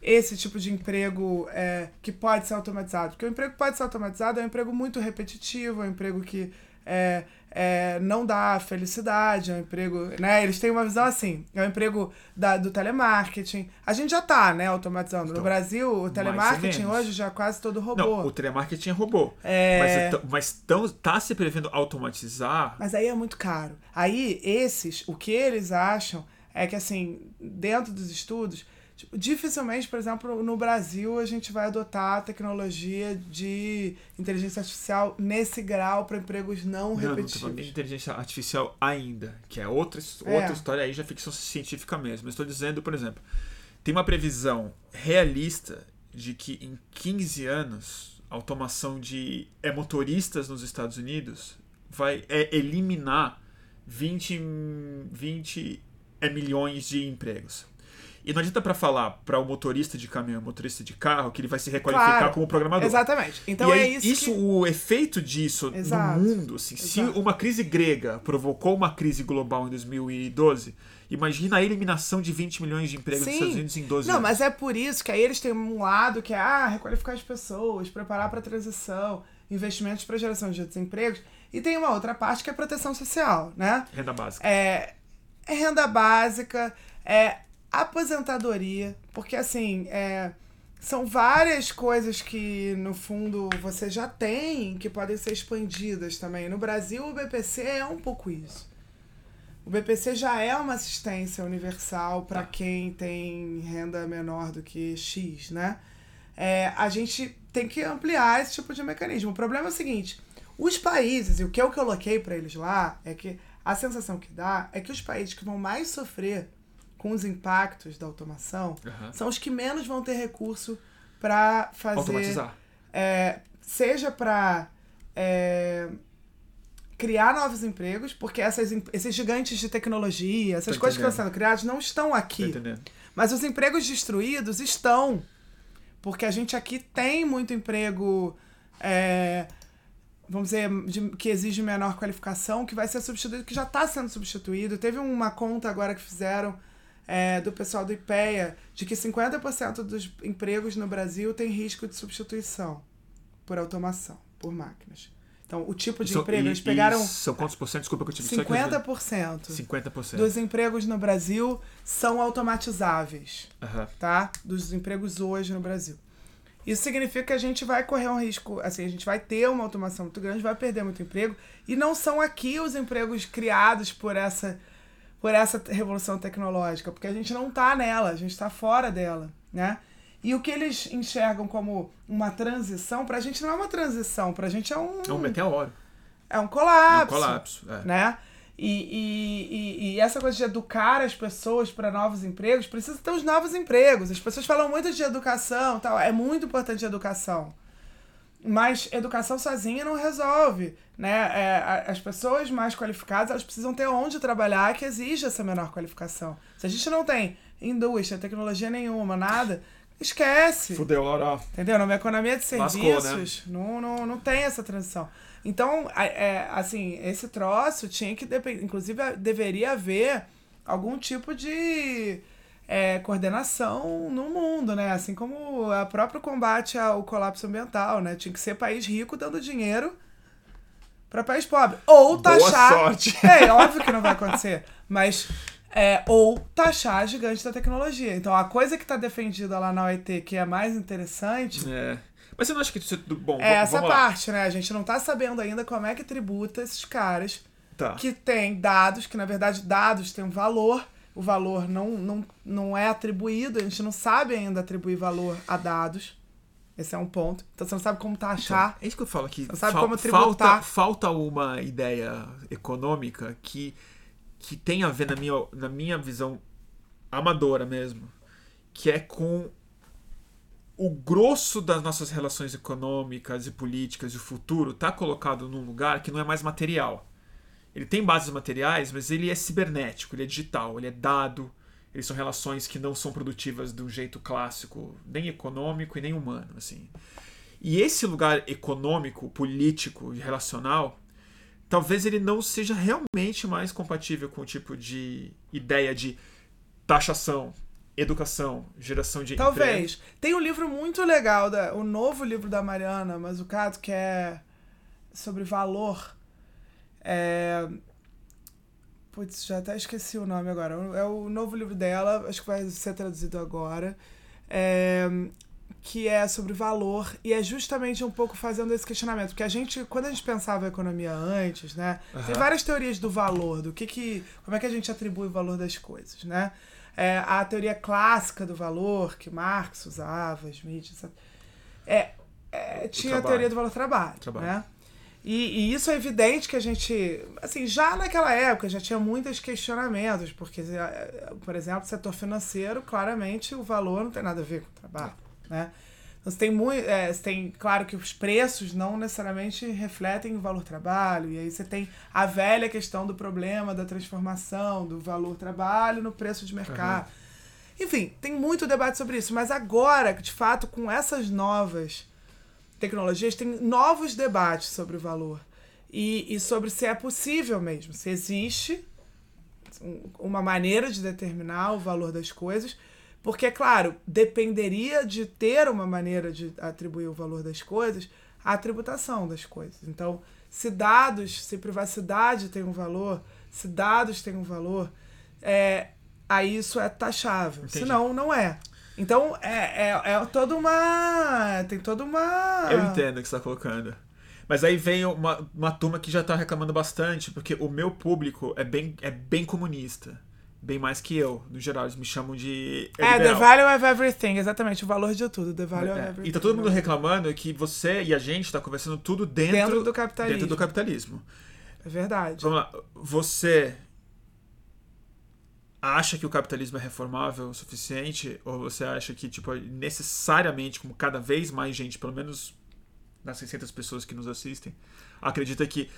esse tipo de emprego é, que pode ser automatizado. Porque o emprego que pode ser automatizado é um emprego muito repetitivo, é um emprego que é, é, não dá felicidade, é um emprego, né? Eles têm uma visão assim, é um emprego da, do telemarketing. A gente já tá, né, automatizando. Então, no Brasil, o telemarketing hoje já é quase todo robô. Não, o telemarketing é robô. É... Mas, mas tão, tá se prevendo automatizar... Mas aí é muito caro. Aí, esses, o que eles acham é que, assim, dentro dos estudos Tipo, dificilmente, por exemplo, no Brasil a gente vai adotar a tecnologia de inteligência artificial nesse grau para empregos não, não repetitivos. Não, inteligência artificial ainda, que é outra, é. outra história aí, já ficção científica mesmo. Estou dizendo, por exemplo, tem uma previsão realista de que em 15 anos a automação de é, motoristas nos Estados Unidos vai é, eliminar 20, 20 é, milhões de empregos. E não adianta para falar para o motorista de caminhão, motorista de carro, que ele vai se requalificar claro, como programador. Exatamente. Então é isso. Isso, que... o efeito disso Exato. no mundo, assim, se uma crise grega provocou uma crise global em 2012, imagina a eliminação de 20 milhões de empregos Sim. nos Estados Unidos em 12 não, anos. Não, mas é por isso que aí eles têm um lado que é ah, requalificar as pessoas, preparar para a transição, investimentos para geração de outros empregos. E tem uma outra parte que é proteção social, né? Renda básica. É, é renda básica, é aposentadoria, porque assim, é, são várias coisas que no fundo você já tem que podem ser expandidas também. No Brasil, o BPC é um pouco isso. O BPC já é uma assistência universal para quem tem renda menor do que X, né? É, a gente tem que ampliar esse tipo de mecanismo. O problema é o seguinte: os países, e o que eu coloquei para eles lá, é que a sensação que dá é que os países que vão mais sofrer com os impactos da automação uhum. são os que menos vão ter recurso para fazer. Automatizar. É, seja para é, criar novos empregos, porque essas, esses gigantes de tecnologia, essas Tô coisas entendendo. que estão sendo criadas não estão aqui. Mas os empregos destruídos estão. Porque a gente aqui tem muito emprego. É, vamos dizer, de, que exige menor qualificação, que vai ser substituído, que já está sendo substituído. Teve uma conta agora que fizeram é, do pessoal do IPEA de que 50% dos empregos no Brasil tem risco de substituição por automação, por máquinas. Então, o tipo de emprego, e, eles pegaram. São quantos por cento? Desculpa que eu tive 50%. 50%. Dos empregos no Brasil são automatizáveis. Uhum. Tá? Dos empregos hoje no Brasil. Isso significa que a gente vai correr um risco, assim, a gente vai ter uma automação muito grande, vai perder muito emprego. E não são aqui os empregos criados por essa por essa revolução tecnológica, porque a gente não está nela, a gente está fora dela, né? E o que eles enxergam como uma transição, para a gente não é uma transição, para a gente é um... É um meteoro. É um colapso. É um colapso, é. Né? E, e, e, e, essa coisa de educar as pessoas para novos empregos, precisa ter os novos empregos. As pessoas falam muito de educação, tal. é muito importante a educação. Mas educação sozinha não resolve, né? É, as pessoas mais qualificadas, elas precisam ter onde trabalhar que exige essa menor qualificação. Se a gente não tem indústria, tecnologia nenhuma, nada, esquece. Fudeu, Laura. Entendeu? Numa economia de serviços, Lascou, né? não, não, não tem essa transição. Então, é, assim, esse troço tinha que, inclusive, deveria haver algum tipo de é, coordenação no mundo, né? Assim como o próprio combate ao colapso ambiental, né? Tinha que ser país rico dando dinheiro para país pobre. Ou taxar. Boa sorte. É, óbvio que não vai acontecer. Mas. É, ou taxar gigante da tecnologia. Então a coisa que está defendida lá na OIT, que é mais interessante. É. Mas você não acha que isso é tudo bom? É essa parte, né? A gente não está sabendo ainda como é que tributa esses caras tá. que têm dados, que na verdade dados têm um valor o valor não, não, não é atribuído, a gente não sabe ainda atribuir valor a dados. Esse é um ponto. Então você não sabe como taxar. Então, é isso que eu falo aqui. Você não sabe como tributar. Falta, falta uma ideia econômica que, que tem a ver, na minha, na minha visão amadora mesmo, que é com o grosso das nossas relações econômicas e políticas e o futuro está colocado num lugar que não é mais material. Ele tem bases materiais, mas ele é cibernético, ele é digital, ele é dado, eles são relações que não são produtivas de um jeito clássico, nem econômico e nem humano, assim. E esse lugar econômico, político e relacional, talvez ele não seja realmente mais compatível com o tipo de ideia de taxação, educação, geração de Talvez. Emprego. Tem um livro muito legal, da, o novo livro da Mariana mas o caso que é sobre valor. É, Putz, já até esqueci o nome agora. É o novo livro dela, acho que vai ser traduzido agora. É, que é sobre valor e é justamente um pouco fazendo esse questionamento porque a gente quando a gente pensava a economia antes né uhum. tem várias teorias do valor do que que como é que a gente atribui o valor das coisas né é, a teoria clássica do valor que Marx usava Smith etc. É, é tinha a teoria do valor trabalho, trabalho. né e, e, isso é evidente que a gente, assim, já naquela época já tinha muitos questionamentos, porque, eh, por exemplo, setor financeiro, claramente o valor não tem nada a ver com o trabalho, né? Então, você tem muito, é, você tem, claro que os preços não necessariamente refletem o valor trabalho, e aí você tem a velha questão do problema da transformação do valor trabalho no preço de mercado. Uhum. Enfim, tem muito debate sobre isso, mas agora, de fato, com essas novas tecnologias tem novos debates sobre o valor e, e sobre se é possível mesmo, se existe uma maneira de determinar o valor das coisas, porque, claro, dependeria de ter uma maneira de atribuir o valor das coisas a tributação das coisas. Então, se dados, se privacidade tem um valor, se dados têm um valor, é, aí isso é taxável. Entendi. Senão, não é. Então, é, é, é toda uma. Tem toda uma. Eu entendo o que você está colocando. Mas aí vem uma, uma turma que já está reclamando bastante, porque o meu público é bem, é bem comunista. Bem mais que eu, no geral. Eles me chamam de. É, é the value of everything, exatamente, o valor de tudo. The value é. of everything. E tá todo mundo reclamando que você e a gente está conversando tudo dentro, dentro do capitalismo. Dentro do capitalismo. É verdade. Vamos lá. Você acha que o capitalismo é reformável o suficiente? Ou você acha que, tipo, necessariamente, como cada vez mais gente, pelo menos nas 600 pessoas que nos assistem, acredita que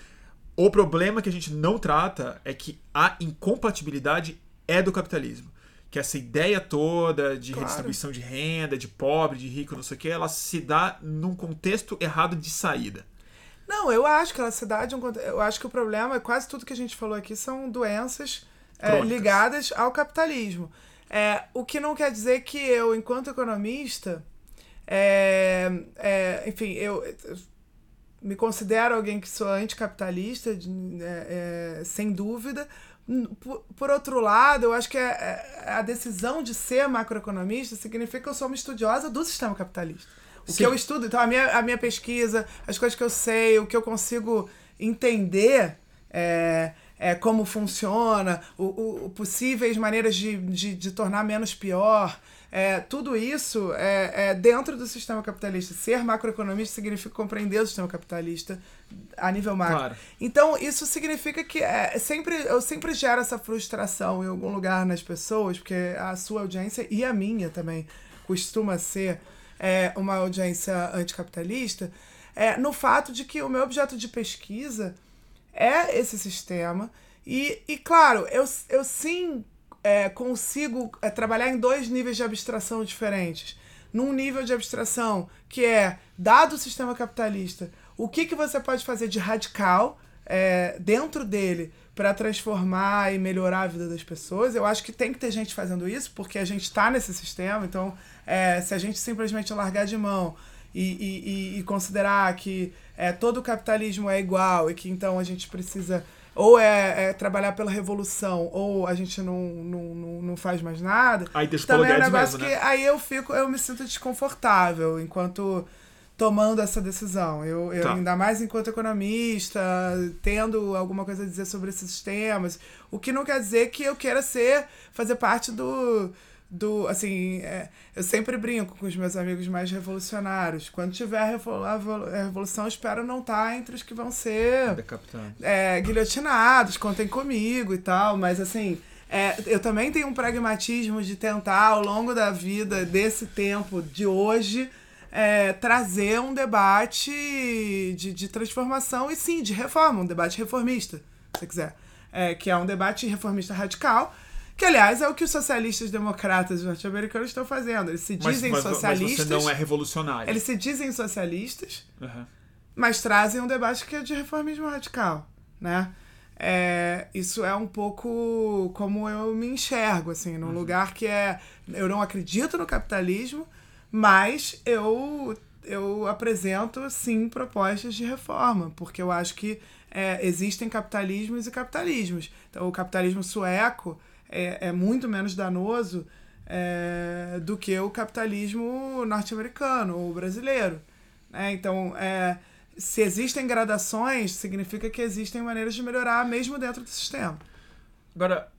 o problema que a gente não trata é que a incompatibilidade é do capitalismo. Que essa ideia toda de claro. redistribuição de renda, de pobre, de rico, não sei o que, ela se dá num contexto errado de saída. Não, eu acho que ela se dá de um Eu acho que o problema é quase tudo que a gente falou aqui são doenças é, ligadas ao capitalismo. É, o que não quer dizer que eu, enquanto economista, é, é, enfim, eu, eu, me considero alguém que sou anticapitalista, é, é, sem dúvida. Por, por, outro lado, eu acho que é, a decisão de ser macroeconomista significa que eu sou uma estudiosa do sistema capitalista. O Sim. que eu estudo, então a minha, a minha pesquisa, as coisas que eu sei, o que eu consigo entender. É, é, como funciona, o, o, possíveis maneiras de, de, de tornar menos pior. É, tudo isso é, é, dentro do sistema capitalista. Ser macroeconomista significa compreender o sistema capitalista a nível macro. Claro. Então, isso significa que é, sempre, eu sempre gero essa frustração em algum lugar nas pessoas, porque a sua audiência e a minha também costuma ser é, uma audiência anticapitalista, é, no fato de que o meu objeto de pesquisa é esse sistema. E, e claro, eu, eu sim é, consigo é, trabalhar em dois níveis de abstração diferentes. Num nível de abstração que é, dado o sistema capitalista, o que, que você pode fazer de radical é, dentro dele para transformar e melhorar a vida das pessoas. Eu acho que tem que ter gente fazendo isso, porque a gente está nesse sistema. Então, é, se a gente simplesmente largar de mão e, e, e considerar que é, todo o capitalismo é igual e que então a gente precisa ou é, é, trabalhar pela revolução ou a gente não, não, não, não faz mais nada. Aí também é um negócio mesmo, né? que aí eu fico, eu me sinto desconfortável enquanto tomando essa decisão. Eu, eu Tá. ainda mais enquanto economista, tendo alguma coisa a dizer sobre esses temas. O que não quer dizer que eu queira ser, fazer parte do. Do assim, é, eu sempre brinco com os meus amigos mais revolucionários. Quando tiver a revol- a revol- a revolução, espero não estar entre os que vão ser Decapitado. é, guilhotinados, contem comigo e tal, mas assim, é, eu também tenho um pragmatismo de tentar, ao longo da vida, desse tempo de hoje, é, trazer um debate de, de transformação e sim, de reforma, um debate reformista, se você quiser. É, que é um debate reformista radical. Que, aliás, é o que os socialistas democratas norte-americanos estão fazendo. Eles se dizem mas, socialistas. Mas você não é revolucionário. Eles se dizem socialistas, Aham. mas trazem um debate que é de reformismo radical, né? É, isso é um pouco como eu me enxergo, assim, num lugar que é... Eu não acredito no capitalismo, mas eu, eu apresento, sim, propostas de reforma, porque eu acho que é, existem capitalismos e capitalismos. Então, o capitalismo sueco é, é muito menos danoso é, do que o capitalismo norte-americano ou brasileiro. né? Então, é, se existem gradações, significa que existem maneiras de melhorar mesmo dentro do sistema. Agora,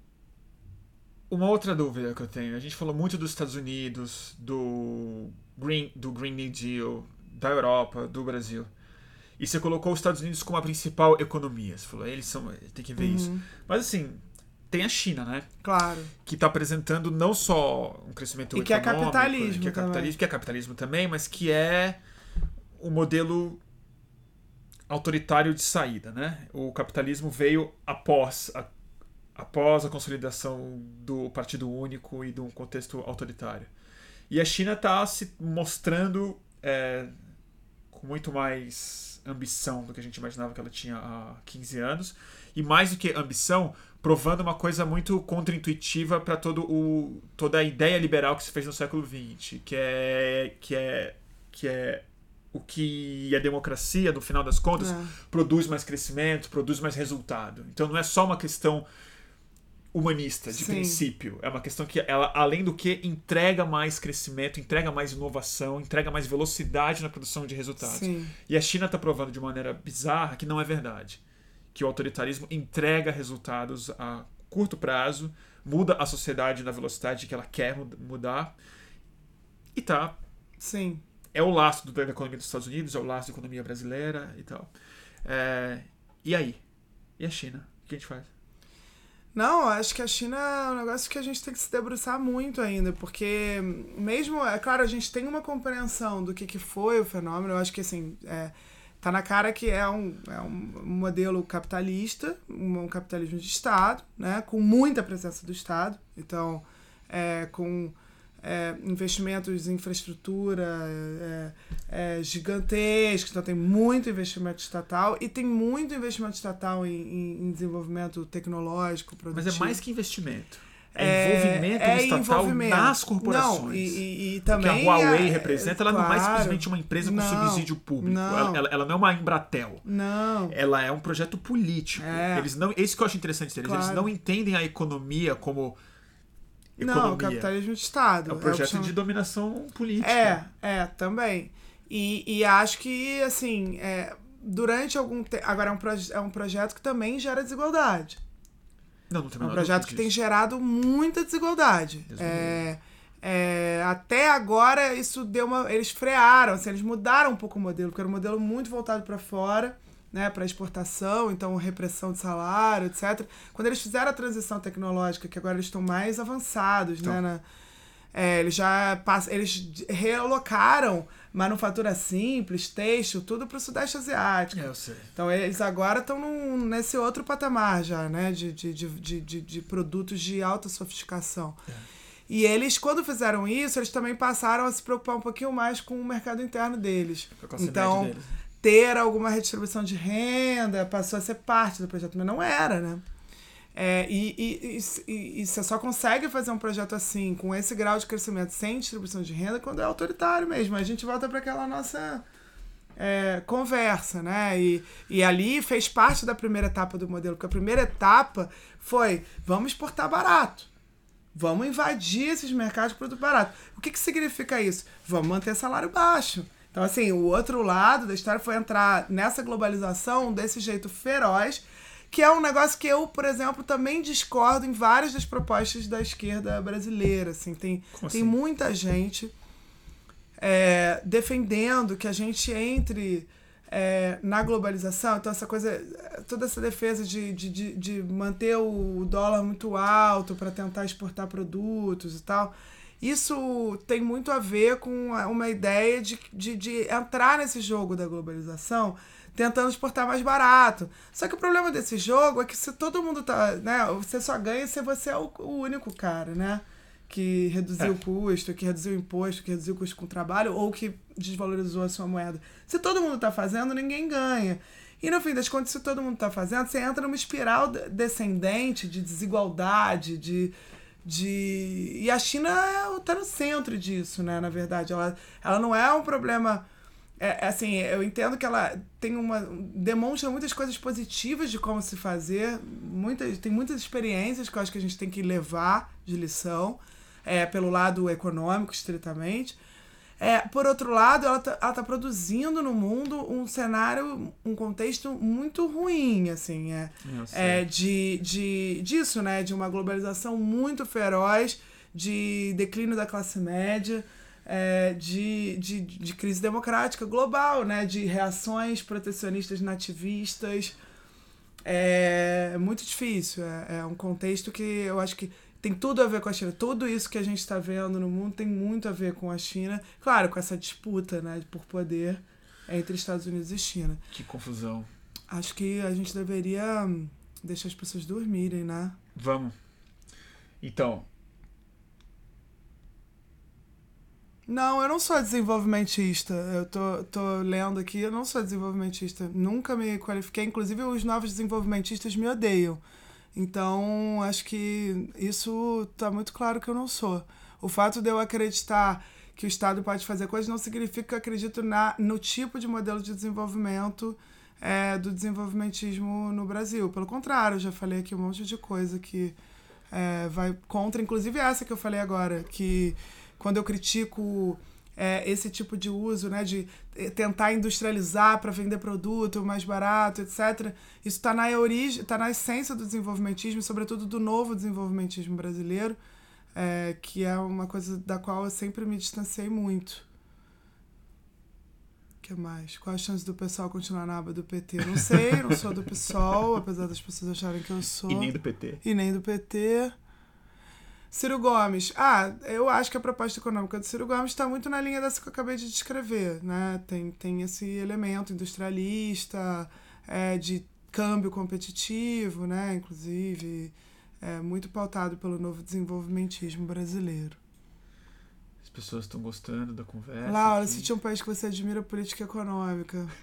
uma outra dúvida que eu tenho. A gente falou muito dos Estados Unidos, do Green, do Green New Deal, da Europa, do Brasil. E você colocou os Estados Unidos como a principal economia. Você falou, eles são. Tem que ver isso. Mas assim, tem a China, né? Claro. Que está apresentando não só um crescimento E que é capitalismo que é capitalismo, que é capitalismo também, mas que é o modelo autoritário de saída, né? O capitalismo veio após a, após a consolidação do Partido Único e de um contexto autoritário. E a China está se mostrando é, com muito mais ambição do que a gente imaginava que ela tinha há 15 anos. E mais do que ambição, provando uma coisa muito contraintuitiva para todo o toda a ideia liberal que se fez no século XX, que é que é que é o que a democracia, no final das contas, É. produz mais crescimento, produz mais resultado. Então não é só uma questão humanista de Sim. princípio, é uma questão que ela além do que entrega mais crescimento, entrega mais inovação, entrega mais velocidade na produção de resultados. Sim. E a China está provando de maneira bizarra que não é verdade. Que o autoritarismo entrega resultados a curto prazo, muda a sociedade na velocidade que ela quer mud- mudar. E tá. Sim. É o laço da economia dos Estados Unidos, é o laço da economia brasileira e tal. É, e aí? E a China? O que a gente faz? Não, acho que a China é um negócio que a gente tem que se debruçar muito ainda, porque mesmo, é claro, a gente tem uma compreensão do que, que foi o fenômeno, eu acho que assim, é, tá na cara que é um, é um modelo capitalista, um, um capitalismo de Estado, né, com muita presença do Estado, então, é, com é, investimentos em infraestrutura é, é, gigantescos, então tem muito investimento estatal e tem muito investimento estatal em, em- desenvolvimento tecnológico, produtivo. Mas é mais que investimento. É, envolvimento é estatal envolvimento. nas corporações. Não, e, e, e O que também. a Huawei é- representa, ela não é claro, simplesmente uma empresa com Não, subsídio público. não. Ela, ela- não é uma Embratel. Não. Ela é um projeto político. É. Eles não, esse que eu acho interessante deles. Eles Claro. não entendem a economia como economia. Não, capitalismo de Estado. É um o que projeto chama- de dominação política. É, é, também. E, e acho que, assim, é, durante algum tempo. Agora, é um, proje- é um projeto que também gera desigualdade. Não, não tem É um projeto que tem gerado muita desigualdade. É, é, até agora, isso deu uma. Eles frearam, assim, eles mudaram um pouco o modelo, porque era um modelo muito voltado para fora, né, para exportação, então repressão de salário, etc. Quando eles fizeram a transição tecnológica, que agora eles estão mais avançados, né, Então. na- é, eles já passam, eles realocaram manufatura simples, têxtil, tudo para o Sudeste Asiático. É, eu sei. Então eles agora estão nesse outro patamar já, né? De, de, de, de, de, produtos de alta sofisticação. E eles, quando fizeram isso, eles também passaram a se preocupar um pouquinho mais com o mercado interno deles. Então, deles. ter alguma redistribuição de renda passou a ser parte do projeto, mas não era, né? É, e, e, e, e- você só consegue fazer um projeto assim, com esse grau de crescimento, sem distribuição de renda, quando é autoritário mesmo. A gente volta para aquela nossa é, conversa, né? E, e ali fez parte da primeira etapa do modelo, porque a primeira etapa foi: vamos exportar barato. Vamos invadir esses mercados de produto barato. O que, que significa isso? Vamos manter salário baixo. Então, assim, o outro lado da história foi entrar nessa globalização desse jeito feroz, que é um negócio que eu, por exemplo, também discordo em várias das propostas da esquerda brasileira. Assim, tem, Como tem assim? muita gente é, defendendo que a gente entre é, na globalização, então essa coisa, toda essa defesa de, de, de, de manter o dólar muito alto para tentar exportar produtos e tal, isso tem muito a ver com uma ideia de, de, de entrar nesse jogo da globalização tentando exportar mais barato. Só que o problema desse jogo é que se todo mundo tá, né, você só ganha se você é o, o único cara, né? Que reduziu É. o custo, que reduziu o imposto, que reduziu o custo com o trabalho, ou que desvalorizou a sua moeda. Se todo mundo tá fazendo, ninguém ganha. E no fim das contas, se todo mundo tá fazendo, você entra numa espiral de- descendente de desigualdade, de. de... E a China tá no centro disso, né? Na verdade. Ela, ela não é um problema. É, é assim, eu entendo que ela tem uma. demonstra muitas coisas positivas de como se fazer. Muitas, tem muitas experiências que eu acho que a gente tem que levar de lição, é, pelo lado econômico, estritamente. É, por outro lado, ela tá, ela tá produzindo no mundo um cenário, um contexto muito ruim, assim, é, é de, de disso, né, de uma globalização muito feroz, de declínio da classe média, é, de, de, de crise democrática global, né, de reações protecionistas nativistas, é muito difícil, é, é um contexto que eu acho que tem tudo a ver com a China. Tudo isso que a gente está vendo no mundo tem muito a ver com a China. Claro, com essa disputa né, por poder entre Estados Unidos e China. Que confusão. Acho que a gente deveria hum, deixar as pessoas dormirem, né? Vamos. Então, Não, eu não sou desenvolvimentista. Eu tô, tô lendo aqui, eu não sou desenvolvimentista. Nunca me qualifiquei. Inclusive, os novos desenvolvimentistas me odeiam. Então, acho que isso tá muito claro que eu não sou. O fato de eu acreditar que o Estado pode fazer coisas não significa que eu acredito na, no tipo de modelo de desenvolvimento é, do desenvolvimentismo no Brasil. Pelo contrário, eu já falei aqui um monte de coisa que é, vai contra, inclusive essa que eu falei agora, que quando eu critico é, esse tipo de uso, né, de eh, tentar industrializar para vender produto mais barato, etc. Isso está na origem, está na essência do desenvolvimentismo, sobretudo do novo desenvolvimentismo brasileiro, é, que é uma coisa da qual eu sempre me distanciei muito. O que mais? Qual a chance do pessoal continuar na aba do PT? Não sei, não sou do PSOL, apesar das pessoas acharem que eu sou e nem do PT. e nem do PT. Ciro Gomes. Ah, eu acho que a proposta econômica do Ciro Gomes está muito na linha dessa que eu acabei de descrever, né? Tem, tem esse elemento industrialista, é, de câmbio competitivo, né? Inclusive, é, muito pautado pelo novo desenvolvimentismo brasileiro. As pessoas estão gostando da conversa. Laura, aqui. se tinha um país que você admira política econômica.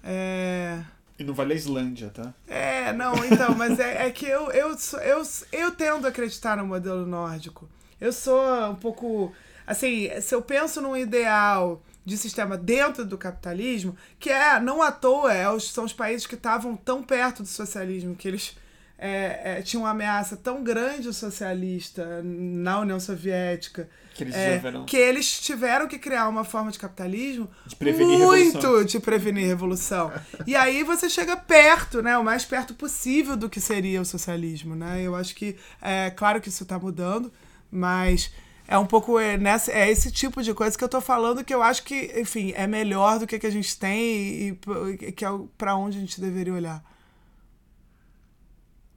É. E não vale a Islândia, tá? É, não, então, mas é, é que eu, eu, eu, eu tendo a acreditar no modelo nórdico. Eu sou um pouco. Assim, se eu penso num ideal de sistema dentro do capitalismo, que é, não à toa, é, são os países que estavam tão perto do socialismo, que eles é, é, tinham uma ameaça tão grande socialista na União Soviética, Que eles é, que eles tiveram que criar uma forma de capitalismo de prevenir muito revolução. de prevenir revolução. E aí você chega perto, né? O mais perto possível do que seria o socialismo, né? Eu acho que é claro que isso está mudando, mas é um pouco é, nessa, é esse tipo de coisa que eu tô falando que eu acho que, enfim, é melhor do que, que a gente tem e, e que é para onde a gente deveria olhar.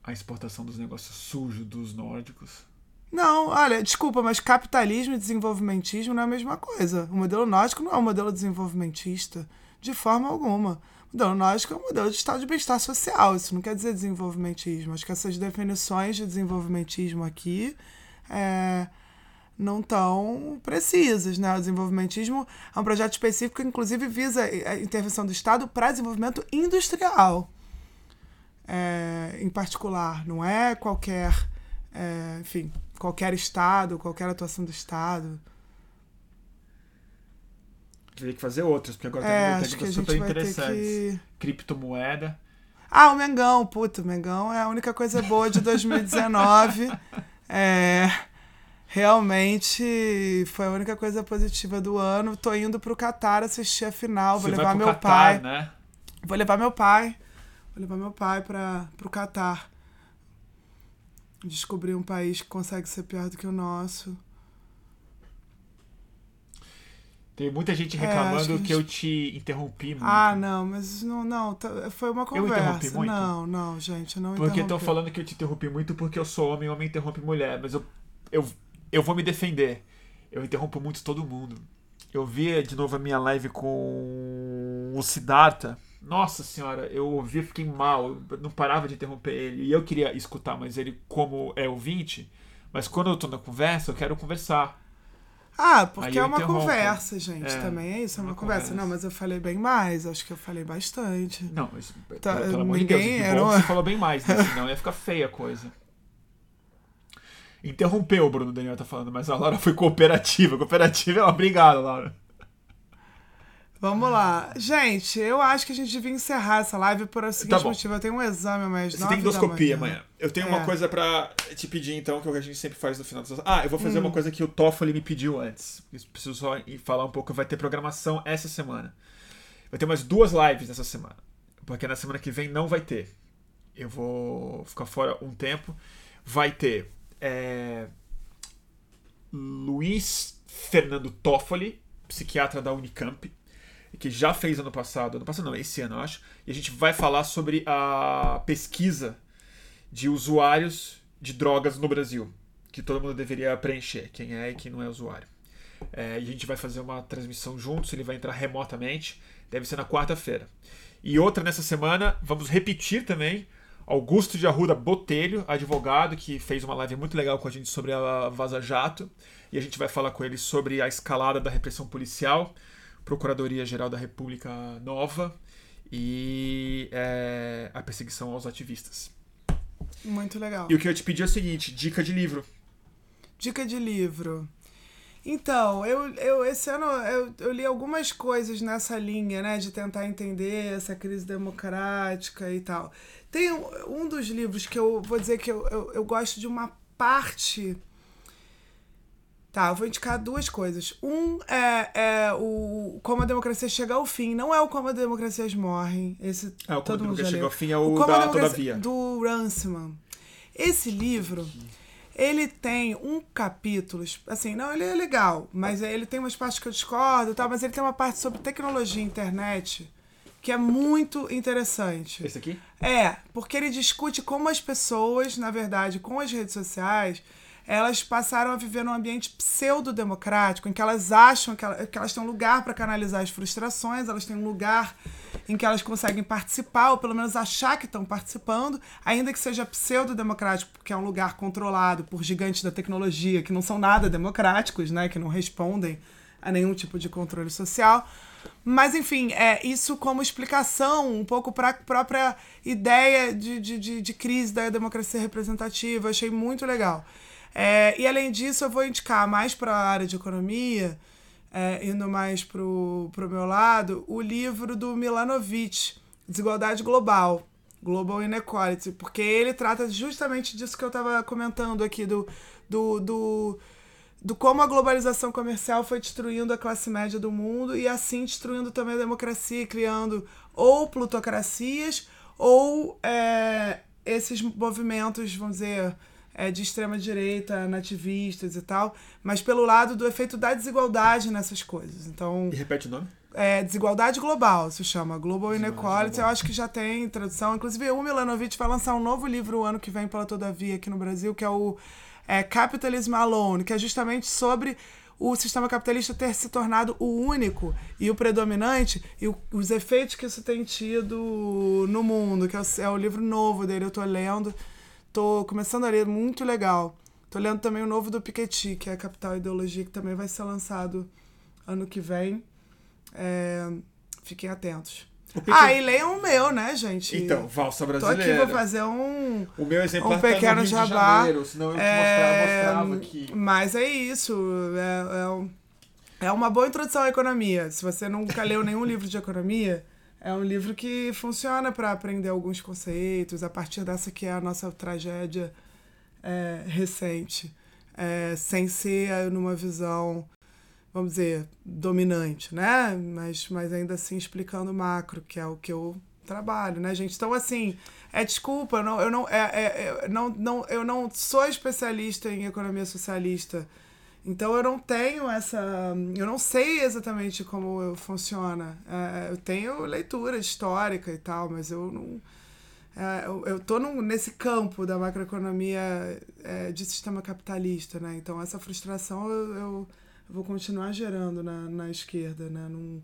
A exportação dos negócios sujos dos nórdicos. Não, olha, desculpa, mas capitalismo e desenvolvimentismo não é a mesma coisa. O modelo nórdico não é um modelo desenvolvimentista, de forma alguma. O modelo nórdico é um modelo de estado de bem-estar social. Isso não quer dizer desenvolvimentismo. Acho que essas definições de desenvolvimentismo aqui é, não tão precisas. Né? O desenvolvimentismo é um projeto específico que, inclusive, visa a intervenção do Estado para desenvolvimento industrial. É, em particular, não é qualquer, é, enfim, qualquer estado, qualquer atuação do estado. Teria que fazer outras, porque agora É, tem acho que a técnicas super interessantes. que. Criptomoeda. Ah, o Mengão, puta, o Mengão é a única coisa boa de 2019. é, Realmente foi a única coisa positiva do ano. Tô indo pro Catar assistir a final. Vou Você levar vai pro meu Catar, pai. né? Vou levar meu pai. Vou levar meu pai para pro Catar. Descobrir um país que consegue ser pior do que o nosso. Tem muita gente É, reclamando acho que que, eu te interrompi muito. Ah, não, mas não, não, tá- foi uma Eu interrompi conversa. muito? Não, não, gente, não Porque estão falando que eu te interrompi muito porque eu sou homem, homem interrompe mulher. Mas eu, eu, eu vou me defender. Eu interrompo muito todo mundo. Eu vi de novo a minha live com o Siddhartha. Nossa senhora, eu ouvi fiquei mal. Não parava de interromper ele. E eu queria escutar, mas ele, como é ouvinte. Mas quando eu tô na conversa, eu quero conversar. Ah, porque é uma interrompo. conversa, gente, É, também. É isso, é uma, uma conversa. conversa. Não, mas eu falei bem mais. Acho que eu falei bastante. Não, mas Tá, pelo, amor de Deus, era bom uma- você falou bem mais, né? Senão ia ficar feia a coisa. Interrompeu, o Bruno Daniel tá falando, mas a Laura foi cooperativa. Cooperativa é obrigada, Laura. Vamos lá. Gente, eu acho que a gente devia encerrar essa live por o seguinte Tá motivo. Eu tenho um exame mais Você tem endoscopia amanhã. Eu tenho uma É. coisa pra te pedir, então, que é o que a gente sempre faz no final das Ah, eu vou fazer Hum. uma coisa que o Toffoli me pediu antes. Eu Preciso só falar um pouco. Vai ter programação essa semana. Vai ter mais duas lives nessa semana. Porque na semana que vem não vai ter. Eu vou ficar fora um tempo. Vai ter é, Luiz Fernando Toffoli, psiquiatra da Unicamp, que já fez ano passado, ano passado não, esse ano eu acho, e a gente vai falar sobre a pesquisa de usuários de drogas no Brasil, que todo mundo deveria preencher, quem é e quem não é usuário. É, e a gente vai fazer uma transmissão juntos, ele vai entrar remotamente, deve ser na quarta-feira. E outra nessa semana, vamos repetir também, Augusto de Arruda Botelho, advogado, que fez uma live muito legal com a gente sobre a Vaza Jato, e a gente vai falar com ele sobre a escalada da repressão policial, Procuradoria-Geral da República Nova e é, a perseguição aos ativistas. Muito legal. E o que eu te pedi é o seguinte: dica de livro. Dica de livro. Então, eu, eu esse ano eu, eu li algumas coisas nessa linha, né? De tentar entender essa crise democrática e tal. Tem um, um dos livros que eu vou dizer que eu, eu, eu gosto de uma parte. Tá, eu vou indicar duas coisas. Um é, é o Como a Democracia Chega ao Fim. Não é o Como a Democracias Morrem. Esse Ah, o todo Como Nunca já Chegou leu. ao Fim é O o Como a da Democracia- Todavia. Do Runciman. Esse livro, ele tem um capítulo, assim, não, ele é legal, mas ele tem umas partes que eu discordo e tal, mas ele tem uma parte sobre tecnologia e internet que é muito interessante. Esse aqui? É, porque ele discute como as pessoas, na verdade, com as redes sociais, elas passaram a viver num ambiente pseudo-democrático, em que elas acham que, ela- que elas têm um lugar para canalizar as frustrações, elas têm um lugar em que elas conseguem participar, ou pelo menos achar que estão participando, ainda que seja pseudo-democrático, porque é um lugar controlado por gigantes da tecnologia que não são nada democráticos, né, que não respondem a nenhum tipo de controle social. Mas, enfim, é isso como explicação um pouco para a própria ideia de, de, de, de crise da democracia representativa. Eu achei muito legal. É, e, além disso, eu vou indicar mais para a área de economia, é, indo mais para o meu lado, o livro do Milanovic, Desigualdade Global. Global Inequality, porque ele trata justamente disso que eu estava comentando aqui, do, do, do, do como a globalização comercial foi destruindo a classe média do mundo e assim destruindo também a democracia, criando ou plutocracias ou é, esses movimentos, vamos dizer, é, de extrema direita, nativistas e tal, mas pelo lado do efeito da desigualdade nessas coisas. Então, E repete o nome? é, desigualdade global, se chama Global Inequality. Eu acho que já tem tradução. Inclusive, o Milanovic vai lançar um novo livro o ano que vem pela Todavia aqui no Brasil, que é o é, Capitalism Alone, que é justamente sobre o sistema capitalista ter se tornado o único e o predominante e o- os efeitos que isso tem tido no mundo, que é o, é o livro novo dele, eu tô lendo, tô começando a ler, muito legal. Tô lendo também o novo do Piketty, que é Capital e Ideologia, que também vai ser lançado ano que vem. É, fiquem atentos. Ah, e leiam o meu, né, gente? Então, Valsa Tô aqui, Brasileira. vou fazer um. O meu exemplar um tá no pequeno Rio de jabá. Janeiro, senão eu te É, mostrava, mostrava aqui. Mas é isso. É, é, um- é uma boa introdução à economia. Se você nunca leu nenhum livro de economia, é um livro que funciona para aprender alguns conceitos a partir dessa que é a nossa tragédia é, recente. é, sem ser numa visão, vamos dizer, dominante, né? Mas, mas ainda assim explicando macro, que é o que eu trabalho, né, gente? Então, assim, é desculpa, não, eu não, é, é, não, não, eu não sou especialista em economia socialista. Então eu não tenho essa. Eu não sei exatamente como funciona. É, eu tenho leitura histórica e tal, mas eu não. É, eu, eu tô num, nesse campo da macroeconomia é, de sistema capitalista, né? Então essa frustração eu, eu, vou continuar gerando na, na esquerda, né? Num,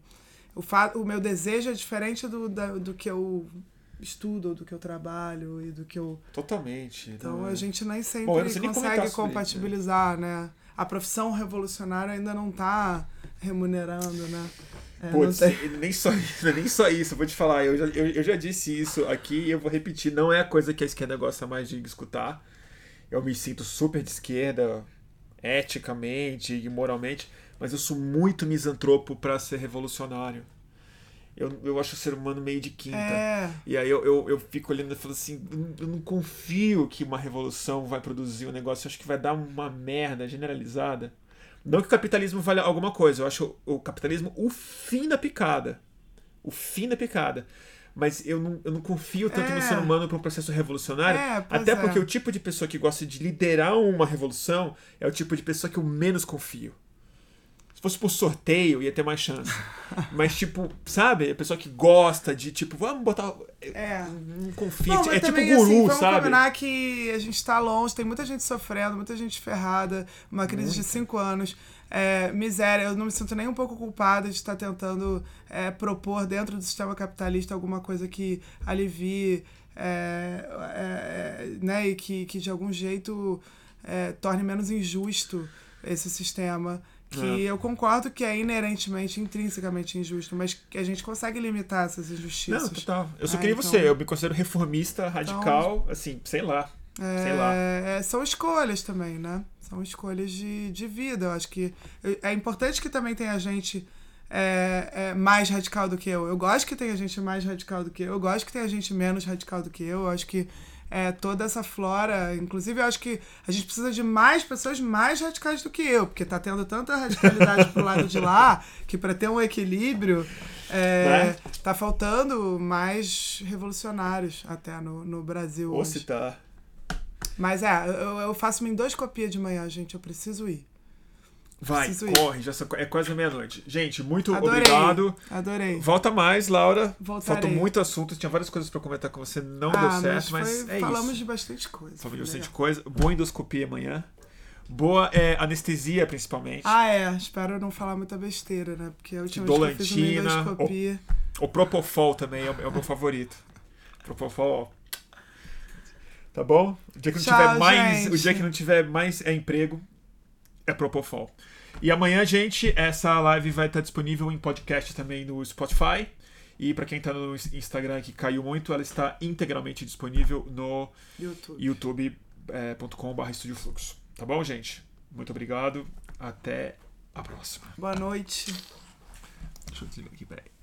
o, fa o meu desejo é diferente do, da, do que eu estudo, do que eu trabalho e do que eu. Totalmente. Então a gente nem sempre Bom, consegue compatibilizar, isso, né? né? A profissão revolucionária ainda não está remunerando, né? É, Putz, nem só isso, nem só isso, vou te falar, eu já, eu, eu já disse isso aqui e eu vou repetir, não é a coisa que a esquerda gosta mais de escutar. Eu me sinto super de esquerda, eticamente e moralmente, mas eu sou muito misantropo para ser revolucionário. Eu, eu acho o ser humano meio de quinta. É. E aí eu, eu, eu fico olhando e falo assim: eu não confio que uma revolução vai produzir um negócio, eu acho que vai dar uma merda generalizada. Não que o capitalismo valha alguma coisa, eu acho o capitalismo o fim da picada. O fim da picada. Mas eu não, eu não confio tanto é. no ser humano para um processo revolucionário. É, até porque é. o tipo de pessoa que gosta de liderar uma revolução é o tipo de pessoa que eu menos confio. Se fosse por sorteio, ia ter mais chance. Mas, tipo, sabe? A pessoa que gosta de, tipo, vamos botar. É. Confia. Não, é tipo também, tipo guru, assim, vamos sabe? combinar que a gente tá longe, tem muita gente sofrendo, muita gente ferrada, uma crise Muito. de cinco anos. É, miséria, eu não me sinto nem um pouco culpada de estar tentando é, propor dentro do sistema capitalista alguma coisa que alivie, é, é, é né, e que, que de algum jeito é, torne menos injusto esse sistema que é. eu concordo que é inerentemente, intrinsecamente injusto, mas que a gente consegue limitar essas injustiças. Não, total. Eu sou é, que nem então... você, eu me considero reformista, radical, então, assim, sei lá. É, sei lá. É, são escolhas também, né? São escolhas de, de vida. Eu acho que é importante que também tenha gente é, é, mais radical do que eu. Eu gosto que tenha gente mais radical do que eu. Eu gosto que tenha gente menos radical do que eu. Eu acho que é, toda essa flora. Inclusive, eu acho que a gente precisa de mais pessoas mais radicais do que eu, porque tá tendo tanta radicalidade pro lado de lá que para ter um equilíbrio é, né? tá faltando mais revolucionários até no, no Brasil. Ou se tá. Mas é, eu, eu faço uma endoscopia de manhã, gente. Eu preciso ir. Vai, corre, já é quase meia-noite. Gente, muito Adorei. obrigado. Adorei. Volta mais, Laura. Voltarei. Faltou muito assunto, tinha várias coisas para comentar com você, não ah, deu certo, mas, mas é falamos isso. de bastante coisa. Falamos de bastante coisa. Boa endoscopia amanhã. Boa é, anestesia, principalmente. Ah, é. Espero não falar muita besteira, né? Porque a última Dolantina, vez que eu fiz uma endoscopia... O, o Propofol também é o, é o meu favorito. Propofol, Tá bom? O dia que não Tchau, tiver mais, gente. o dia que não tiver mais é emprego, é Propofol. E amanhã, gente, essa live vai estar disponível em podcast também no Spotify. E para quem está no Instagram que caiu muito, ela está integralmente disponível no youtube.com.br YouTube, Estúdio Fluxo. Tá bom, gente? Muito obrigado. Até a próxima. Boa noite. Deixa eu desligar aqui, peraí.